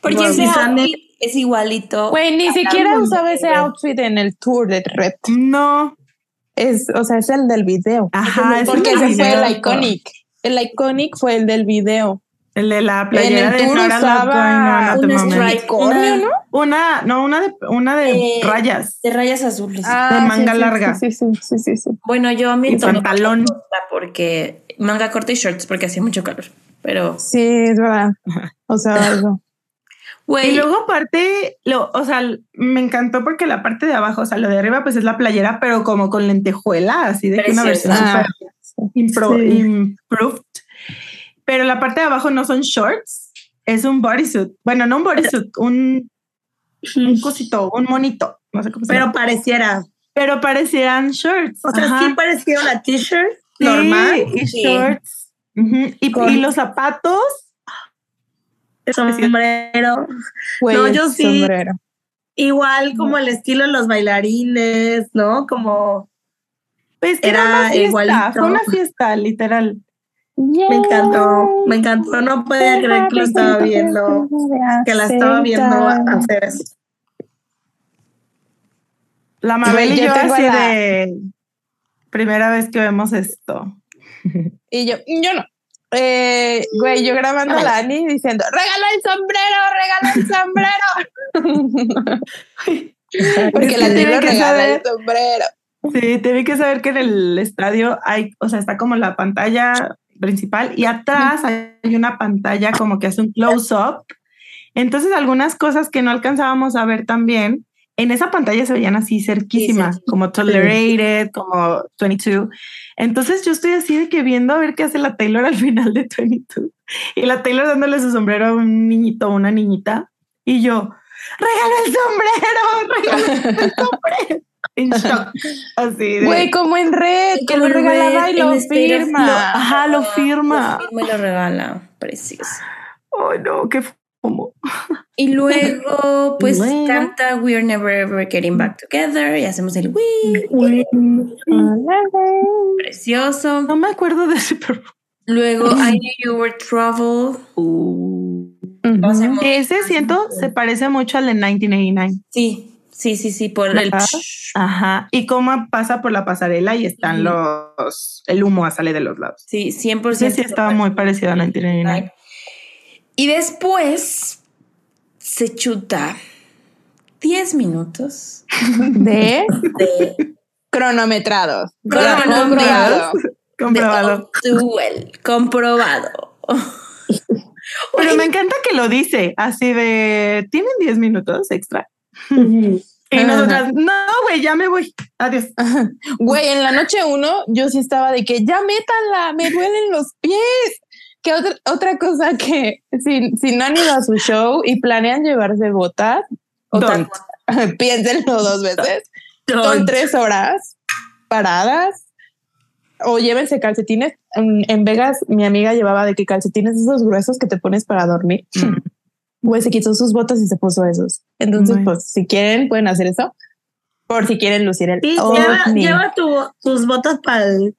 Porque Wow. ese outfit es igualito. Güey, ni siquiera usaba ese outfit en el tour de Red. No, Es, o sea, es el del video. ajá, es Porque ese fue el iconic. El iconic fue el del video. El de la playera En el de tour Nora usaba Loco, no, una una- ¿no? Una, no, una de, una de Eh, rayas. De rayas azules. De manga sí, larga. Sí, sí, sí, sí, sí. Bueno, yo a mí Y pantalón. me gusta porque manga corta y shorts porque hacía mucho calor. Pero, Sí, es verdad. O sea, eso. güey, Y luego aparte, lo, o sea, me encantó porque la parte de abajo, o sea, lo de arriba pues es la playera, pero como con lentejuela, así de que una versión impro- Sí. improved. Pero la parte de abajo no son shorts, es un bodysuit. Bueno, no un bodysuit, un, un cosito, un monito, no sé cómo se Pero llama. pareciera. Pero parecían shorts. O sea, ajá. sí parecía una t-shirt Sí, normal. y Sí. shorts. Y, Con- y los zapatos, sombrero. Güey, No, el yo sí. sombrero. Igual como el estilo de los bailarines, ¿no? Como pues que Era era una fiesta, igualito. fue una fiesta, literal. Me encantó, me encantó. No podía creer que lo estaba viendo, que la estaba viendo hacer eso. La Mabel y yo así la- de primera vez que vemos esto. Y yo, yo no. Eh, güey, yo grabando a la Ani diciendo, regala el sombrero, regala el sombrero. Porque la tienen que regala el saber- sombrero. Sí, tiene que saber que en el estadio hay, o sea, está como la pantalla principal y atrás hay una pantalla como que hace un close-up. Entonces, algunas cosas que no alcanzábamos a ver también, en esa pantalla se veían así cerquísimas, Sí, sí. como Tolerated, como 22. Entonces, yo estoy así de que viendo a ver qué hace la Taylor al final de 22 y la Taylor dándole su sombrero a un niñito una niñita y yo, regala el sombrero, regala el sombrero. En shock, así de. Güey, como en red, que lo regalaba y lo firma. Lo- ajá, lo firma. Lo firma y lo regala. Precioso. Oh, no, qué como. Y luego, pues Luego. canta We're Never Ever Getting Back Together y hacemos el we. Precioso. No me acuerdo de ese pero Luego, I Knew You Were Trouble. Ujú. Hacemos- Ese siento se parece mucho al de 1989. Sí, sí, sí, sí, por el. Ajá. Ajá. Y cómo pasa por la pasarela y están los. El humo sale de los lados. Sí, 100%. Ese sí estaba muy parecido a 1989. Y después se chuta 10 minutos De de cronometrados. Cronometrados. Comprobado. Duel. Comprobado. Pero me encanta que lo dice así de, ¿tienen 10 minutos extra? Y nosotras, no, güey, ya me voy. Adiós. Güey, en la noche uno yo sí estaba de que ya métanla, me duelen los pies. Que otra, otra cosa que si, si no han ido a su show y planean llevarse botas, otra, piénsenlo dos veces. Son tres horas paradas o llévense calcetines. En, en Vegas, mi amiga llevaba de que calcetines esos gruesos que te pones para dormir. Mm. Güey, se quitó sus botas y se puso esos. Entonces, Bueno. pues, si quieren, pueden hacer eso. Por si quieren lucir el Sí, lleva, lleva tu- tus botas para foto.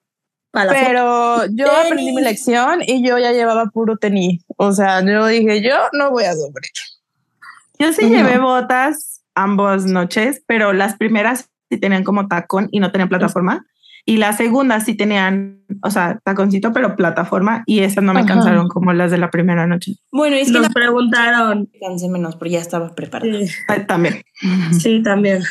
Pero yo Tenis. aprendí mi lección y yo ya llevaba puro tenis. O sea, yo dije, yo no voy a sufrir. Yo sí No. llevé botas ambas noches, pero las primeras sí tenían como tacón y no tenían plataforma. Y las segundas sí tenían, o sea, taconcito, pero plataforma. Y esas no me Ajá. cansaron como las de la primera noche. Bueno, es que Nos la preguntaron, cansé menos, pero ya estaba preparada. sí, Ay, también. sí, también.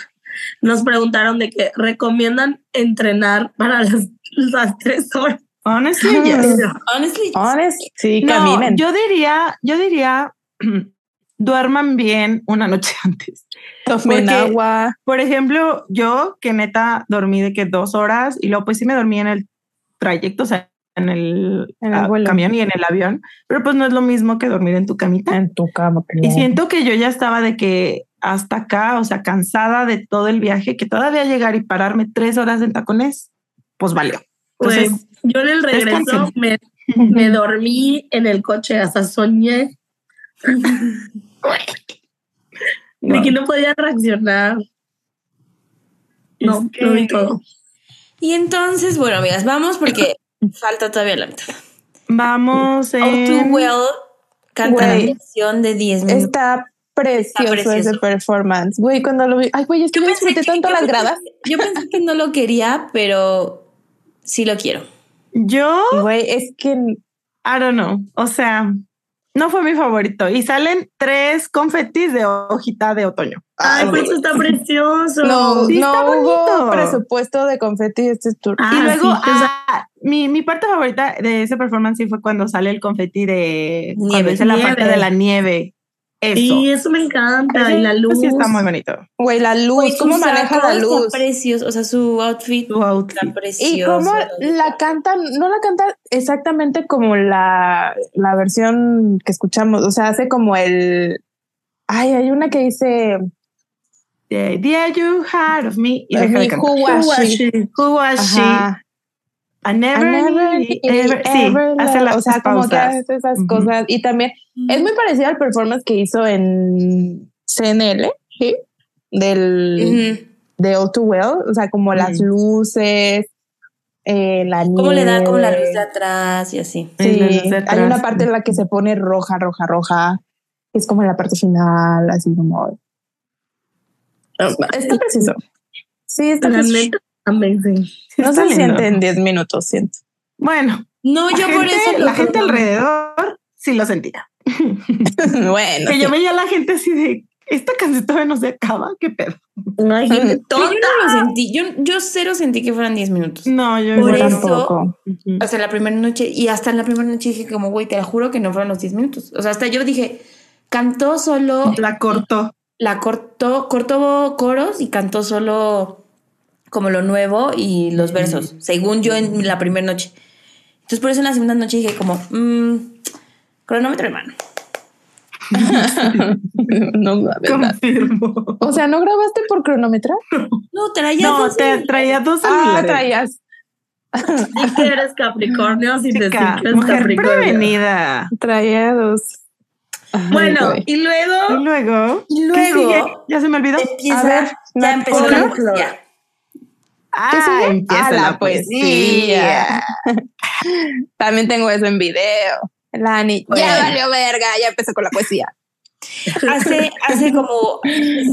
Nos preguntaron de que recomiendan entrenar para las, las tres horas. Honestly, Ah. yes. Honestly, Honest, sí, No, caminen. yo diría, yo diría, duerman bien una noche antes. Tomen porque- agua. Por ejemplo, yo que neta dormí de que dos horas y luego pues sí me dormí en el trayecto, o sea, en el, En el ah, camión y en el avión, pero pues no es lo mismo que dormir en tu camita. En tu cama. Y siento que yo ya estaba de que hasta acá, o sea, cansada de todo el viaje, que todavía llegar y pararme tres horas en tacones, pues valió. Pues yo en el regreso me dormí en el coche, hasta soñé de que no podía reaccionar. No, Es que- lo vi todo. Y entonces, bueno, amigas, vamos porque falta todavía la mitad. vamos Too en... Well canta la canción de 10 minutos. Está precioso, precioso. ese performance. Güey, cuando lo vi. Ay, güey, es que yo, pensé disfruté que- tanto yo las pensé gradas. Yo pensé que no lo quería, pero sí lo quiero. Yo, Güey, es que I don't know, o sea, no fue mi favorito. Y salen tres confetis de hojita de otoño. Ay, pues eso está precioso. no, Sí, no está hubo bonito. presupuesto de confeti este tour. Ah, y luego, sí, pues, ah, mi, mi parte favorita de ese performance sí fue cuando sale el confeti de Nieve. cuando hice la parte de la nieve. Eso. Sí, eso me encanta. Y la luz. sí está muy bonito. Güey, la luz, cómo su maneja la luz. Está precioso, o sea, su outfit Tu outfit. está precioso. Y cómo la cantan, no la cantan exactamente como la, la versión que escuchamos, o sea, hace como el... Ay, hay una que dice... The idea you had of me. Y deja de cantar. Who was she? Who was she? Ajá. I never, I never, need- ever, ever- sí, ever hace loved. las o sea, como que hace esas cosas. Y también es muy parecido al performance que hizo en CNL, ¿sí? Del, Ujú. de All Too Well, o sea, como las luces, eh, la Cómo le da como la nieve. luz de atrás y así. Sí, hay una parte en la que se pone roja, roja, roja. Es como en la parte final, así como. Está preciso. Sí, está La preciso. Amazing. No está se lindo. siente en 10 minutos, siento. Bueno, No, yo por eso. la gente alrededor sí lo sentía. bueno. Que yo veía a la gente así de esta canción todavía no se acaba, qué pedo. No hay gente tonta. yo no lo sentí. Yo, yo cero sentí que fueran 10 minutos. No, yo Por eso- tampoco. Hasta la primera noche. Y hasta en la primera noche dije como, güey, te la juro que no fueron los 10 minutos. O sea, hasta yo dije, cantó solo, La cortó. la cortó, cortó coros y cantó solo como lo nuevo y los versos, según yo en la primera noche. Entonces por eso en la segunda noche dije como, mmm, cronómetro hermano. no. Confirmo. O sea, ¿no grabaste por cronometrar? No, traía No, dos te traía dos Ah, traías. Que eres Capricornio que eres mujer Capricornio. prevenida. Traía dos. Bueno, y Y luego luego, Y ¿qué luego sigue? ¿Ya se me olvidó? empieza, A ver, ya ¿no- empezó la? Poesía. ¿Qué Ah, sigue? empieza Ah, la, la poesía. También tengo eso en video. Lani, ya valió verga, ya empezó con la poesía. Hace, hace como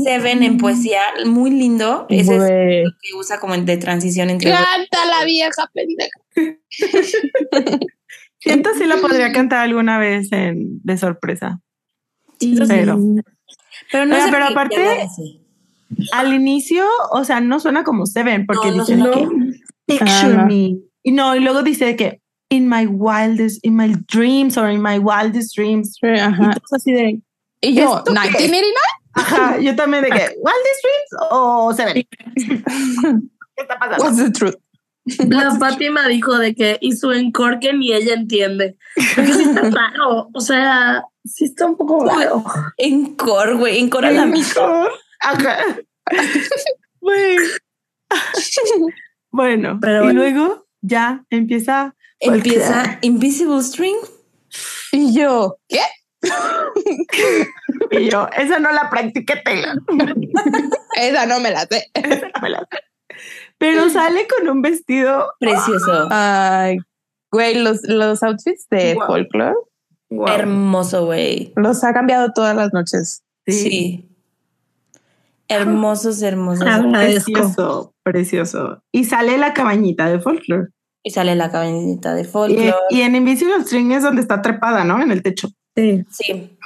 Seven en poesía, muy lindo. Ese es lo que usa como de transición entre Canta la vieja pendeja. Siento si la podría cantar alguna vez en, de sorpresa. Sí. Pero, Pero no sé pero aparte-. Al inicio, o sea, no suena como Seven, porque No, no dice suena. que picture Ah, no. me. Y no, y luego dice que in my wildest, in my dreams or in my wildest dreams. Sí, Y ajá. todos así de, Y yo, ¿Esto qué es? 1989. ajá, yo también de que wildest dreams o Seven. ¿Qué está pasando? What's the truth? La Fátima dijo de que hizo en Corken y ella entiende. Porque sí está raro. O sea, sí está un poco raro. En core, güey. En core a la misma. Bueno, Pero y bueno. luego ya empieza Empieza Invisible String. Y yo, ¿qué? y yo, esa no la practiqué Taylor. Esa no me la sé. No me la sé. Pero sale con un vestido Precioso. Ay, güey, los, los outfits de Wow. folklore wow. Hermoso, güey. los ha cambiado todas las noches. Sí. Hermosos, hermosos. Precioso, precioso. Y sale la cabañita de folklore. Y sale la cabañita de folklore. y en Invisible String es donde está trepada, ¿no? En el techo. Sí. Sí.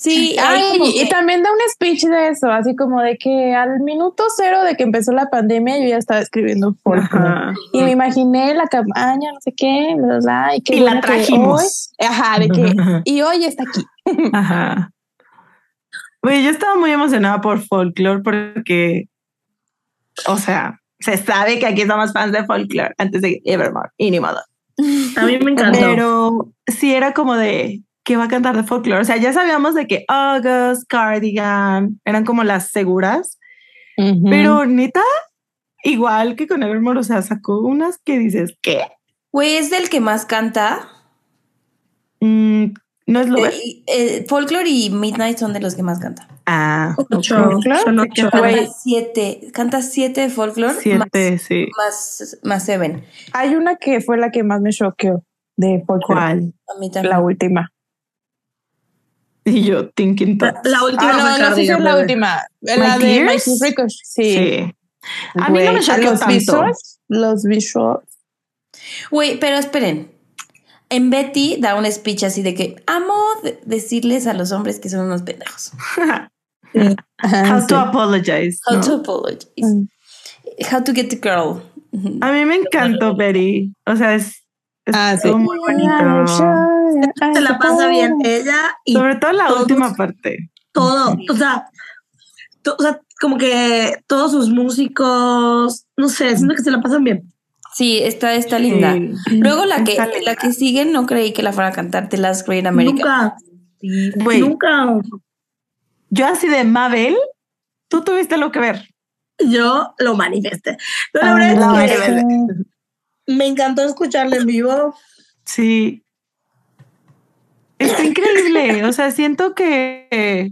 Sí, Ay, y que- también da un speech de eso, así como de que al minuto cero de que empezó la pandemia yo ya estaba escribiendo folklore. Ajá. Y me imaginé la cabaña, no sé qué, bla, bla, y, qué Y la que trajimos. hoy- ajá, de que, y hoy está aquí. Ajá. Güey, yo estaba muy emocionada por folklore porque, o sea, se sabe que aquí somos fans de folklore antes de Evermore y ni modo. A mí me encantó. Pero sí era como de que va a cantar de folklore. O sea, ya sabíamos de que August, Cardigan eran como las seguras, pero neta, igual que con Evermore, o sea, sacó unas que dices que Güey, es del que más canta. No es lo Eh, eh, folklore y Midnight son de los que más canta. Ah, Ocho. Folklore, Son ¿de qué ocho. Canta siete. Canta siete de folklore. siete, sí. Más, más, seven. Hay una que fue la que más me choqueó de folklore, ¿Cuál? A mí también. la última. Y yo, thinking La, thoughts. la última Ah, no, sé si es la última. La de Gears? My Ricochet. Sí. Sí. A mí no me choqueó los tanto. visuals, los visuals. Güey, pero esperen. En Betty da un speech así de que amo de- decirles a los hombres que son unos pendejos. How to apologize. How ¿no? to apologize. Mm. How to get the girl. A mí me encantó Betty. O sea, es, es Ah, sí. muy bonito. Se la pasa bien ella y Sobre todo la todos- última parte. todo. O sea, to- o sea, como que todos sus músicos, no sé, siento que se la pasan bien. Sí, está, está linda. Luego la que, Está la que sigue no creí que la fuera a cantar The Last Great American. Nunca, Sí. Nunca. yo así de Mabel, tú tuviste lo que ver. Yo lo manifesté. Pero la Ah, verdad es que manifesté. me encantó escucharla en vivo. Sí. Está increíble. O sea, siento que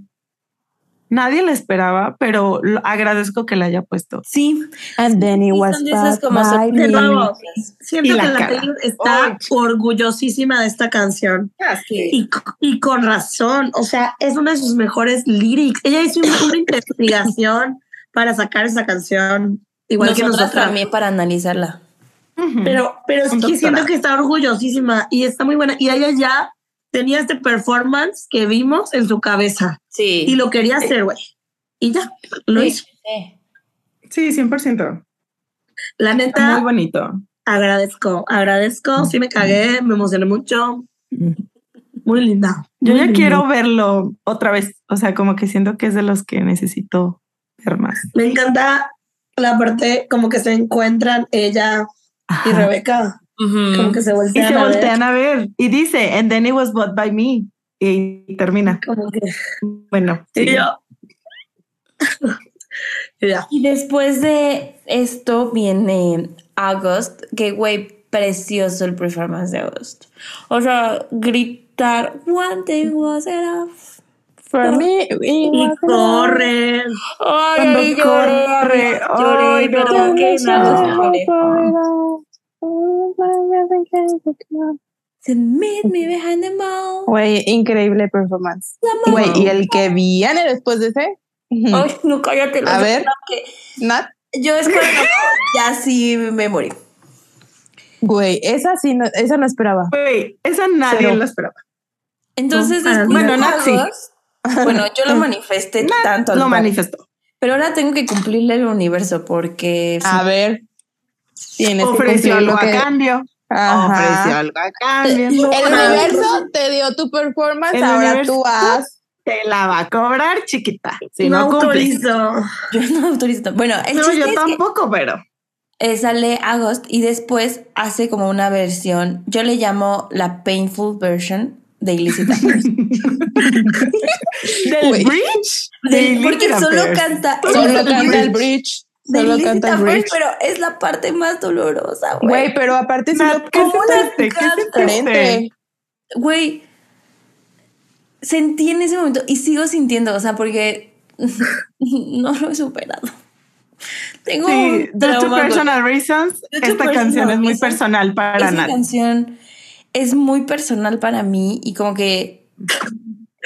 nadie la esperaba, pero lo- agradezco que la haya puesto. Sí. And then he Sí, was back como by De me. nuevo, siento Y que la. Taylor está orgullosísima de esta canción. Y, y con razón, o sea, es una de sus mejores lyrics. Ella hizo una, una investigación para sacar esa canción, igual que Nosotras nosotros. también para analizarla. Pero, pero Un que siento que está orgullosísima y está muy buena. Y ella ya tenía este performance que vimos en su cabeza Sí. y lo quería hacer, güey. Y ya, lo Sí, hizo. sí. Sí, 100%. La Está neta, muy bonito. agradezco, agradezco. Sí me cagué, me emocioné mucho. Muy linda. Yo muy ya quiero verlo otra vez. O sea, como que siento que es de los que necesito ver más. Me encanta la parte como que se encuentran ella y. Rebeca, como que se Y voltean se a ver. voltean a ver. Y dice, and then it was bought by me. Y termina. Como que Bueno, y yo. Y ya. Y después de esto viene August, que güey, precioso el performance de August. O sea, gritar One day was enough. For me, Y was corre. Ay, Cuando lloré, corre, lloré, ay, no. que meet me behind the mall. Güey, increíble performance. Güey, y el que viene después de ese. Ay, no, cállate. A ver. que Nat, Yo es cuando ya sí me morí. güey, esa sí, no, esa no esperaba. Güey, esa nadie lo esperaba. Entonces, No, después bueno, de Nat sí. Bueno, yo lo manifesté tanto. al Lo manifestó. Pero ahora tengo que cumplirle el universo porque A ver. Tienes que Ofreció cumplir algo lo a que. cambio. Ajá. Algo a cambio. El universo te dio tu performance, El ahora tú haz. Te la va a cobrar, chiquita. Si no autorizo. yo no autorizo. Bueno, el No, yo es que, tampoco, pero. eh, sale August y después hace como una versión, yo le llamo la painful version de Illicit. Del bridge. Del- porque solo canta Solo el canta el bridge. De Solo canta pero es la parte más dolorosa, güey. Güey, pero aparte lo ¿qué. Güey, sentí en ese momento y sigo sintiendo, o sea, porque no lo he superado. Tengo Sí, due to personal reasons, to esta personal canción es muy reasons, personal para Esa Nat. canción es muy personal para mí y como que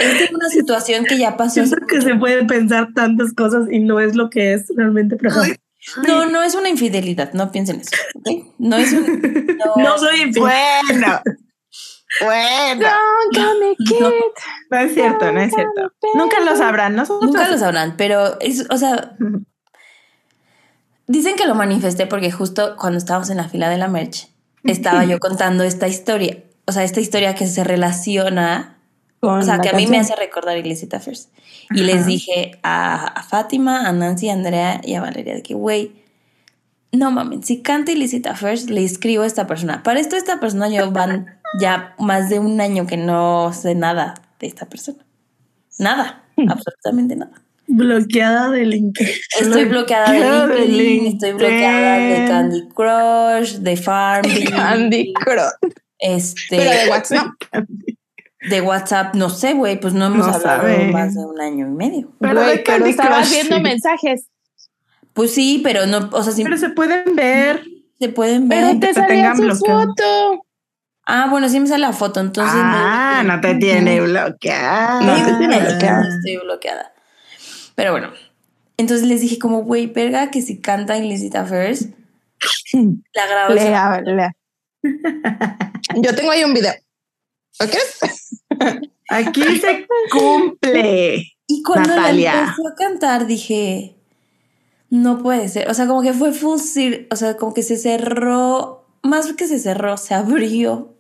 es de una situación que ya pasó. Siento que se puede pensar tantas cosas y no es lo que es realmente. Pero No, no es una infidelidad, no piensen eso. No es un. No, no soy infiel. Bueno, bueno. Come kid. No es cierto, no es cierto. Nunca lo sabrán, nosotros. Nunca lo sabrán, pero es, o sea, dicen que lo manifesté porque justo cuando estábamos en la fila de la merch, estaba yo contando esta historia. O sea, esta historia que se relaciona, o sea, que a mí me hace recordar Illicit Affairs. Y les dije a, a Fátima, a Nancy, a Andrea y a Valeria de que, güey, no mames, si canta Illicit Affairs, le escribo a esta persona. Para esto, esta persona yo van ya más de un año que no sé nada de esta persona. Nada, absolutamente nada. Bloqueada de LinkedIn. Estoy bloqueada de LinkedIn, estoy bloqueada de. Candy Crush, de Farmville, Candy Crush. este, Pero de WhatsApp. De WhatsApp, no sé, güey, pues no hemos No hablado sabe. más de un año y medio. Pero Güey, de pero estabas Crush, viendo mensajes. Pues sí, pero no, o sea, sí Pero se pueden ver. se pueden ver. Pero te te salía su bloqueado. foto. Ah, bueno, sí me sale la foto, entonces. ah, no te tiene bloqueada. No te tiene bloqueada. Estoy bloqueada. Pero bueno, entonces les dije como, güey, verga, que si canta Illicit Affairs, la grabo. Lea, lea. Yo tengo ahí un video. ¿Lo quieres? Aquí se cumple. Y cuando Natalia. la empezó a cantar, dije, no puede ser. O sea, como que fue full cir o sea, como que se cerró, más que se cerró, se abrió.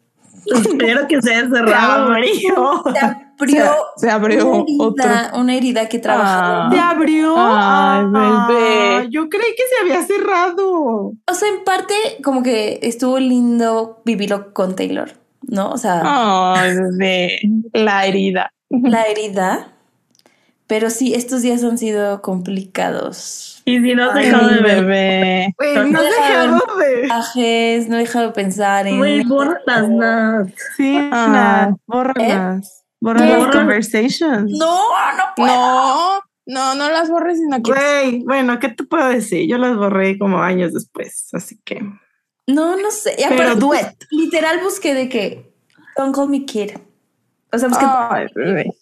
Espero que sea Se cerrado. abrió. Se abrió. Se abrió una herida, otro. una herida que trabajaba. Ah. Se abrió. Ay, Ah, bebé. Yo creí que se había cerrado. O sea, en parte, como que estuvo lindo vivirlo con Taylor, ¿no? O sea, bebé. La herida. la herida. Pero sí, estos días han sido complicados. Y si no has dejado de bebé. No deja dejado de. Viajes, no he dejado de pensar en. güey, borra las nada. Sí, Ah. Nat, bórralas. Borra ¿Qué? las conversations. No, no puedo. No, no, no las borres, sino que. Güey, bueno, ¿qué te puedo decir? Yo las borré como años después, así que. No, no sé. Y Pero aparte, duet. Literal busqué de que. Don't call me kid. O sea, busqué. Ay, bebé.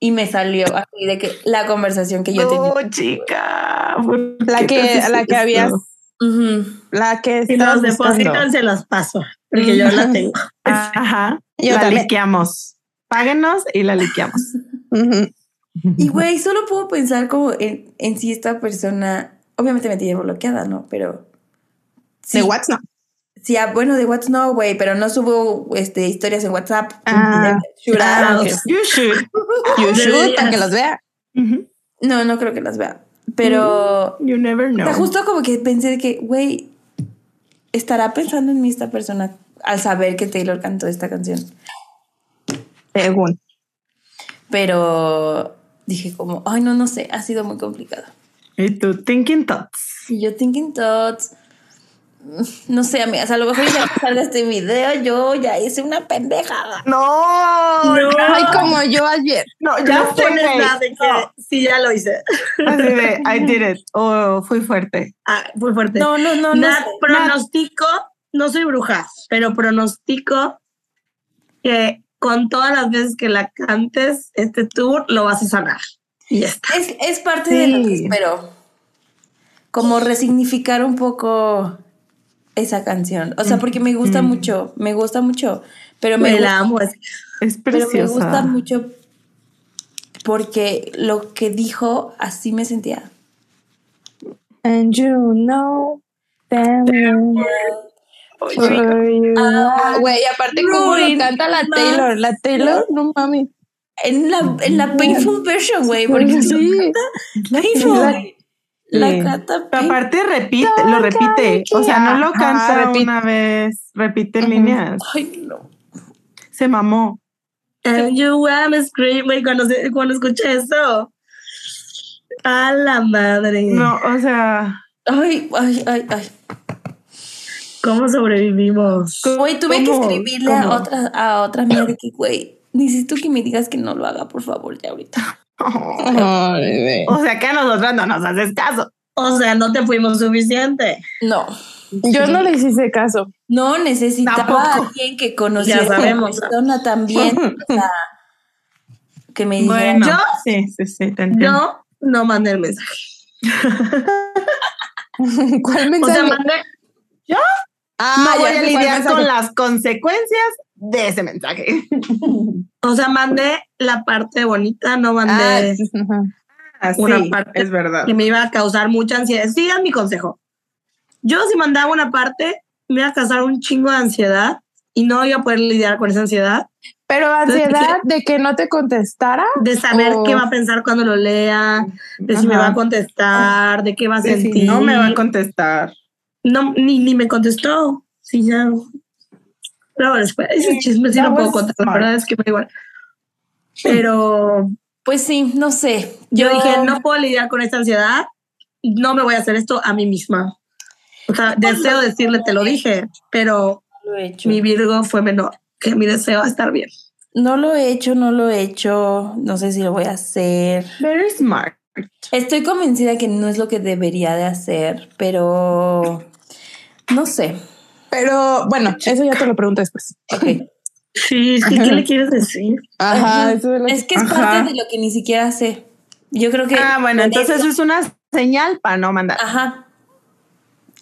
Y me salió así de que la conversación que yo tenía. No, chica. ¿por La que- la que habías- Ujú. La que Si buscando. depositan, se las paso. Porque yo la tengo. Ajá. Yo la también. liqueamos. Páguenos y la liqueamos. Y güey, solo puedo pensar como en, en si esta persona. Obviamente me tiene bloqueada, ¿no? Pero. Sí, De WhatsApp. Sí, ah, bueno, de WhatsApp no, güey, pero no subo este, historias en WhatsApp. Ah. Should Ah, I? ok. You should. You should, para que los vea. Ujú. No, no creo que las vea. Pero. You never O know. sea, justo como que pensé de que, güey, estará pensando en mí esta persona al saber que Taylor cantó esta canción. Según. Pero dije como, ay, no, no sé, ha sido muy complicado. Y tú, thinking thoughts. Y yo thinking thoughts, mm, no sé, amigas, a lo mejor ya que salga este video, yo ya hice una pendejada. No, No. Ay, como yo ayer. no, ya no sé, pones güey. nada de que No. sí, ya lo hice. Así de, I did it. O fui fuerte. Ah, muy fuerte. No, no, no, no. Sé. pronostico, no soy bruja, pero pronostico que con todas las veces que la cantes este tour lo vas a sanar. Y ya está. Es, es parte de lo que Sí. espero. Como resignificar un poco esa canción. O sea, porque me gusta Mm. mucho, me gusta mucho. Pero me, Me gusta, la amo. es- Es pero me gusta mucho porque lo que dijo, así me sentía. And you know damn well. Güey, y aparte cómo lo canta la Taylor. La Taylor, no mami. En la, en la painful version, güey. Porque Sí. painful. La- painful. aparte repite, lo repite. O sea, no lo Ajá, canta repite. una vez, repite Ujú. líneas. Ay, no. Se mamó. And you wanna scream, güey, cuando, cuando escuché eso. A la madre. No, o sea, Ay, ay, ay, ay. ¿Cómo sobrevivimos? Güey, tuve que escribirle ¿Cómo? a otra, a otra amiga de que, güey, necesito que me digas que no lo haga, por favor, ya ahorita. Ay, güey. o sea que a nosotras no nos haces caso. O sea, no te fuimos suficiente. No. Yo no les hice caso. No necesitaba Tampoco. a alguien que conociera a sabemos. persona también. o sea, que me dijera. Bueno, ¿Yo? sí, sí, sí, te entiendo. Yo no mandé el mensaje. ¿Cuál O mensaje? sea, mandé. Ah, no voy a lidiar con las consecuencias de ese mensaje. O sea, mandé la parte bonita, no Ah, mandé ajá. Así, Una parte es verdad. que me iba a causar mucha ansiedad. Sigan mi consejo. Yo si mandaba una parte, me iba a causar un chingo de ansiedad y no iba a poder lidiar con esa ansiedad Pero ansiedad de que no te contestara. de saber Oh. qué va a pensar cuando lo lea, de si me Ajá. va a contestar, de qué va a Sí, sí, sentir. no me va a contestar. No, ni, ni me contestó. Sí, ya. Bueno, después, ese chisme sí lo puedo contar. La verdad es que me da igual. Pero Pues sí, no sé. yo dije, no puedo lidiar con esta ansiedad. No me voy a hacer esto a mí misma. O sea, deseo decirle, te lo dije, pero lo he hecho. mi Virgo fue menor que mi deseo a estar bien. No lo he hecho, no lo he hecho. No sé si lo voy a hacer. Very smart. Estoy convencida que no es lo que debería de hacer, pero no sé. Pero bueno, eso ya te lo pregunto después. Ok. Sí, sí, ¿qué le quieres decir? Ajá, eso es lo Es que es Ajá. parte de lo que ni siquiera sé. Yo creo que. Ah, bueno, entonces eso- es una señal para no mandar. Ajá.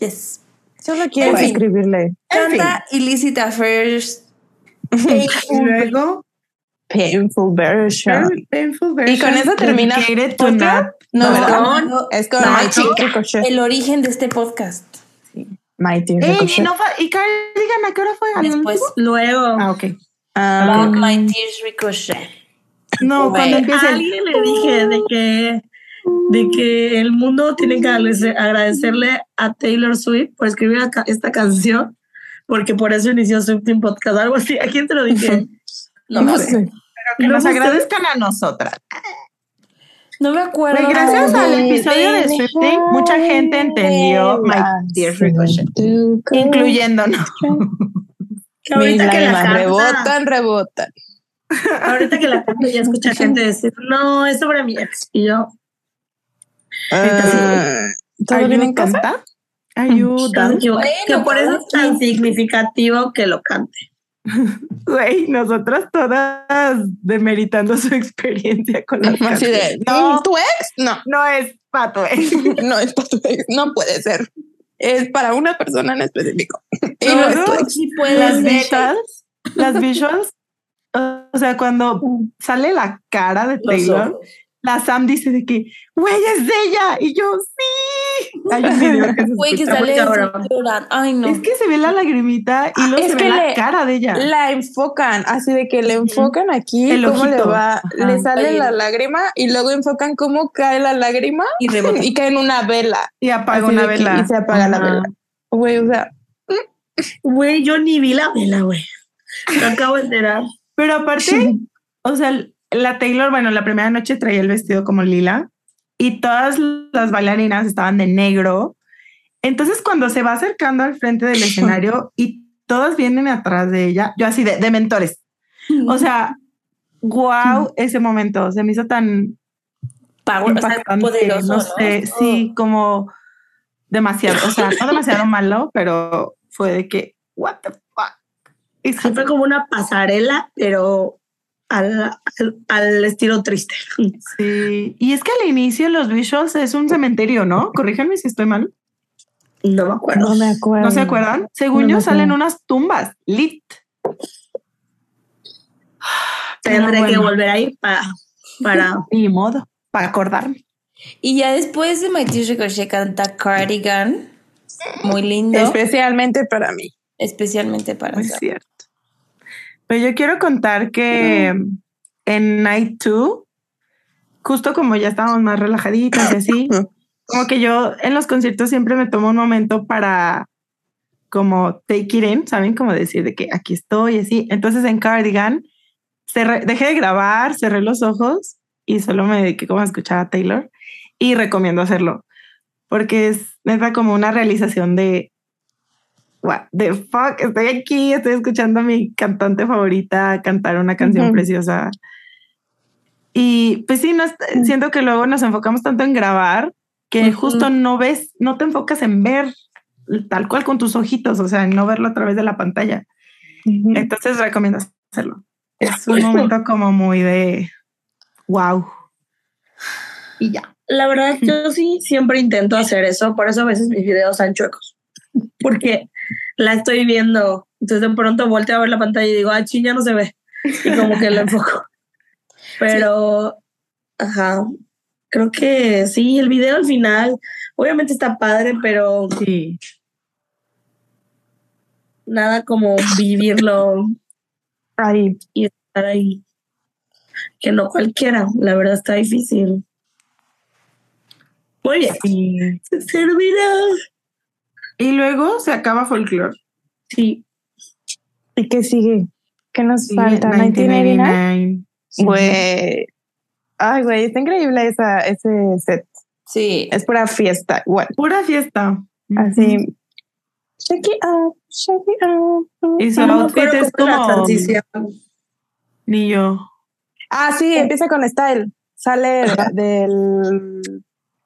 Yes. Solo quiero En fin. escribirle. En fin. Canta Illicit Affairs. Y luego, Painful version. painful Y version con eso termina. No, No. Es con No. El origen de este podcast. Mighty Ey, Ricochet. y, no y Cardigan, ¿a qué hora fue? ¿A las Después, Luego, Ah, ok. Ah, Back My Tears Ricochet. No, Güey, cuando a empiece el... alguien le dije de que, de que el mundo tiene que agradecer- agradecerle a Taylor Swift por escribir esta canción, porque por eso inició Swift Team Podcast, algo así. ¿A quién te lo dije? No, no acuerdo. sé. que nos no sé. agradezcan a nosotras. No me acuerdo. Güey, gracias al episodio de Swifting, mucha gente entendió My Dear Ricochet, incluyéndonos. Que ahorita que la canta, rebotan, rebotan. ahorita que la canta ya escucha gente decir, no, es sobre mi ex. Y yo, Ah, ¿Todo bien en casa? Ayuda. Que por eso es tan significativo que lo cante. Güey, nosotras todas demeritando su experiencia con la Así de, No, ¿tu ex? No, no es pato, eh. no es para tu ex. No puede ser. Es para una persona en específico. Y No, no es tu ex. Sí puede Las visuals, las visuals, o sea, cuando sale la cara de Taylor. La Sam dice de que, güey, es ella. Y yo, sí. Hay un video que se Güey, que sale llorando. Ay, no. Es que se ve la lagrimita y Ah, luego es se que ve la le- cara de ella. La enfocan, así de que le enfocan aquí, El cómo le va, Ajá. le sale la lágrima y luego enfocan cómo cae la lágrima Y y cae en una vela. Y apaga Así una de que- vela. y se apaga la vela. Güey, o sea, Güey, yo ni vi la vela, güey. Me acabo de enterar. Pero aparte, o sea, la Taylor, bueno, la primera noche traía el vestido como lila y todas las bailarinas estaban de negro. Entonces, cuando se va acercando al frente del escenario y todas vienen atrás de ella, yo así de, de mentores. O sea, wow, ese momento se me hizo tan Power, o sea, impactante, poderoso, no ¿no? sé, sí, como demasiado, o sea, no demasiado malo, pero fue de que, what the fuck. Y fue como una pasarela, pero al, al, al estilo triste. Sí, y es que al inicio los visuals es un cementerio, ¿no? Corríjanme si estoy mal. No me acuerdo. no me acuerdo. ¿No se acuerdan? Según No yo salen unas tumbas, lit. Tendré que volver ahí para, para Ni modo, para acordarme. Y ya después de My Tears Ricochet canta Cardigan. Muy lindo. Especialmente para mí. especialmente para cierto. Pero yo quiero contar que en Night 2, justo como ya estábamos más relajaditos y así, como que yo en los conciertos siempre me tomo un momento para como take it in, ¿saben? Como decir de que aquí estoy, así. Entonces en Cardigan cerré- dejé de grabar, cerré los ojos y solo me dediqué como a escuchar a Taylor y recomiendo hacerlo porque es neta como una realización de what the fuck, estoy aquí, estoy escuchando a mi cantante favorita cantar una canción Ujú. preciosa. Y pues sí, no es- siento que luego nos enfocamos tanto en grabar que Ujú. justo no ves, no te enfocas en ver tal cual con tus ojitos, o sea, en no verlo a través de la pantalla. Entonces recomiendo hacerlo. Es un momento como muy de wow. Y ya. La verdad, yo sí siempre intento hacer eso, por eso a veces mis videos son chuecos, porque la estoy viendo, entonces de pronto volteo a ver la pantalla y digo, ah, ching, ya no se ve, y como que lo enfoco. Pero, ajá, creo que sí, el video al final, obviamente está padre, pero Sí. nada como vivirlo Ahí. y estar ahí. Que no cualquiera, la verdad está difícil. Muy bien, sí. se servirá. Y luego se acaba folklore. Sí, ¿Y qué sigue? ¿Qué nos Sí, falta? 1989. 1989. Güey. Ay, güey, está increíble esa, ese set. Sí. Es pura fiesta. Igual. Pura fiesta. Así. Shake it up, shake it up. Y su no outfit es la como transición. ni yo. Ah, sí, empieza con style. Sale del,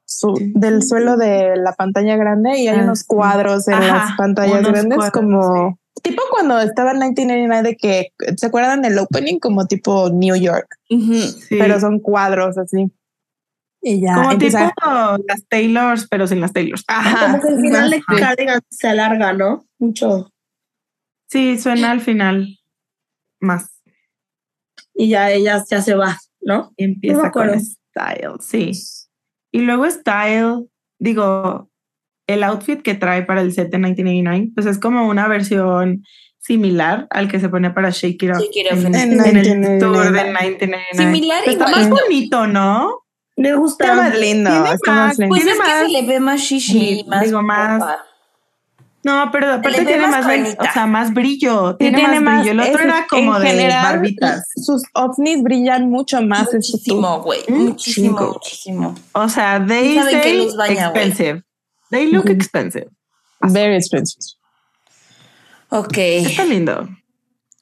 su- del suelo de la pantalla grande y hay Ah, unos cuadros en Ajá, las pantallas unos grandes cuadros, como tipo cuando estaba en 1989 de que se acuerdan del opening como tipo New York. Sí. pero son cuadros así. Y ya como empieza- tipo las Taylors, pero sin las Taylors. Ajá. Como que el final de. Cardigan se alarga, ¿no? Mucho. Sí, suena al final más. Y ya ella ya se va, ¿no? Y No empieza con acuerdo. Style, sí. Y luego Style, digo, el outfit que trae para el set de 1989, pues es como una versión similar al que se pone para Shake It Off, Shake It Off en, en en el 1989. tour de 1989. Similar Está igual. más bonito, ¿no? Me gusta. Está más lindo. Tiene está más más, lindo. Pues Tiene es que más- se le ve más shishi, Sí, más. digo, más- popa. No, pero aparte tiene más más, carnita. o sea, más brillo. Tiene, más, brillo. El otro es- era como de general, barbitas. Sus ovnis brillan mucho más. Muchísimo, güey. Un Muchísimo, chingo. muchísimo. O sea, they ¿Quién sabe qué say baña, expensive. They look expensive. Very expensive. Ok. Está lindo.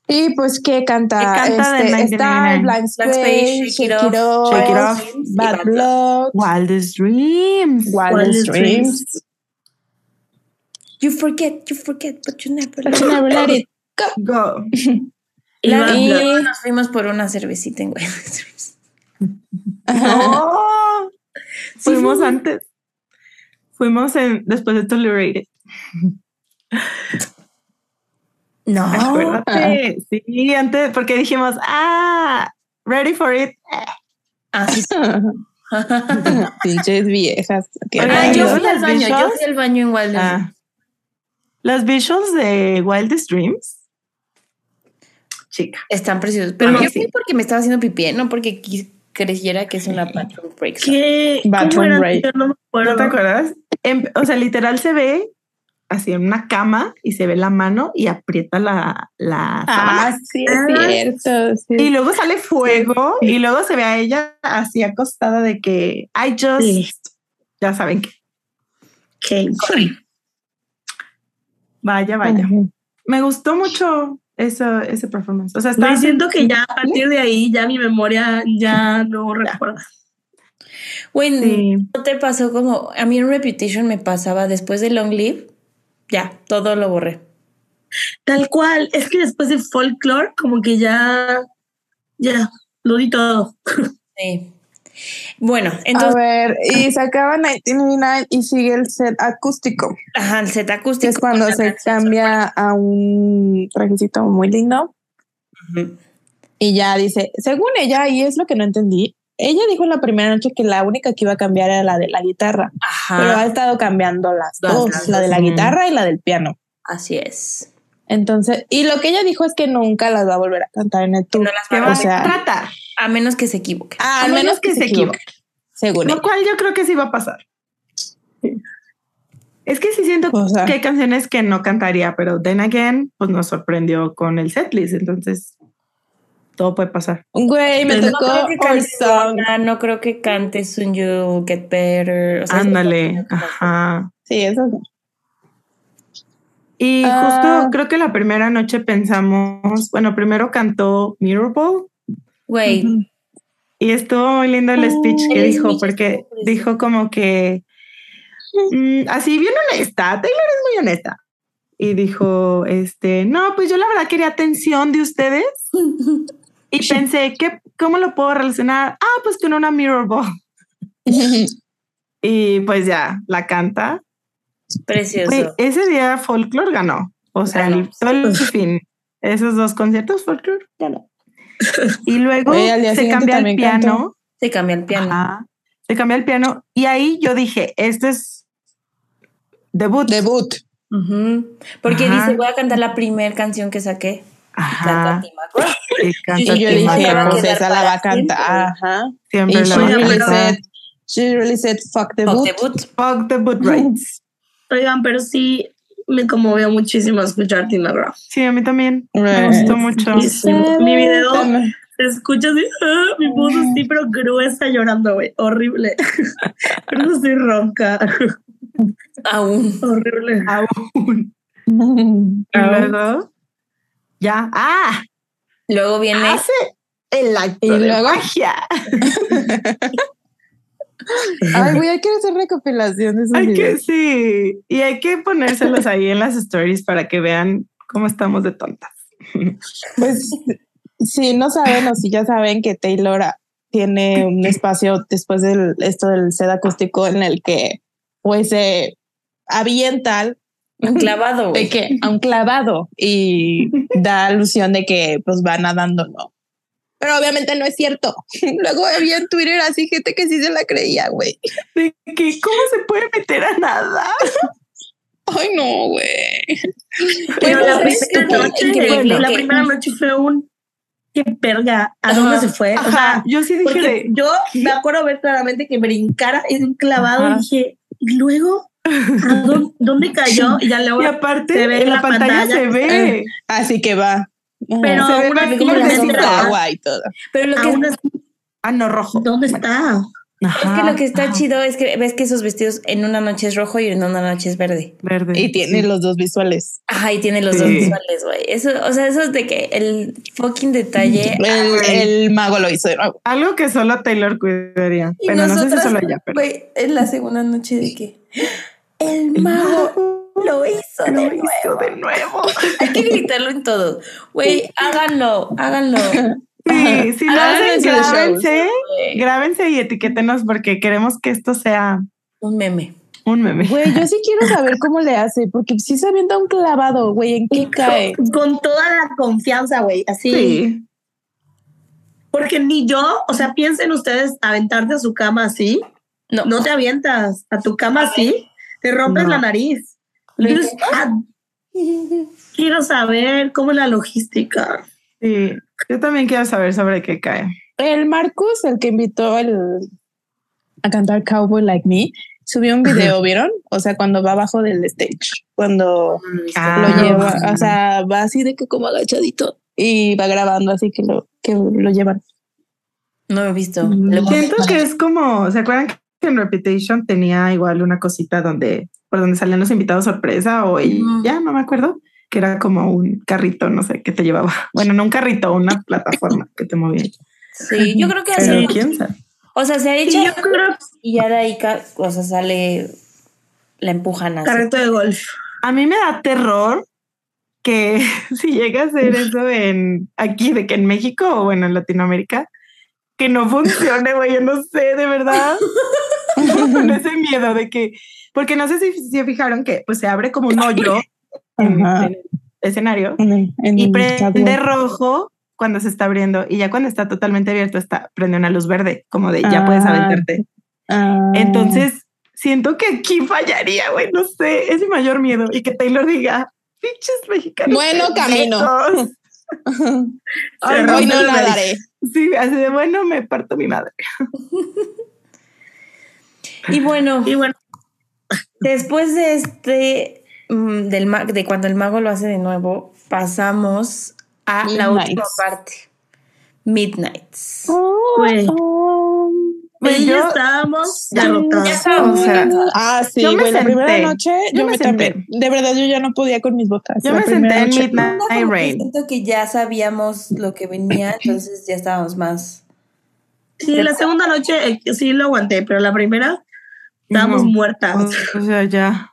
Y pues, ¿qué canta? ¿Qué canta de este, está 1999? Blank Space, Shake, It Off, Shake It Off, y Bad Blood, Wildest Dreams. Wildest Wildest Dreams. You forget, you forget, but you never But you never let it Go. Y La- nos fuimos por una cervecita en Wildest No. Fuimos fuimos. antes. Fuimos en, después de Tolerated. No. Acuérdate. Sí, antes, porque dijimos, ah, ready for it. Ah, sí. Pinches viejas. Ah, yo fui al baño, yo fui al baño en Wildest Ah. Las visuals de Wildest Dreams. Chica. Están preciosos. Pero Ah, yo sí. fui porque me estaba haciendo pipí, no porque creyera que es una bathroom break. ¿Qué? ¿Cómo Bathroom break. Yo no me acuerdo. ¿No te acuerdas? Em- o sea, literal se ve así en una cama y se ve la mano y aprieta la, la. Ah, sí, es cierto. sí. Y luego sale fuego y luego se ve a ella así acostada de que I just, Sí. ya saben que ¿Qué? Vaya, vaya. Me gustó mucho eso, ese performance. O sea, Me siento que ya a partir de ahí ya mi memoria ya no recuerda. Güey, Sí. ¿no te pasó como a mí en Reputation me pasaba después de Long Live? Ya, todo lo borré. Tal cual. Es que después de folklore, como que ya, ya, lo di todo. Sí. Bueno, A entonces, ver, y se acaba 1999 y sigue el set acústico, ajá, el set acústico. es cuando se cambia a un trajecito muy lindo y ya dice, según ella, y es lo que no entendí, ella dijo en la primera noche que la única que iba a cambiar era la de la guitarra, pero ha Ajá. estado cambiando las dos, las la de la guitarra y la del piano. Así es. Entonces, y lo que ella dijo es que nunca las va a volver a cantar en el tour. No las ¿Qué va va a o sea, a tratar? A menos que se equivoque. Ah, A al menos que, se equivoque. Según Lo cual yo creo que sí va a pasar. Es que sí siento O sea. que hay canciones que no cantaría, pero Then Again, pues nos sorprendió con el setlist, entonces todo puede pasar. Güey, me Pero No tocó creo que cante no creo que cante Soon You'll Get Better. o sea, Ándale, ajá. Sí, eso sí. Y Ah. justo creo que la primera noche pensamos, bueno, primero cantó Mirror Güey, y estuvo muy lindo el speech que El dijo, speech porque precioso. dijo como que, mm, así bien honesta, Taylor es muy honesta. Y dijo, este, no, pues yo la verdad quería atención de ustedes y pensé, ¿qué, ¿cómo lo puedo relacionar? Ah, pues con una Mirror Ball. Y pues ya, la canta. precioso. Ese día Folklore ganó. O sea, Ganó. el, todo el fin, esos dos conciertos, Folklore ganó. Y luego al día se cambia el también piano. cantó. Se cambia el piano. Ajá, se cambia el piano. Y ahí yo dije, esto es debut. Debut. Ujú. Porque Ajá. dice, voy a cantar la primera canción que saqué. Ajá. Y canta Y yo dije, pues esa la va a cantar. Ajá. Siempre Y la she va a really cantar. said, she really said, fuck Fuck debut. debut. Fuck debut rights. Oigan, pero sí me conmovió muchísimo escuchar Tim McGraw. Sí, a mí también. Me gustó mucho. Mi video se escucha así, ah, mi voz así, pero gruesa llorando, güey. Horrible. Pero no estoy ronca. Aún. Horrible. Aún. Y luego, ya. Ah, Luego viene. hace el acto Y de luego- magia. Ay, güey, hay que hacer recopilación de esos Hay que, sí, y hay que ponérselos ahí en las stories para que vean cómo estamos de tontas. Pues si no saben o si ya saben que Taylor tiene un espacio después del esto del set acústico en el que pues se avienta Un clavado, de que a un clavado y da alusión de que pues va nadando, ¿no? Pero obviamente no es cierto. Luego había en Twitter así gente que sí se la creía, güey. De que, ¿cómo se puede meter a nada? Ay, no, güey. Pero la primera noche, increíble la que- primera noche fue un qué verga, ¿a dónde se fue? O Ajá, sea, yo sí dije de, yo me acuerdo ver claramente que brincara en un clavado Ajá. y dije, y luego, ¿a dónde, dónde cayó? Y ya luego, y aparte se ve en la pantalla, se ve. Así que va. Pero se ve aún más así, como Como la le sombra. ¿dónde agua y todo. Pero lo que, así, Ah, no, rojo. ¿dónde está? es que lo que está chido es que ves que esos vestidos en una noche es rojo y en una noche es verde. Verde. Y tiene Sí. los dos visuales. Ajá, y tiene los Sí. dos visuales, güey. Eso, o sea, eso es de que el fucking detalle. El, el mago lo hizo. Algo que solo Taylor cuidaría. Y Bueno, no sé si nosotras, solo ella, pero. Güey, en la segunda noche de que el mago lo hizo Lo de hizo nuevo. de nuevo. Hay que gritarlo en todo. Güey, háganlo, háganlo. Sí, si lo hacen, grábense, grábense y etiquétenos porque queremos que esto sea Un meme. un meme. Güey, yo sí quiero saber cómo le hace, porque si se avienta un clavado, güey, ¿en qué cae? Con toda la confianza, güey, así. Sí. Porque ni yo, o sea, piensen ustedes aventarte a su cama así, No, no te avientas a tu cama así, te rompes No. la nariz. Entonces, ah, quiero saber cómo es la logística. Sí. Yo también quiero saber sobre qué cae. El Marcus, el que invitó el, a cantar Cowboy Like Me, subió un video, ¿vieron? O sea, cuando va abajo del stage, cuando Ah, lo lleva, o sea, va así de que como agachadito y va grabando así que lo, que lo llevan. no lo he visto. A Siento que es como, ¿se acuerdan que en Reputation tenía igual una cosita donde, por donde salían los invitados sorpresa o y Ujú. ya no me acuerdo, que era como un carrito, no sé, que te llevaba. Bueno, no un carrito, una plataforma que te movía. Sí, yo creo que Pero así. quién sabe. O sea, se ha Y hecho yo creo y ya de ahí, o sea, sale, la empujan así. carrito de golf. A mí me da terror que si llega a ser eso en aquí, de que en México o bueno, en Latinoamérica, que no funcione, güey. Yo no sé, de verdad. Con ese miedo de que, porque no sé si si se fijaron que pues se abre como un hoyo en, el escenario En el- en y prende rojo cuando se está abriendo y ya cuando está totalmente abierto está prende una luz verde, como de ya puedes Ah. aventarte. Ah. Entonces, siento que aquí fallaría, güey, no sé, es mi mayor miedo y que Taylor diga, pinches mexicanos. Bueno, camino. pendejos". Ay, Se no, Hoy rompe no la nadaré. Sí, así de bueno, me parto mi madre. Y bueno, Y bueno, después de este, mm, del ma- de cuando el mago lo hace de nuevo, pasamos a la última parte. Midnights. Oh, Güey, y ya yo- estábamos Ya derrotados. estábamos O sea. Ah, sí, Yo me la primera senté. noche Yo yo, me me senté. también. De verdad, yo ya no podía con mis botas. Yo La me senté en. Midnight No, Rain. siento que ya sabíamos lo que venía, entonces ya estábamos más. Sí, la segunda noche eh, sí lo aguanté, pero la primera estábamos No. muertas. O sea, ya.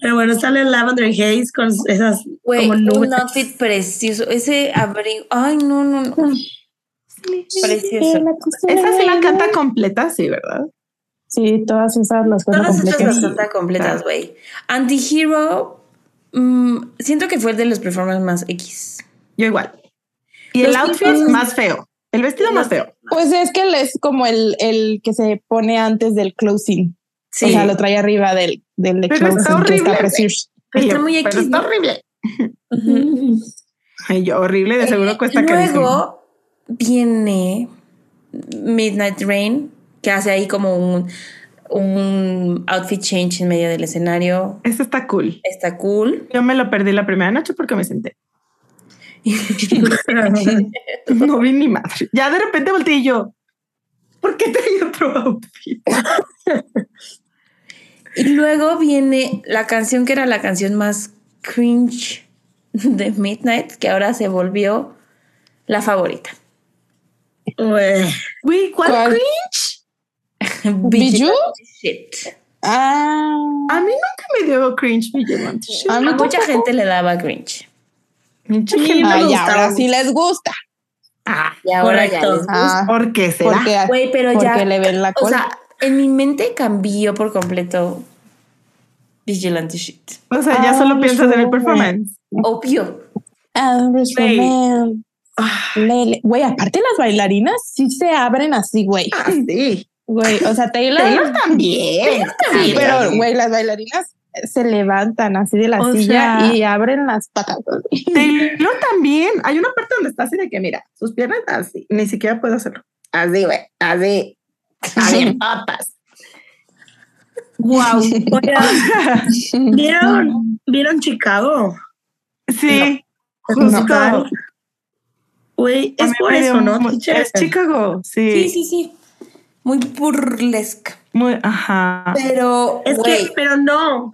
Pero bueno, sale Lavender Haze con esas Güey, como nubes. un outfit precioso. Ese abrigo. Ay, no, no, no. Precioso. Esa sí la canta completa, sí, ¿verdad? Sí, todas esas las cosas Todas completas. las canta completas, güey. Antihero. mm, siento que fue el de los performances más X. Yo igual. Y Los el outfit más feo. El vestido más feo. Pues es que él es como el, el que se pone antes del closing. Sí. O sea, lo trae arriba del, del de Pero está closing, que horrible, está muy pero X, está horrible. Ay, yo, horrible, de seguro cuesta carísimo. Luego viene Midnight Rain, que hace ahí como un, un outfit change en medio del escenario. Eso está cool. Está cool. Yo me lo perdí la primera noche porque me senté. No vi ni madre. Ya de repente volteé y yo, ¿por qué traía otro outfit? Y luego viene la canción que era la canción más cringe de Midnight, que ahora se volvió la favorita. ¿cuál, ¿Cuál? cringe? ¿Bijou? Shit. Ah, A mí nunca me dio cringe Vigilante Shit. a mucha gente le daba cringe. Sí, Ay, ahora sí les gusta. Ah, Y ahora ya Correcto. les gusta. Ah, ¿Por qué será? porque, Güey, pero porque ya. le ven la O cola. sea, en mi mente cambió por completo Vigilante Shit. O sea, ya Ah, solo piensas en el performance. Obvio. Ah, Güey. Ah, Lele. Güey, aparte las bailarinas sí se abren así, güey. ah, sí. Güey, o sea, Taylor. Taylor también. Sí, pero, güey, las bailarinas se levantan así de la O silla sea- y abren las patas. Taylor también. Hay una parte donde está así de que, mira, sus piernas así. Ni siquiera puedo hacerlo. Así, güey. Así. Así, patas. Wow. ¿Vieron, ¿Vieron Chicago? Sí. No. Justo. Güey, es por eso, ¿no? Es Chicago. Sí. Sí, sí, sí. Muy burlesque. Muy, ajá. Pero, Es güey, que, pero no.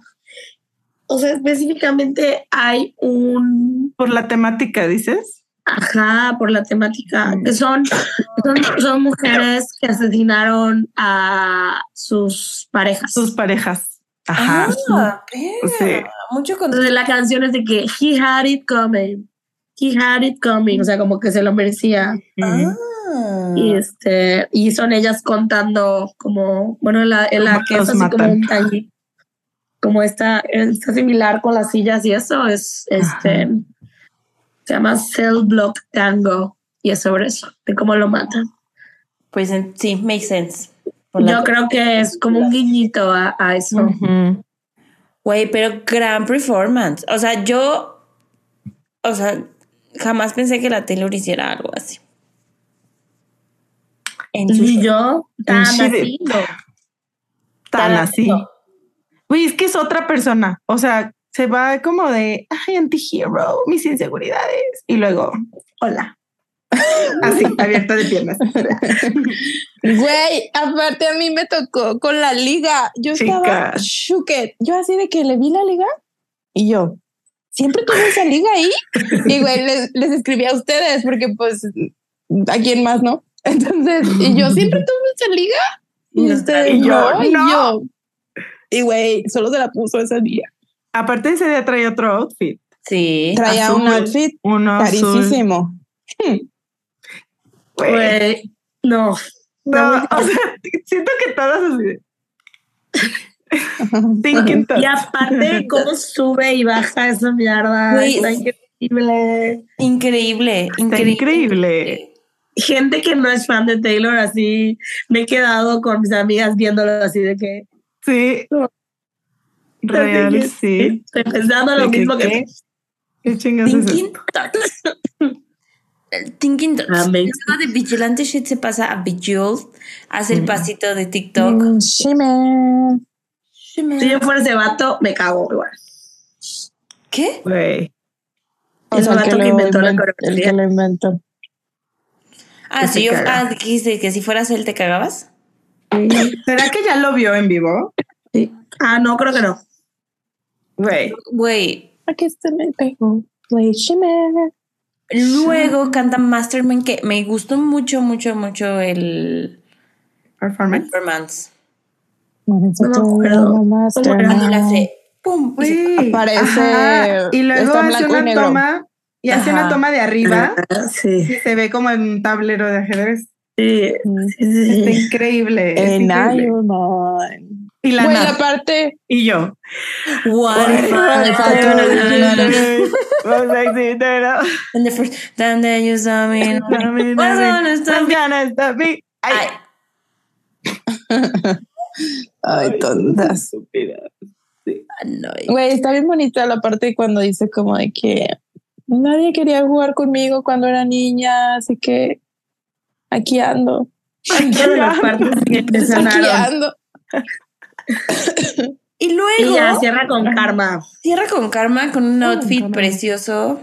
O sea, específicamente hay un Por la temática, dices. ajá por la temática, Mm. que son, son, son mujeres que asesinaron a sus parejas. Sus parejas. Ajá. Ah, Sí. Mucho con Entonces la canción es de que he had it coming. He had it coming. O sea, como que se lo merecía. Ah. Y este, y son ellas contando como, bueno, en la, en la que es así como un taller, como esta, está similar con las sillas y eso es este Ajá. se llama Cell Block Tango y es sobre eso, de cómo lo matan. Pues en- sí, makes sense. Yo creo que es como un guiñito a, a eso. Güey, pero gran performance. O sea, yo, o sea, jamás pensé que la Taylor hiciera algo así. En su Y yo tan así. Tan Tan así. Güey, es que es otra persona. O sea, se va como de, ay, antihero, mis inseguridades. Y luego, hola. Así, abierta de piernas. Güey, aparte a mí me tocó con la liga. Yo estaba Chica. shooked. Yo así de que le vi la liga y yo, siempre tuve esa liga ahí. Y güey, les, les escribí a ustedes porque pues, ¿a quién más no? Entonces, y yo siempre tuve esa liga y ustedes y yo, no, y yo. Y güey, solo se la puso ese día. Aparte ese día traía otro outfit. Sí. Traía Azul. un outfit Uno azul. carísimo. Güey. Güey, no. No, o sea, siento que todas así. Thinking. Y aparte, cómo sube y baja esa mierda. Güey, Está increíble. Increíble. Increíble, Está increíble. increíble. Gente que no es fan de Taylor, así me he quedado con mis amigas viéndolo así de que. Sí. No. Real, que sí. Estoy pensando lo ¿De qué, mismo que. qué? ¿Qué chingas es Thinking eso? Thoughts. El Thinking. Amazing. Luego de Vigilante Shit se pasa a Bejeweled. Hace el pasito de TikTok. Mm, Shimmer. Si yo fuera ese vato, me cago igual. ¿Qué? Güey. O El vato que, inventó la inventó, el coreografía. que lo inventó. Ah, si yo. Ah, dijiste que si fueras él te cagabas. ¿Será que ya lo vio en vivo? Sí. Ah, no, creo que no. Güey. Güey. Aquí pego. Play Shimmer. Luego canta Mastermind que me gustó mucho, mucho, mucho el Performance. performance. No me acuerdo. Cuando le hace pum. se- Güey. Aparece- Ajá. Y luego hace y una toma y hace Ajá. una toma de arriba Ah, sí. y se ve como en un tablero de ajedrez. Sí, sí, sí, Está increíble. es. Y la parte. Y yo. What if Me I faltó told el- you Was I sitting there? And the first time that you saw me, what's gonna stop me? gonna stop me? Ay. Ay, no. Güey, está bien bonita la parte cuando dice como de que nadie quería jugar conmigo cuando era niña, así que aquí ando. Las partes que Aquí ando. Y Y luego ya cierra con karma. cierra con Karma con un outfit precioso.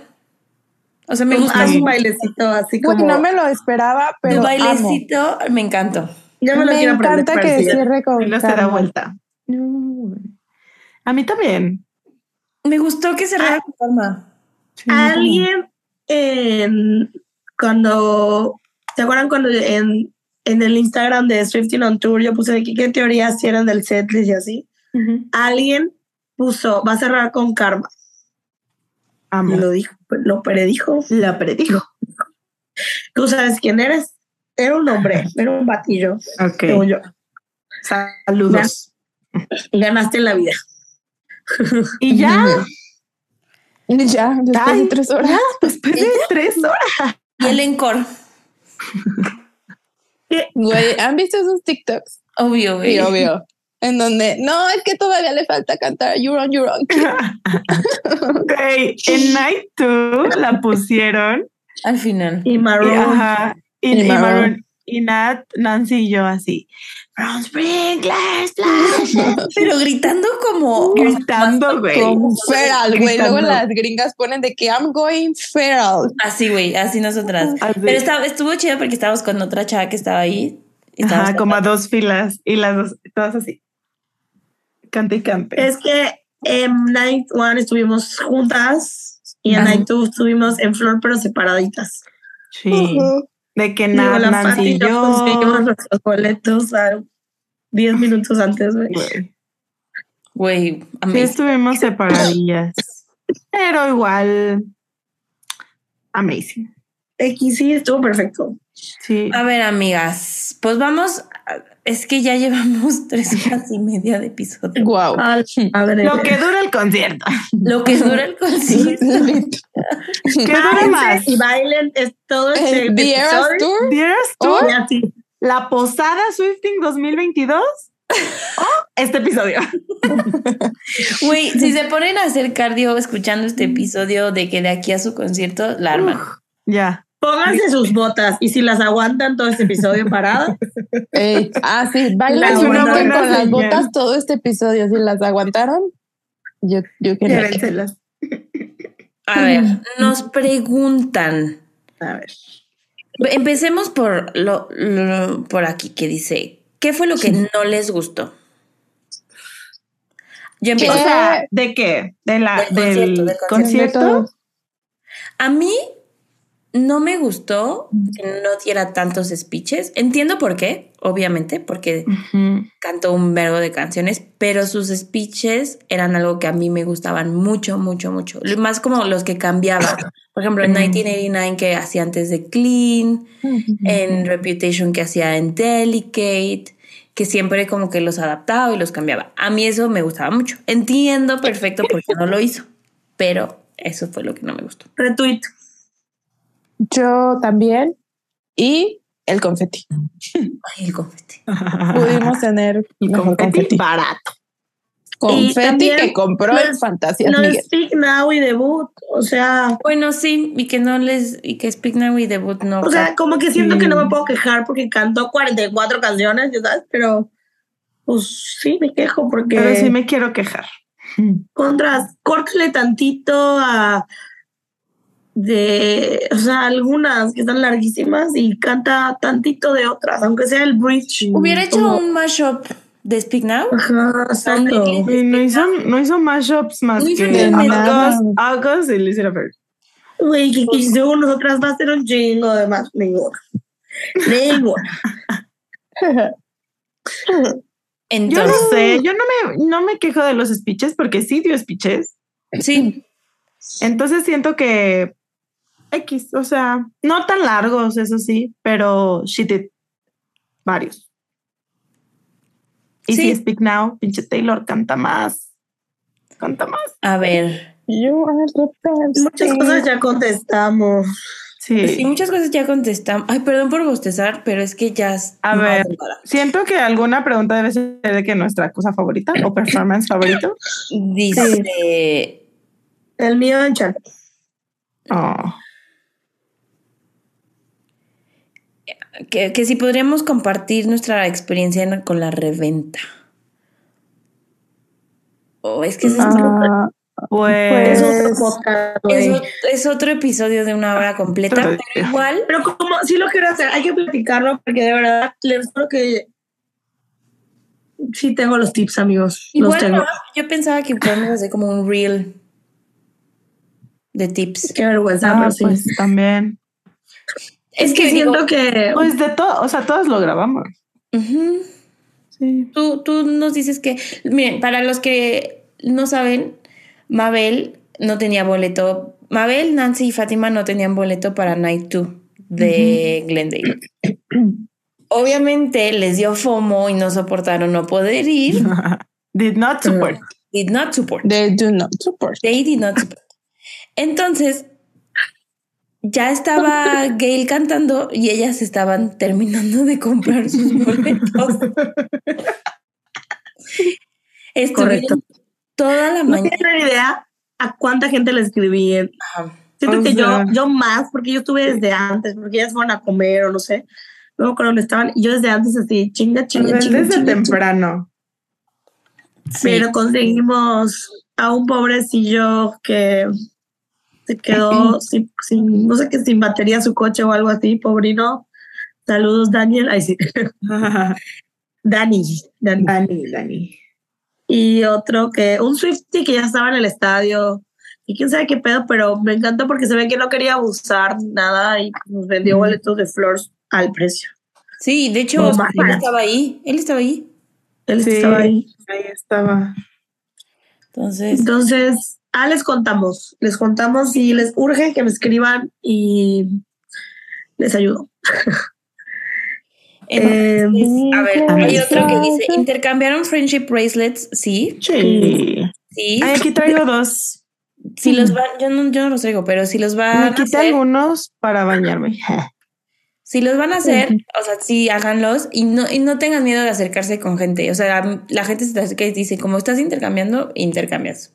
O sea, me gusta un su, bailecito así como. no me lo esperaba, pero amo. bailecito, me encantó. ya me lo Me quiero aprender. encanta que cierre con Y no se da vuelta. No. A mí también. Me gustó que cerrara con Karma. Sí. Alguien en cuando ¿se acuerdan cuando en, en el Instagram de Swifting on Tour yo puse de que qué teorías eran del setlist y así? Alguien puso va a cerrar con karma. Amo. Lo dijo, lo predijo. La predijo. Tú sabes quién eres. Era un hombre, era un batillo, Ok. yo. Saludos. Ganaste en la vida. Y ya, Ya, después Ay, de tres horas. ya, después de tres horas. Y el encore. Güey, ¿han visto esos TikToks? Obvio, güey. Sí, obvio. En donde, no, es que todavía le falta cantar You're on Your Own. Ok, en Night 2 la pusieron. Al final. Y Y, Maroon. ajá, y, Y y. Maroon, y Nat, Nancy y yo así. From Sprinklers. Pero gritando como. Gritando, güey. Feral, güey. Luego las gringas ponen de que I'm going feral. Así, güey, así nosotras. Así. Pero estaba, estuvo chido porque estábamos con otra chava que estaba ahí. Ajá, como a dos filas y las dos, todas así. Cante y cante. Es que en Night One estuvimos juntas y en Ajá. Night Two estuvimos en flor pero separaditas. Sí. De que Digo, Nat, la Nancy y yo yo. conseguimos nuestros boletos a 10 minutos antes, güey. Güey. Sí, estuvimos separadillas. Pero igual. Amazing. X sí, estuvo perfecto. Sí. A ver, amigas, pues vamos. Es que ya llevamos tres horas y media de episodio. Wow. Lo que dura el concierto. Lo que dura el concierto. ¿Qué dura más? y bailen es todo este The episodio. Tour. ¿Dieras tú Oh. Y así. la posada Swifting 2022? ¿O este episodio? Güey, si se ponen a hacer cardio escuchando este episodio de que de aquí a su concierto, la arman. Ya. Pónganse sus botas y si las aguantan todo este episodio parado, Ey, ah, sí, bailan una con buena las señal. botas todo este episodio. Si las aguantaron, yo, yo quería. Llévenselas. A ver, nos preguntan. a ver. Empecemos por lo, lo- por aquí que dice, ¿qué fue lo que no les gustó? Yo O empiezo. ¿Qué? sea, ¿de qué? ¿De la, Del concierto, del del concierto? concierto. A mí no me gustó que no diera tantos speeches. Entiendo por qué, obviamente, porque cantó un verbo de canciones, pero sus speeches eran algo que a mí me gustaban mucho, mucho, mucho. Más como los que cambiaba. Por ejemplo, en 1989 que hacía antes de Clean, en Reputation que hacía en Delicate, que siempre como que los adaptaba y los cambiaba. A mí eso me gustaba mucho. Entiendo perfecto por qué no lo hizo, pero Eso fue lo que no me gustó. Retweet. Yo también. Y el confeti. Ay, el confeti. Pudimos tener mejor confeti confeti. barato. Confeti que compró no el es- Fantasías No Speak Now y debut. O sea, Bueno, sí, y que no les, y que Speak Now y Debut no. o sea, como que siento que no me puedo quejar porque cantó 44 canciones, sabes, pero pues sí me quejo porque Pero sí me quiero quejar. contras, córtale tantito a de, o sea, algunas que están larguísimas y canta tantito de otras, aunque sea el bridge. Hubiera hecho como- un mashup de Speak Now. Ajá, exacto. No hizo, no hizo mashups más No hizo que nada. August, y Lucifer. Fair. Güey, que, que según nosotras va a ser un chingo de más. Ninguna. Ninguna. Yo Entonces, no sé, yo no me, no me quejo de los speeches porque sí dio speeches. sí, Entonces siento que X, o sea, no tan largos, eso sí, pero she did varios. Y Sí. si Speak Now, pinche Taylor canta más. Canta más. a ver. Muchas cosas ya contestamos. Sí. Sí, muchas cosas ya contestamos. Ay, perdón por bostezar, pero es que ya. es A ver. Siento que alguna pregunta debe ser de que nuestra cosa favorita o performance favorito. Dice. El mío en chat. Oh. Que, que si podríamos compartir nuestra experiencia en- con la reventa. O es que es, Ah, Pues, Es otro podcast, es es otro episodio de una hora completa, Pero- pero igual. Pero como sí lo quiero hacer, hay que platicarlo porque de verdad les juro que sí tengo los tips, amigos. los Igual tengo. no, yo pensaba que podemos hacer como un reel de tips. Qué vergüenza, ah, pero sí. pues también. Es que, digo, siento que Pues de todo, o sea, todos lo grabamos. Sí. tú, tú nos dices que, miren, para los que no saben, Mabel no tenía boleto. Mabel, Nancy y Fátima no tenían boleto para Night 2 de Glendale. Obviamente les dio FOMO y no soportaron no poder ir. Did not support. Did not support. they do not support. They did not support. Entonces, ya estaba Gail cantando y ellas estaban terminando de comprar sus boletos. Estuvieron Correcto. toda la no mañana. tienen idea a cuánta gente le escribí. Ajá. Siento O que sea- yo, yo más, porque yo estuve desde antes, porque ellas fueron a comer o no sé. Luego cuando estaban, yo desde antes así, chinga, chinga, chinga, desde chinga, chinga. temprano. Sí. Pero conseguimos a un pobrecillo que se quedó sin, sin- no sé qué, sin batería su coche o algo así, pobrino. Saludos, Daniel. Ay, sí. Dani, Dani. Dani, Dani. Y otro que, un Swifty que ya estaba en el estadio. Y quién sabe qué pedo, pero me encantó porque se ve que no quería abusar nada y nos vendió boletos de flores al precio. Sí, de hecho, No, él estaba ahí. Él estaba ahí. Él Sí. estaba ahí. Ahí estaba. Entonces, Entonces, ah, les contamos, les contamos y les urge que me escriban y les ayudo. entonces, Eh, a ver, hay otro que dice, intercambiaron friendship bracelets, sí, Sí. sí. Ay, aquí traigo dos. Si los van, yo no, yo no los traigo, pero si los van Me a quité hacer, algunos para bañarme. si los van a hacer, o sea, sí, háganlos y no, y no tengan miedo de acercarse con gente. O sea, la gente se te acerca y dice, como estás intercambiando, intercambias.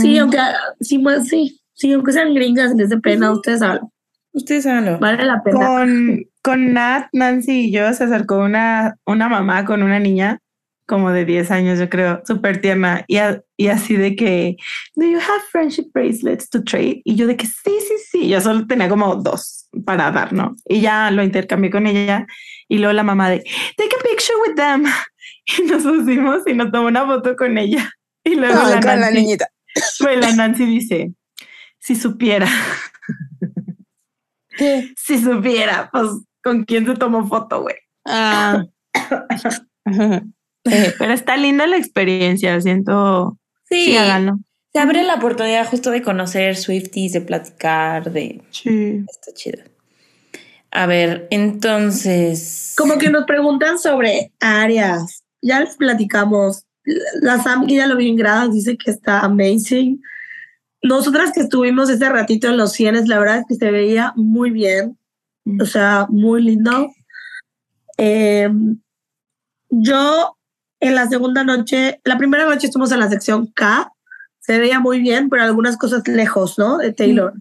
Sí, aunque sí, pues, sí, sí, aunque sean gringas, les dé pena, ustedes hablan. Ustedes háganlo. Vale la pena. Con, con Nat, Nancy y yo se acercó una, una mamá con una niña como de 10 años, yo creo, súper tierna. Y, a- y así de que, ¿Do you have friendship bracelets to trade? Y yo de que sí, sí, sí. Yo solo tenía como dos para dar, ¿no? Y ya lo intercambié con ella. Y luego la mamá de, Take a picture with them. Y nos pusimos y nos tomó una foto con ella. Y luego Ay, la, con la Nancy, niñita. pues la Nancy dice, si supiera, ¿Qué? si supiera, pues con quién se tomó foto, güey. Ah. Eh, Pero está linda la experiencia, siento. Sí, Sí, háganlo. se abre la oportunidad justo de conocer Swifties, de platicar, de... Sí. Está chido. A ver, entonces... Como que nos preguntan sobre áreas. Ya les platicamos. La Sam, que ya lo vi en gradas, dice que está amazing. nosotras que estuvimos ese ratito en los cienes, la verdad es que se veía muy bien, o sea, muy lindo. Eh, yo en la segunda noche, la primera noche estuvimos en la sección K, se veía muy bien, pero algunas cosas lejos, ¿no? De Taylor.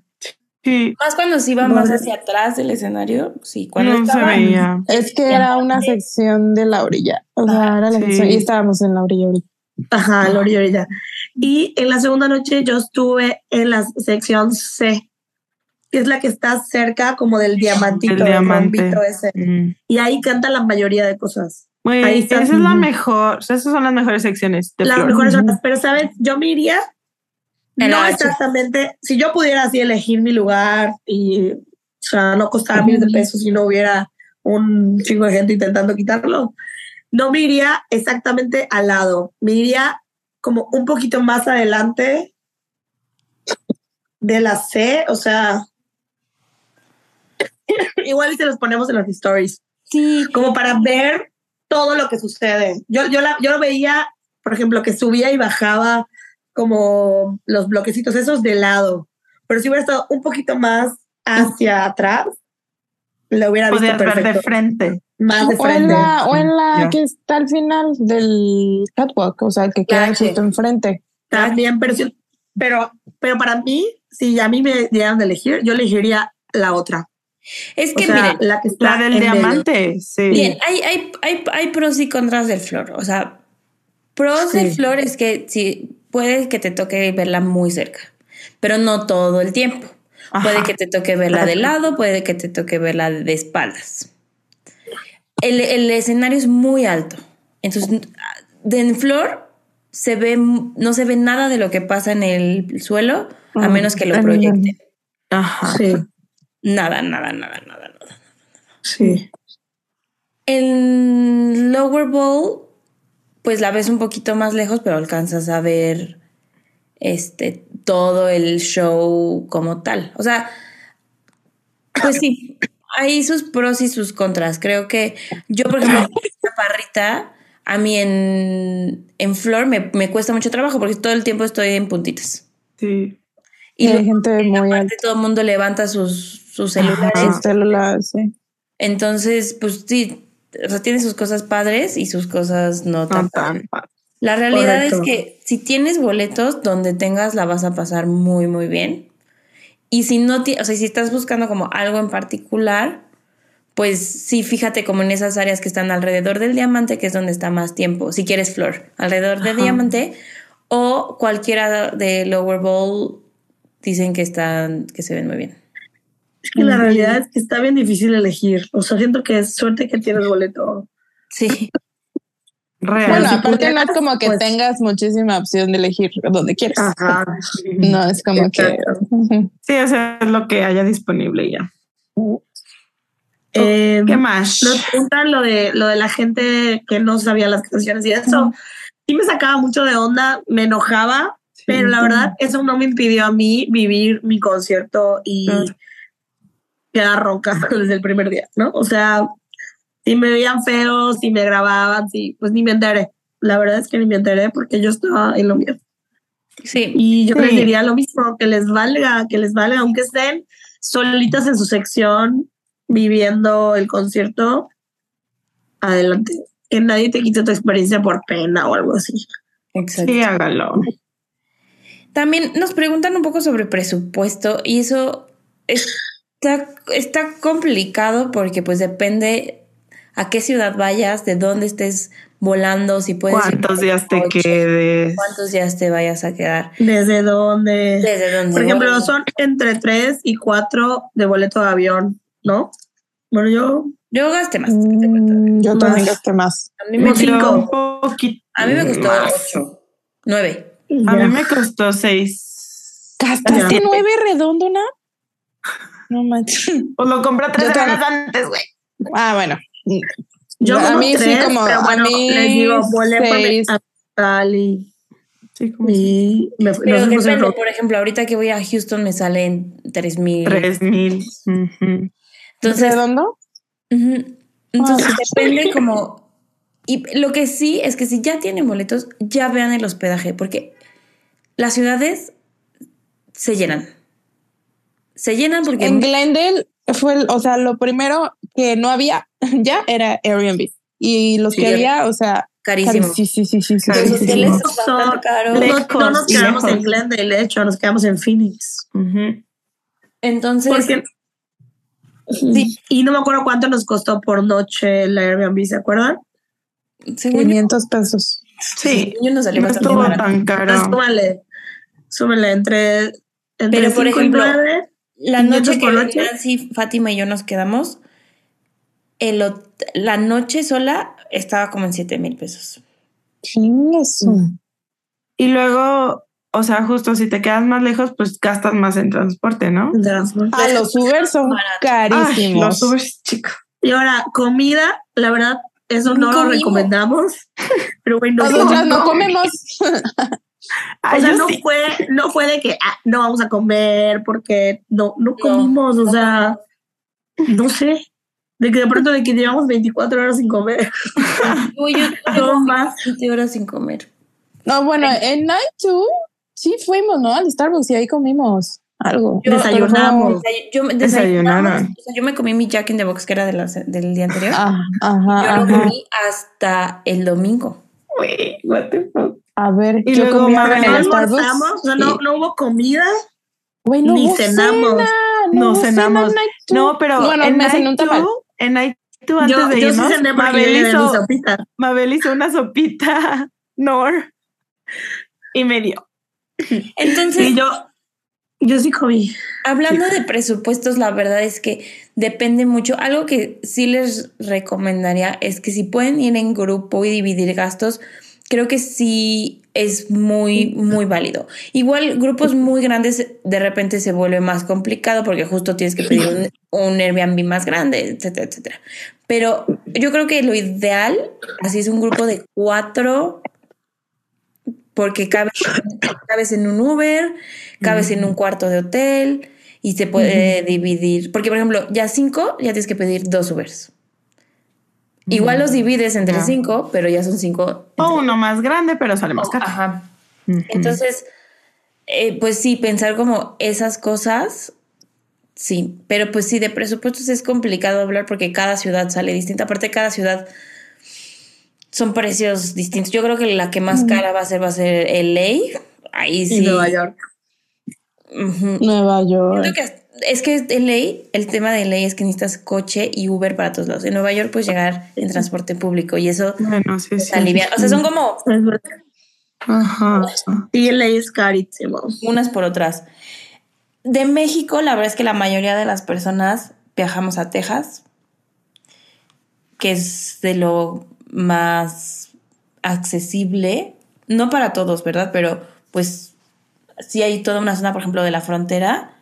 Sí, Más cuando se iba más hacia atrás del escenario. Sí, cuando no se veía. Es que era una sección de la orilla. O sea, era la Sí. sección y estábamos en la orilla ahorita. Ajá, la orilla, orilla. Y en la segunda noche yo estuve en la sección C, que es la que está cerca como del diamantito, El del diamante. ese. Mm. Y ahí canta la mayoría de cosas. Güey, Ahí está. esa es la mejor, esas son las mejores secciones. De Las Flor. mejores. Pero, ¿sabes? Yo me iría, En no H. exactamente, si yo pudiera así elegir mi lugar y, o sea, no costara miles de pesos y no hubiera un chingo de gente intentando quitarlo, no me iría exactamente al lado, me iría como un poquito más adelante de la C, o sea, igual y se los ponemos en las stories, Sí, como para ver todo lo que sucede. Yo, yo, la, yo lo veía, por ejemplo, que subía y bajaba como los bloquecitos esos de lado, pero si hubiera estado un poquito más hacia atrás, lo hubiera visto Podías ver de perfecto. frente. Más de O en frente. la, o en la Ya. que está al final del catwalk, o sea, que queda justo enfrente. También, pero, si- pero, pero para mí, si a mí me dieran de elegir, yo elegiría la otra. Es O que sea, miren, la que está La del medio. diamante, sí. Bien, hay, hay, hay, hay pros y contras del flor. O sea, pros del flor es que sí, puede que te toque verla muy cerca, pero no todo el tiempo. Puede que te toque verla de lado, puede que te toque verla de espaldas. El, el escenario es muy alto. Entonces, de en flor se ve, no se ve nada de lo que pasa en el suelo, a menos que lo en- proyecten. Ajá. Sí, Nada, nada, nada, nada, nada. sí. En Lower Bowl, pues la ves un poquito más lejos, pero alcanzas a ver este todo el show como tal. O sea, pues sí, hay sus pros y sus contras. Creo que yo, por ejemplo, chaparrita, a mí en, en Flor me, me cuesta mucho trabajo porque todo el tiempo estoy en puntitas. Sí. Y luego, gente muy alta. todo el mundo levanta sus, sus celulares. Ajá. Sus celulares, sí. Entonces, pues sí, o sea, tiene sus cosas padres y sus cosas no tan No padres. tan padre. La realidad Correcto. es que si tienes boletos donde tengas, la vas a pasar muy, muy bien. Y si no, o sea, si estás buscando como algo en particular, pues sí, fíjate como en esas áreas que están alrededor del diamante, que es donde está más tiempo, si quieres flor, alrededor del Ajá. diamante, o cualquiera de Lower Bowl dicen que están, que se ven muy bien. Es que la realidad es que está bien difícil elegir. O sea, siento que es suerte que tienes boleto. Sí. Real. Bueno, si aparte no es como que pues- tengas muchísima opción de elegir donde quieres. Ajá. No, es como que... Exacto. Ujú. Sí, o sea, es lo que haya disponible ya. Eh, ¿Qué más? Nos preguntan lo de, lo de la gente que no sabía las canciones y eso. Sí me sacaba mucho de onda, me enojaba, pero la verdad eso no me impidió a mí vivir mi concierto y Claro. Quedar ronca desde el primer día, ¿no? O sea, si me veían feos, si me grababan, sí, pues ni me enteré. La verdad es que ni me enteré porque yo estaba en lo mío. Sí. Y yo Sí. les diría lo mismo, que les valga, que les valga, aunque estén solitas en su sección viviendo el concierto, adelante. Que nadie te quite tu experiencia por pena o algo así. Exacto. Sí, hágalo. También nos preguntan un poco sobre presupuesto y eso está, está complicado porque pues depende a qué ciudad vayas, de dónde estés volando, si puedes ¿Cuántos días te coche, quedes? cuántos días te vayas a quedar, Desde donde, desde dónde. por ejemplo, son entre tres y cuatro de boleto de avión, ¿no? Bueno, yo Yo gasté más. Mm, Yo también Más. gasté más. A mí me, poquito a mí me costó más. ocho, nueve. A mí me costó seis. ¿Gastaste Ya. nueve redondo, ¿no? Manches. Pues lo compré tres Yo semanas también. antes, güey. Ah, bueno. yo a mí sí, tres, como- pero a bueno, mí les digo, volé por seis. a Cali Sí, como y me, Pero depende, por ejemplo, ahorita que voy a Houston me salen tres mil. tres mil. Ujú. Entonces, ¿Redondo? Ujú. Entonces Ah. depende como... Y lo que sí es que si ya tienen boletos, ya vean el hospedaje, porque las ciudades se llenan. Se llenan porque En Glendale fue, el- o sea, lo primero que no había ya era Airbnb. Y los Sí, que había, o sea, carísimo. sí, sí, sí, sí, sí, Los Carísimo. sí, sí. hoteles son caros. No, Lejos no nos quedamos lejos. en Glendale, de hecho, nos quedamos en Phoenix. Entonces, Porque, Sí. Y no me acuerdo cuánto nos costó por noche el Airbnb, ¿se acuerdan? yo, 500 pesos. Sí, yo no salió no estuvo tan caro. Súmale, súmale entre, entre Pero, por ejemplo. La 500 noche que noche. Nancy, Fátima y yo nos quedamos, el la noche sola estaba como en 7 mil pesos. Eso. Y luego, o sea, justo si te quedas más lejos, pues gastas más en transporte, ¿no? transporte. Ah, los Uber son Barato. Ay, carísimos. los Ubers, chico. Y ahora, comida, la verdad, eso No lo recomendamos. Pero bueno, Nosotras no comemos. Ay, o sea, yo no sí. fue, no fue de que ah, no vamos a comer porque no, no comimos, o sea, no sé. De que de pronto de que llevamos 24 horas sin comer. Uy, yo No más. 20 horas sin comer. No, bueno, en Night 2 sí fuimos, ¿no? Al Starbucks y ahí comimos algo. Yo- Desayunamos. Desay- Yo, Desayunaron. desayunamos, o sea, yo me comí mi Jack in the Box que era de la- del día anterior. Ah, yo ajá, lo ajá. comí hasta el domingo. Güey, what the fuck. A ver, Y yo luego comí en No el Starbucks. no, y- no hubo comida. Güey, no ni hubo cenamos. cena, No cenamos. en Night 2. No, pero Bueno, en me cené un tamal. 2, en Night 2 antes Yo, de yo sí irnos, cené yo Mabel hizo, sopita. Mabel hizo una sopita Nor y me dio. Entonces, Y yo, yo sí comí. Hablando de presupuestos, la verdad es que depende mucho. Algo que sí les recomendaría es que si pueden ir en grupo y dividir gastos, creo que sí es muy, muy válido. Igual grupos muy grandes de repente se vuelve más complicado porque justo tienes que pedir un, un Airbnb más grande, etcétera, etcétera. Pero yo creo que lo ideal, así es un grupo de cuatro, porque cabes, cabes en un Uber, cabes en un cuarto de hotel y se puede dividir. Porque, por ejemplo, ya cinco, ya tienes que pedir dos Ubers. Igual los divides entre cinco, pero ya son cinco. O uno más grande, pero sale más caro. Ajá. Entonces, eh, pues sí, pensar como esas cosas, sí, pero pues sí, de presupuestos es complicado hablar porque cada ciudad sale distinta. Aparte, cada ciudad son precios distintos. Yo creo que la que más cara va a ser va a ser LA. Ahí Y sí. Nueva York. Nueva York. Siento que es que LA, el tema de LA es que necesitas coche y Uber para todos lados. En Nueva York puedes llegar en transporte público y eso Bueno, sí, alivia. O sea, son como. Ajá. Y el es carísimo. unas por otras. De México, la verdad es que la mayoría de las personas viajamos a Texas, que es de lo más accesible, no para todos, ¿verdad? Pero pues sí hay toda una zona, por ejemplo, de la frontera,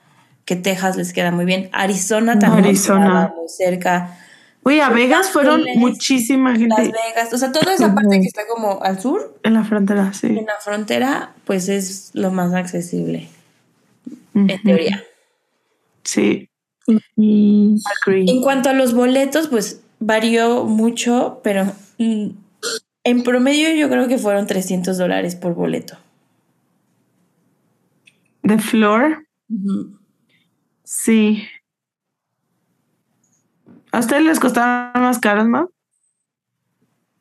que Texas les queda muy bien. Arizona también. Arizona. Muy cerca. Uy, a Vegas fueron Ángeles, muchísima Las Vegas, o sea, toda esa parte que está como al sur, en la frontera, sí. en la frontera, pues es lo más accesible, en teoría. Sí, agree. En cuanto a los boletos, pues varió mucho, pero mm, en promedio yo creo que fueron 300 dólares por boleto. The Floor, sí. ¿A ustedes les costaban más caros, no?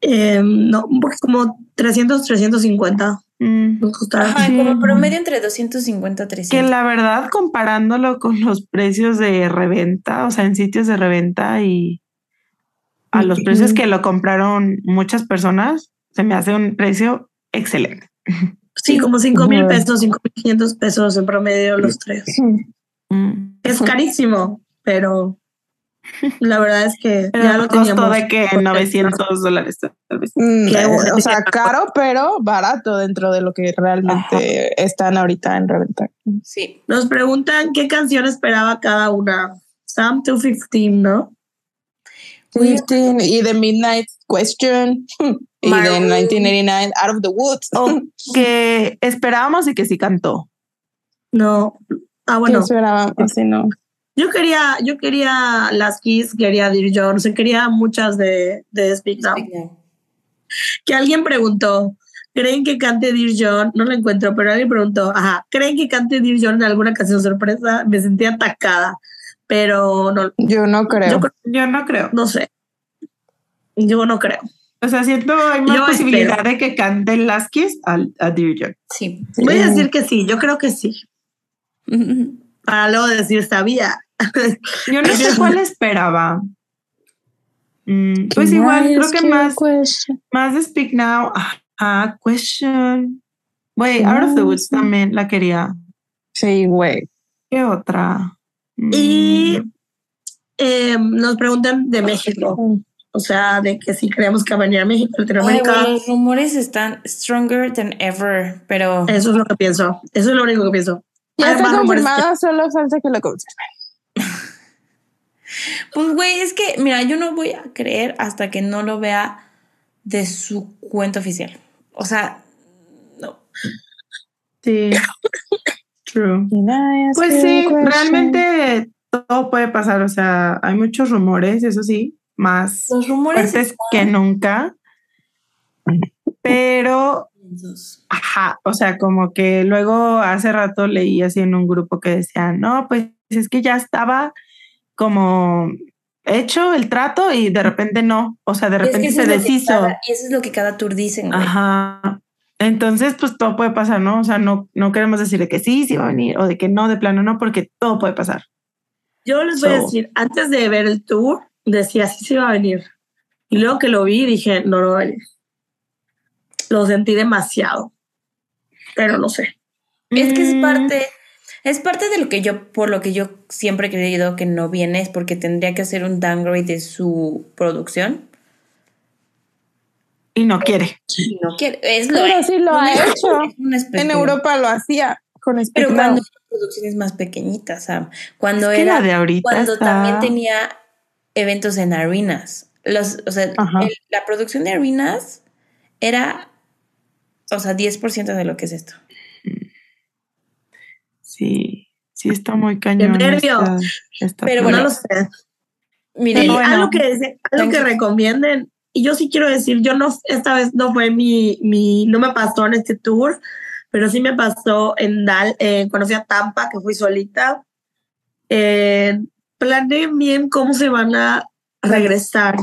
eh, no, un poco como 300, 350 Mm. nos costaron. Ajá, Sí. como promedio entre 250 a Que 300. la verdad, comparándolo con los precios de reventa, o sea, en sitios de reventa y a los precios que lo compraron muchas personas, se me hace un precio excelente. Sí, como 5 mil pesos, 5 mil 500 pesos en promedio los tres. Mm. Es carísimo, pero la verdad es que Pero ya lo costó teníamos. de que 900 dólares tal vez. Mm, eh, o sea, caro, pero barato dentro de lo que realmente están ahorita en reventa. Sí. Nos preguntan qué canción esperaba cada una. Sam 215, ¿no? 15 y The Midnight Question y de Maroon. 1989 Out of the Woods. O que esperábamos y que sí cantó. No. Ah, ¿Qué bueno. esperaba? Ese no. Yo quería, yo quería las Kiss, quería Dear Johnson, quería muchas de, de Speak Now. Que alguien preguntó ¿Creen que cante Dear John? No lo encuentro, pero alguien preguntó, ajá, ¿creen que cante Dear John en alguna canción sorpresa? Me sentí atacada, pero no, Yo no creo. yo creo- Yo no creo. no sé. Yo no creo. O sea, siento hay más Yo posibilidad espero. de que cante Las Kiss a, a Dear John. Sí. Voy a decir que sí, yo creo que sí. Para luego decir sabía. Yo no sé cuál esperaba. Mm, pues igual, creo que más, más de Speak Now. Ah, Question. Güey, Out of the Woods también la quería. Sí, güey. ¿Qué otra? Mm, Y eh, nos preguntan de México. O sea, de que si creemos que va a venir a México, Ay, Latinoamérica. güey, los rumores están stronger than ever, pero Eso es lo que pienso. Eso es lo único que pienso. Ya está más rumores confirmada, solo falta que lo confirme. pues güey, es que mira, yo no voy a creer hasta que no lo vea de su cuenta oficial. O sea, no. Sí. True. Pues sí, question. realmente todo puede pasar. O sea, hay muchos rumores, eso sí, más Los rumores fuertes que nunca. Pero, ajá, o sea, como que luego hace rato leí así en un grupo que decían, no, pues es que ya estaba como hecho el trato y de repente no. O sea, de Y es que repente se deshizo. cada- y eso es lo que cada tour dicen, güey. Ajá. Entonces, pues todo puede pasar, ¿no? O sea, no, no queremos decir de que sí, sí va a venir o de que no, de plano no, porque todo puede pasar. Yo les voy a So- decir, antes de ver el tour, decía sí se iba a venir. Y luego que lo vi, dije, no, no va a venir. Lo sentí demasiado. Pero no sé. Es que es Mm, parte, es parte de lo que yo, por lo que yo siempre he creído que no viene, es porque tendría que hacer un downgrade de su producción. Y no quiere. Y no quiere. Es lo Pero es sí lo ha hecho. En. Europa lo hacía con Pero cuando producciones más pequeñitas, Sam. Cuando Es que era la de ahorita cuando está- también tenía eventos en arenas. Los, o sea, el- la producción de arenas era, o sea, 10% de lo que es esto. Sí, sí está muy cañón. nervio. esta- esta Pero no bueno, lo sé. Miren, bueno. algo que, algo que Entonces- recomienden, y yo sí quiero decir, yo no, esta vez no fue mi, mi, no me pasó en este tour, pero sí me pasó en Dal, eh, cuando fui a Tampa, que fui solita. Eh, planeen bien cómo se van a regresar,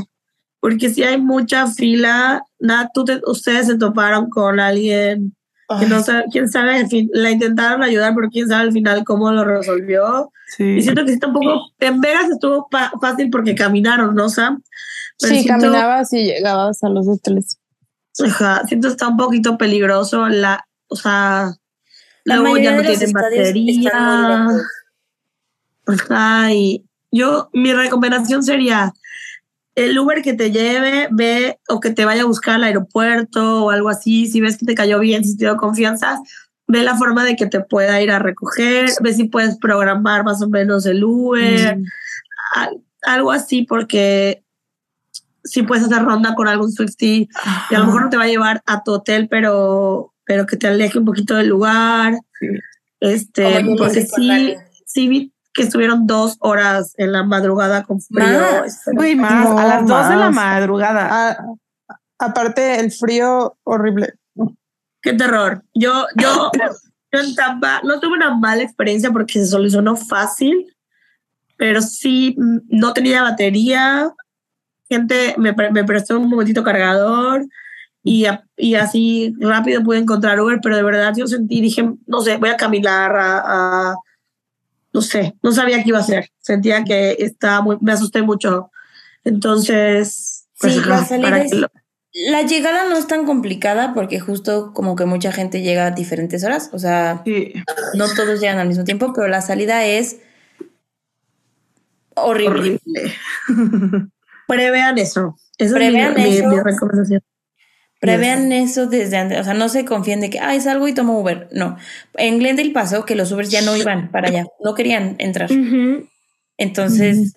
porque si hay mucha fila, nada, tú te- ustedes se toparon con alguien que no sabe, quién sabe, la intentaron ayudar, pero quién sabe al final cómo lo resolvió. Sí. Y siento que sí tampoco, en Vegas estuvo pa- fácil porque caminaron, ¿no, Sam? Pero Sí, siento- caminabas y llegabas a los hoteles. Ajá, siento que está un poquito peligroso la, o sea, la luego ya no tienen batería. Ajá, y yo, mi recomendación sería el Uber que te lleve, ve o que te vaya a buscar al aeropuerto o algo así, si ves que te cayó bien, si te dio confianza, ve la forma de que te pueda ir a recoger, ve si puedes programar más o menos el Uber, Mm. al- algo así, porque si puedes hacer ronda con algún Swiftie, y a lo mejor no te va a llevar a tu hotel, pero, pero que te aleje un poquito del lugar. Sí. Este, porque sí, sí vi que estuvieron dos horas en la madrugada con frío. Más. Este, Güey, más, No, a las dos de la más. madrugada. Ah, aparte, el frío horrible. Qué terror. Yo, yo, yo en Tampa no tuve una mala experiencia porque se solucionó fácil, pero sí mm, no tenía batería. Gente me, me prestó un momentito cargador y, a- y así rápido pude encontrar Uber, pero de verdad yo sentí, dije, no sé, voy a caminar a, a- no sé, no sabía qué iba a hacer. Sentía que estaba muy, me asusté mucho. Entonces, pues, Sí, la salida para es- que lo- La llegada no es tan complicada porque justo como que mucha gente llega a diferentes horas, o sea, Sí. no todos llegan al mismo tiempo, pero la salida es horrible. horrible. Prevean eso. Esa Prevean es mi, mi- eso. mi recomendación. Prevean eso desde antes, o sea, no se confíen de que, ay, salgo y tomo Uber. No. En Glendale pasó que los Ubers ya no iban para allá, no querían entrar. Entonces,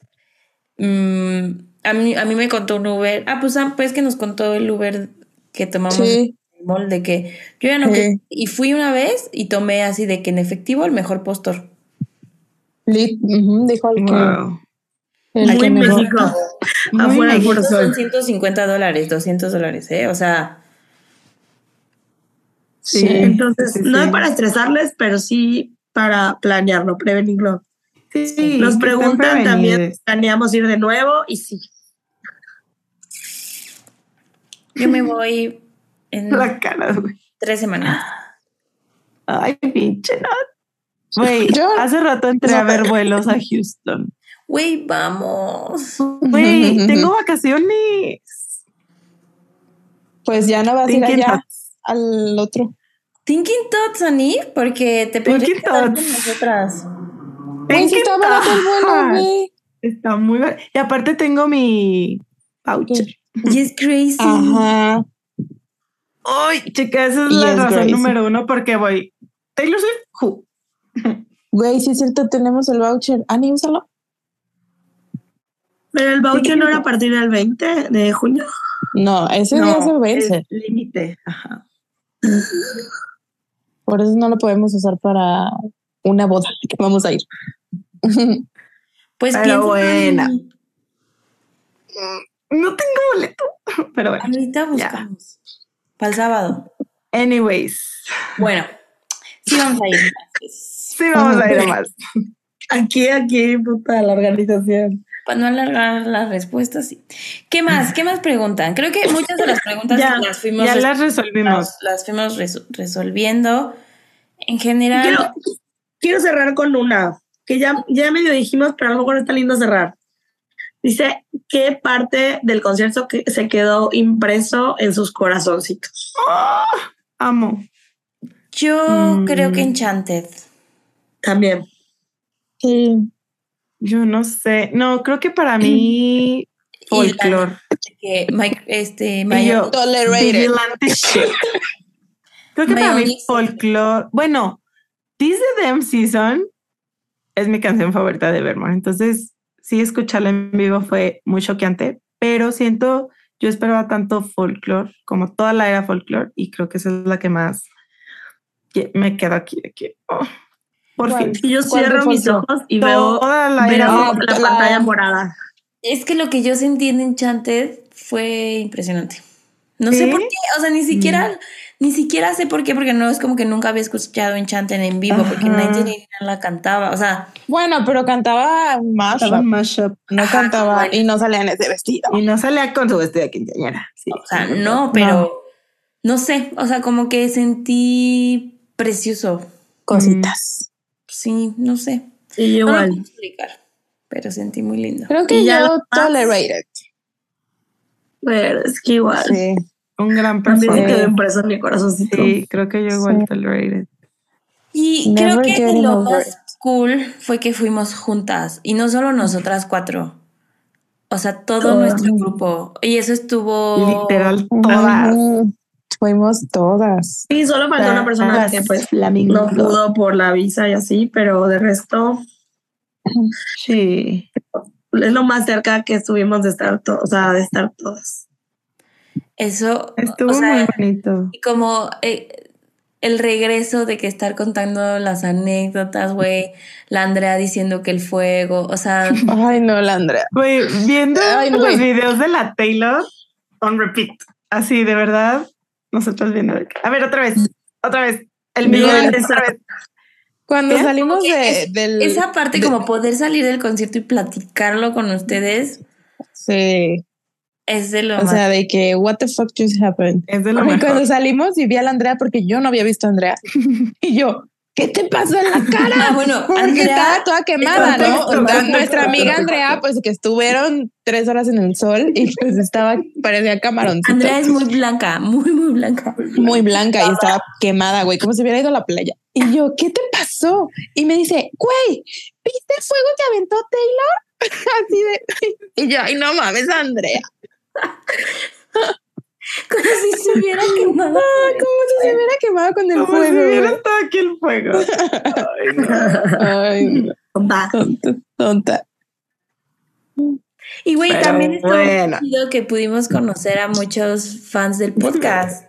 mm, a, mí, a mí me contó un Uber. Ah, pues, ah, pues que nos contó el Uber que tomamos Sí. en el mall de que yo ya no. Sí. Y fui una vez y tomé así de que en efectivo el mejor postor. Lit, ujú, dijo el que, Wow. El Muy que mejor. México. Muy Afuera del México. Foro Estos Sol. son 150 dólares, 200 dólares, ¿eh? O sea, Sí. Entonces, Sí, no sí. es para estresarles, pero sí para planearlo, prevenirlo. Sí, Nos preguntan también. ¿planeamos ir de nuevo? Y sí. Yo me voy en La cara, güey. tres semanas. Ay, pinche no. Güey, Yo- hace rato entré a ver vuelos a Houston. Güey, vamos. Güey, tengo vacaciones. Pues ya no vas a ir allá thoughts. al otro. Thinking Thoughts, Ani, porque te Thinking quedar con nosotras. Thinking está barato el vuelo. Está muy barato. Y aparte tengo mi voucher. Y es crazy. Ajá. Ay, chica, esa es Y la es razón número uno porque voy. Taylor Swift, who? Güey, sí es cierto, tenemos el voucher. Ani, úsalo. Pero el voucher no era a partir del 20 de junio. No, ese día se es vence. límite. Ajá. Por eso no lo podemos usar para una boda que vamos a ir. Pues Pero buena. Ani. No tengo boleto. Pero bueno. Ahorita buscamos. Para el sábado. Anyways. Bueno, sí vamos a ir. Sí, vamos a ir más. Aquí, aquí, puta, la organización. Para no alargar las respuestas, sí. ¿Qué más? ¿Qué más preguntan? Creo que muchas de las preguntas Ya, las fuimos, Ya las resolvimos. las, las fuimos res- resolviendo. En general, Quiero, quiero cerrar con una que ya, ya medio dijimos, pero a lo mejor está lindo cerrar. Dice, ¿qué parte del concierto que se quedó impreso en sus corazoncitos? ¡Ah! amo. yo Mm. creo que Enchanted. También. Sí. Yo no sé. No, creo que para mí folklore. Que Mike, este, Y Maya- yo, Tolerated. vigilante shit. Creo que My para mí folklore. Bueno, This the Damn Season es mi canción favorita de Evermore. Entonces, sí, escucharla en vivo fue muy choqueante, pero siento, yo esperaba tanto folklore como toda la era folklore y creo que esa es la que más que me quedo aquí. de que, oh, por ¿Cuál? fin. Y yo ¿Cuál de cierro mis ojos y veo, Toda la veo la la- pantalla morada. Es que lo que yo sentí en Enchanted fue impresionante. No ¿Sí? sé por qué, o sea, ni siquiera, ni siquiera sé por qué, porque no es como que nunca había escuchado Enchanted en vivo, porque Ajá. 1989 la cantaba, o sea, Bueno, pero cantaba más. Estaba mashup. No Ajá, cantaba bueno. y no salía en ese vestido. Y no salía con su vestido de quinceañera. Sí. o sea, no, pero no sé, o sea, como que sentí precioso. Cositas. Sí, no sé. Y No lo igual. puedo explicar, pero sentí muy lindo. Creo que Y ya yo tolerated. Pero es que igual. Sí. Un gran También se personaje. quedó impreso en mi corazoncito. Sí, creo que yo igual Sí. tolerated. Y Never creo que lo más cool fue que fuimos juntas y no solo nosotras cuatro. O sea, todo nuestro grupo. Y eso estuvo. Literal, todas. Fuimos todas. Sí, solo faltó una persona que pues no pudo por la visa y así, pero de resto Sí. es lo más cerca que estuvimos de estar todos, o sea, de estar todos. Eso. Estuvo o sea, muy bonito. y como eh, el regreso de que estar contando las anécdotas, güey. La Andrea diciendo que el fuego. O sea, Ay, no, la Andrea. Güey, viendo Ay, no, los videos de la Taylor on repeat. Así, de verdad, nosotros viendo. A ver, otra vez, otra vez. El Miguel, otra vez. Cuando ¿Qué? salimos de, es- del. esa parte, de- como poder salir del concierto y platicarlo con ustedes, Sí. es de lo O más. sea, de que, what the fuck just happened. Es de lo Ay, Cuando salimos y vi a la Andrea porque yo no había visto a Andrea. y yo, ¿qué te pasó en la cara? Ah, bueno, Porque Andrea- estaba toda quemada, ¿no? Nuestra amiga. Andrea, pues que estuvieron tres horas en el sol y pues estaba, parecía camaroncito. Andrea es muy blanca, muy, muy blanca. muy blanca y estaba quemada, güey, como si hubiera ido a la playa. Y yo, ¿qué te pasó? Y me dice, güey, ¿viste el fuego que aventó Taylor? Así de. Y yo, ay, no mames, Andrea. Como si se hubiera quemado. Como si se hubiera quemado con el Como si fuego. hubiera estado aquí el fuego. Ay, no. Ay, no, tonta, tonta. Y güey, Pero también estuvo bueno. chido que pudimos conocer a muchos fans del podcast.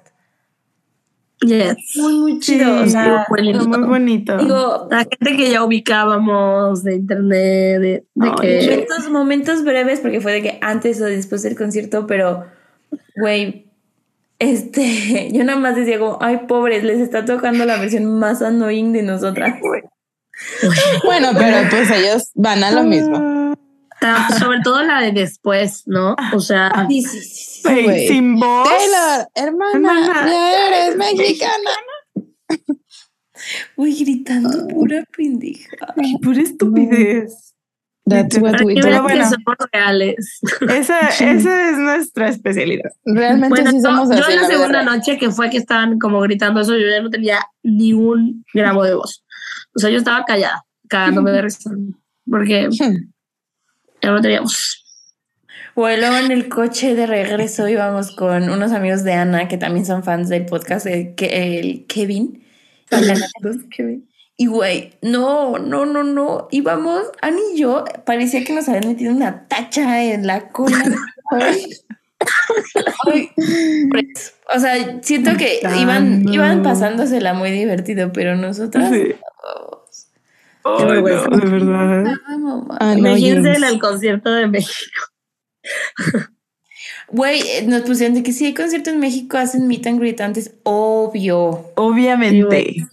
Yes. Muy, muy chido. Sí, o sea. Fue muy bonito. digo, La gente que ya ubicábamos de internet, de, de que momentos, momentos breves, porque fue de que antes o después del concierto, pero, güey, este, yo nada más decía como, ay, pobres, les está tocando la versión más annoying de nosotras. Bueno, pero pues ellos van a lo mismo. Ah, Sobre todo la de después, ¿no? O sea, Sí, sí, sin voz. Taylor, hermana, Hermana. ya eres mexicana. Uy, gritando pura pendeja. Ay, pura estupidez. That's what we do. bueno. somos reales. Esa, esa es nuestra especialidad. Realmente Bueno, sí yo, somos yo así. en la segunda real. noche que fue que estaban como gritando eso, yo ya no tenía ni un gramo de voz. O sea, yo estaba callada, cagándome de risa. Porque ya no teníamos. Bueno, luego en el coche de regreso íbamos con unos amigos de Ana que también son fans del podcast, el, Kevin. La- y güey, no, no, no, no. Íbamos, Ana y yo, parecía que nos habían metido una tacha en la cola. Ay. Pues, o sea, siento que iban, iban pasándosela muy divertido, pero nosotras. Sí. oh, no, de verdad. ah, no, Imagínense en el concierto de México. Güey, eh, nos pusieron de que si hay concierto en México hacen meet and greet antes, obvio. Obviamente.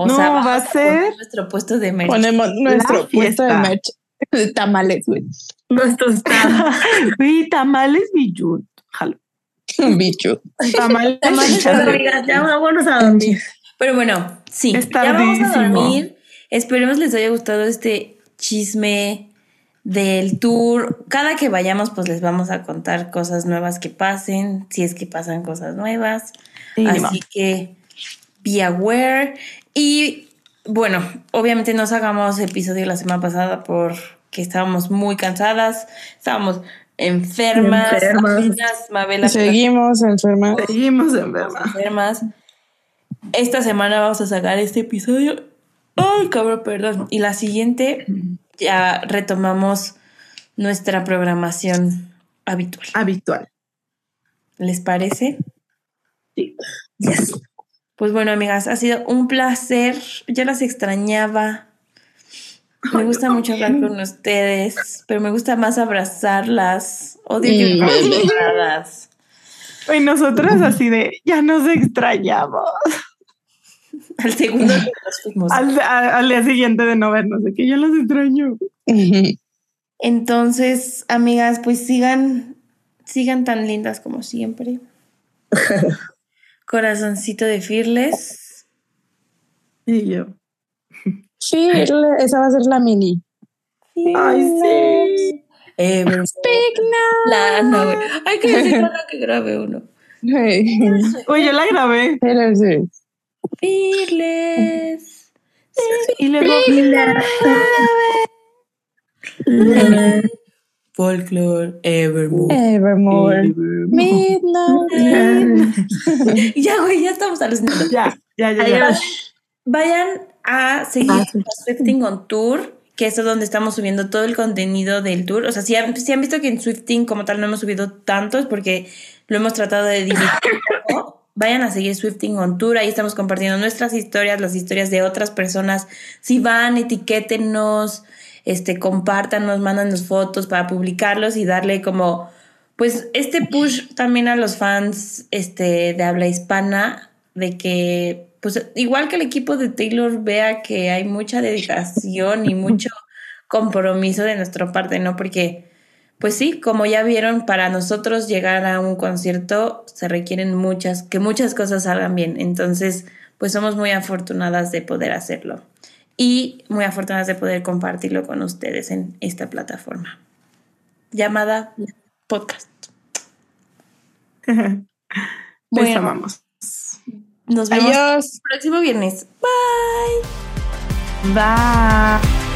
O No, sea, va a ser- nuestro puesto de merch. Ponemos nuestro puesto de merch de tamales, güey. Nuestro estado. Güey, tamales billut. Jalo. Bicho. Tamales, Tamales. Amigas, ya vámonos a dormir. Pero bueno, sí, Es ya vamos a dormir. Esperemos les haya gustado este chisme del tour. Cada que vayamos, pues les vamos a contar cosas nuevas que pasen, si es que pasan cosas nuevas. Sí, Así va. que be aware. Y bueno, obviamente no sacamos episodio la semana pasada porque estábamos muy cansadas, estábamos enfermas. Enfermas. apenas Mabela Seguimos enfermas. Seguimos en verdad. enfermas. Esta semana vamos a sacar este episodio. Ay, cabrón, perdón. Y la siguiente ya retomamos nuestra programación habitual. Habitual. ¿Les parece? Yes. Pues bueno, amigas, ha sido un placer. Ya las extrañaba. Me gusta mucho hablar con ustedes, pero me gusta más abrazarlas. Odio que Mm, me bebé. abrazadas. Y nosotras así de, ya nos extrañamos. Al segundo que nos fuimos. Al, a- al día siguiente de no vernos, de que ya los extraño. Entonces, amigas, pues sigan, sigan tan lindas como siempre. Corazoncito de Fearless. Y yo. Sí, esa va a ser la mini. Ay, sí. Ever- Speak now. La Ana, güey. Hay que decirle a Ana que grabe uno. Hey. Oye, yo la grabé. Taylor Swift. Fearless. Y luego, Folklore Evermore. Evermore. Midnight. Ya, güey, ya estamos alucinando. ya, ya, ya. Adiós. Vayan a seguir Ah, Swifting on Tour, que es donde estamos subiendo todo el contenido del tour. O sea, si han, si han visto que en Swifting como tal no hemos subido tantos porque lo hemos tratado de dividir vayan a seguir Swifting on Tour. Ahí estamos compartiendo nuestras historias, las historias de otras personas. Si van, etiquétenos, este, compártanos, mándanos fotos para publicarlos y darle como, pues, este push también a los fans este, de habla hispana, de que, pues, igual que el equipo de Taylor vea que hay mucha dedicación y mucho compromiso de nuestra parte, ¿no? Porque, pues sí, como ya vieron, para nosotros llegar a un concierto se requieren muchas, que muchas cosas salgan bien. Entonces, pues somos muy afortunadas de poder hacerlo y muy afortunadas de poder compartirlo con ustedes en esta plataforma llamada podcast. Les Bueno. amamos. Nos vemos Adiós. el próximo viernes. Bye. Bye.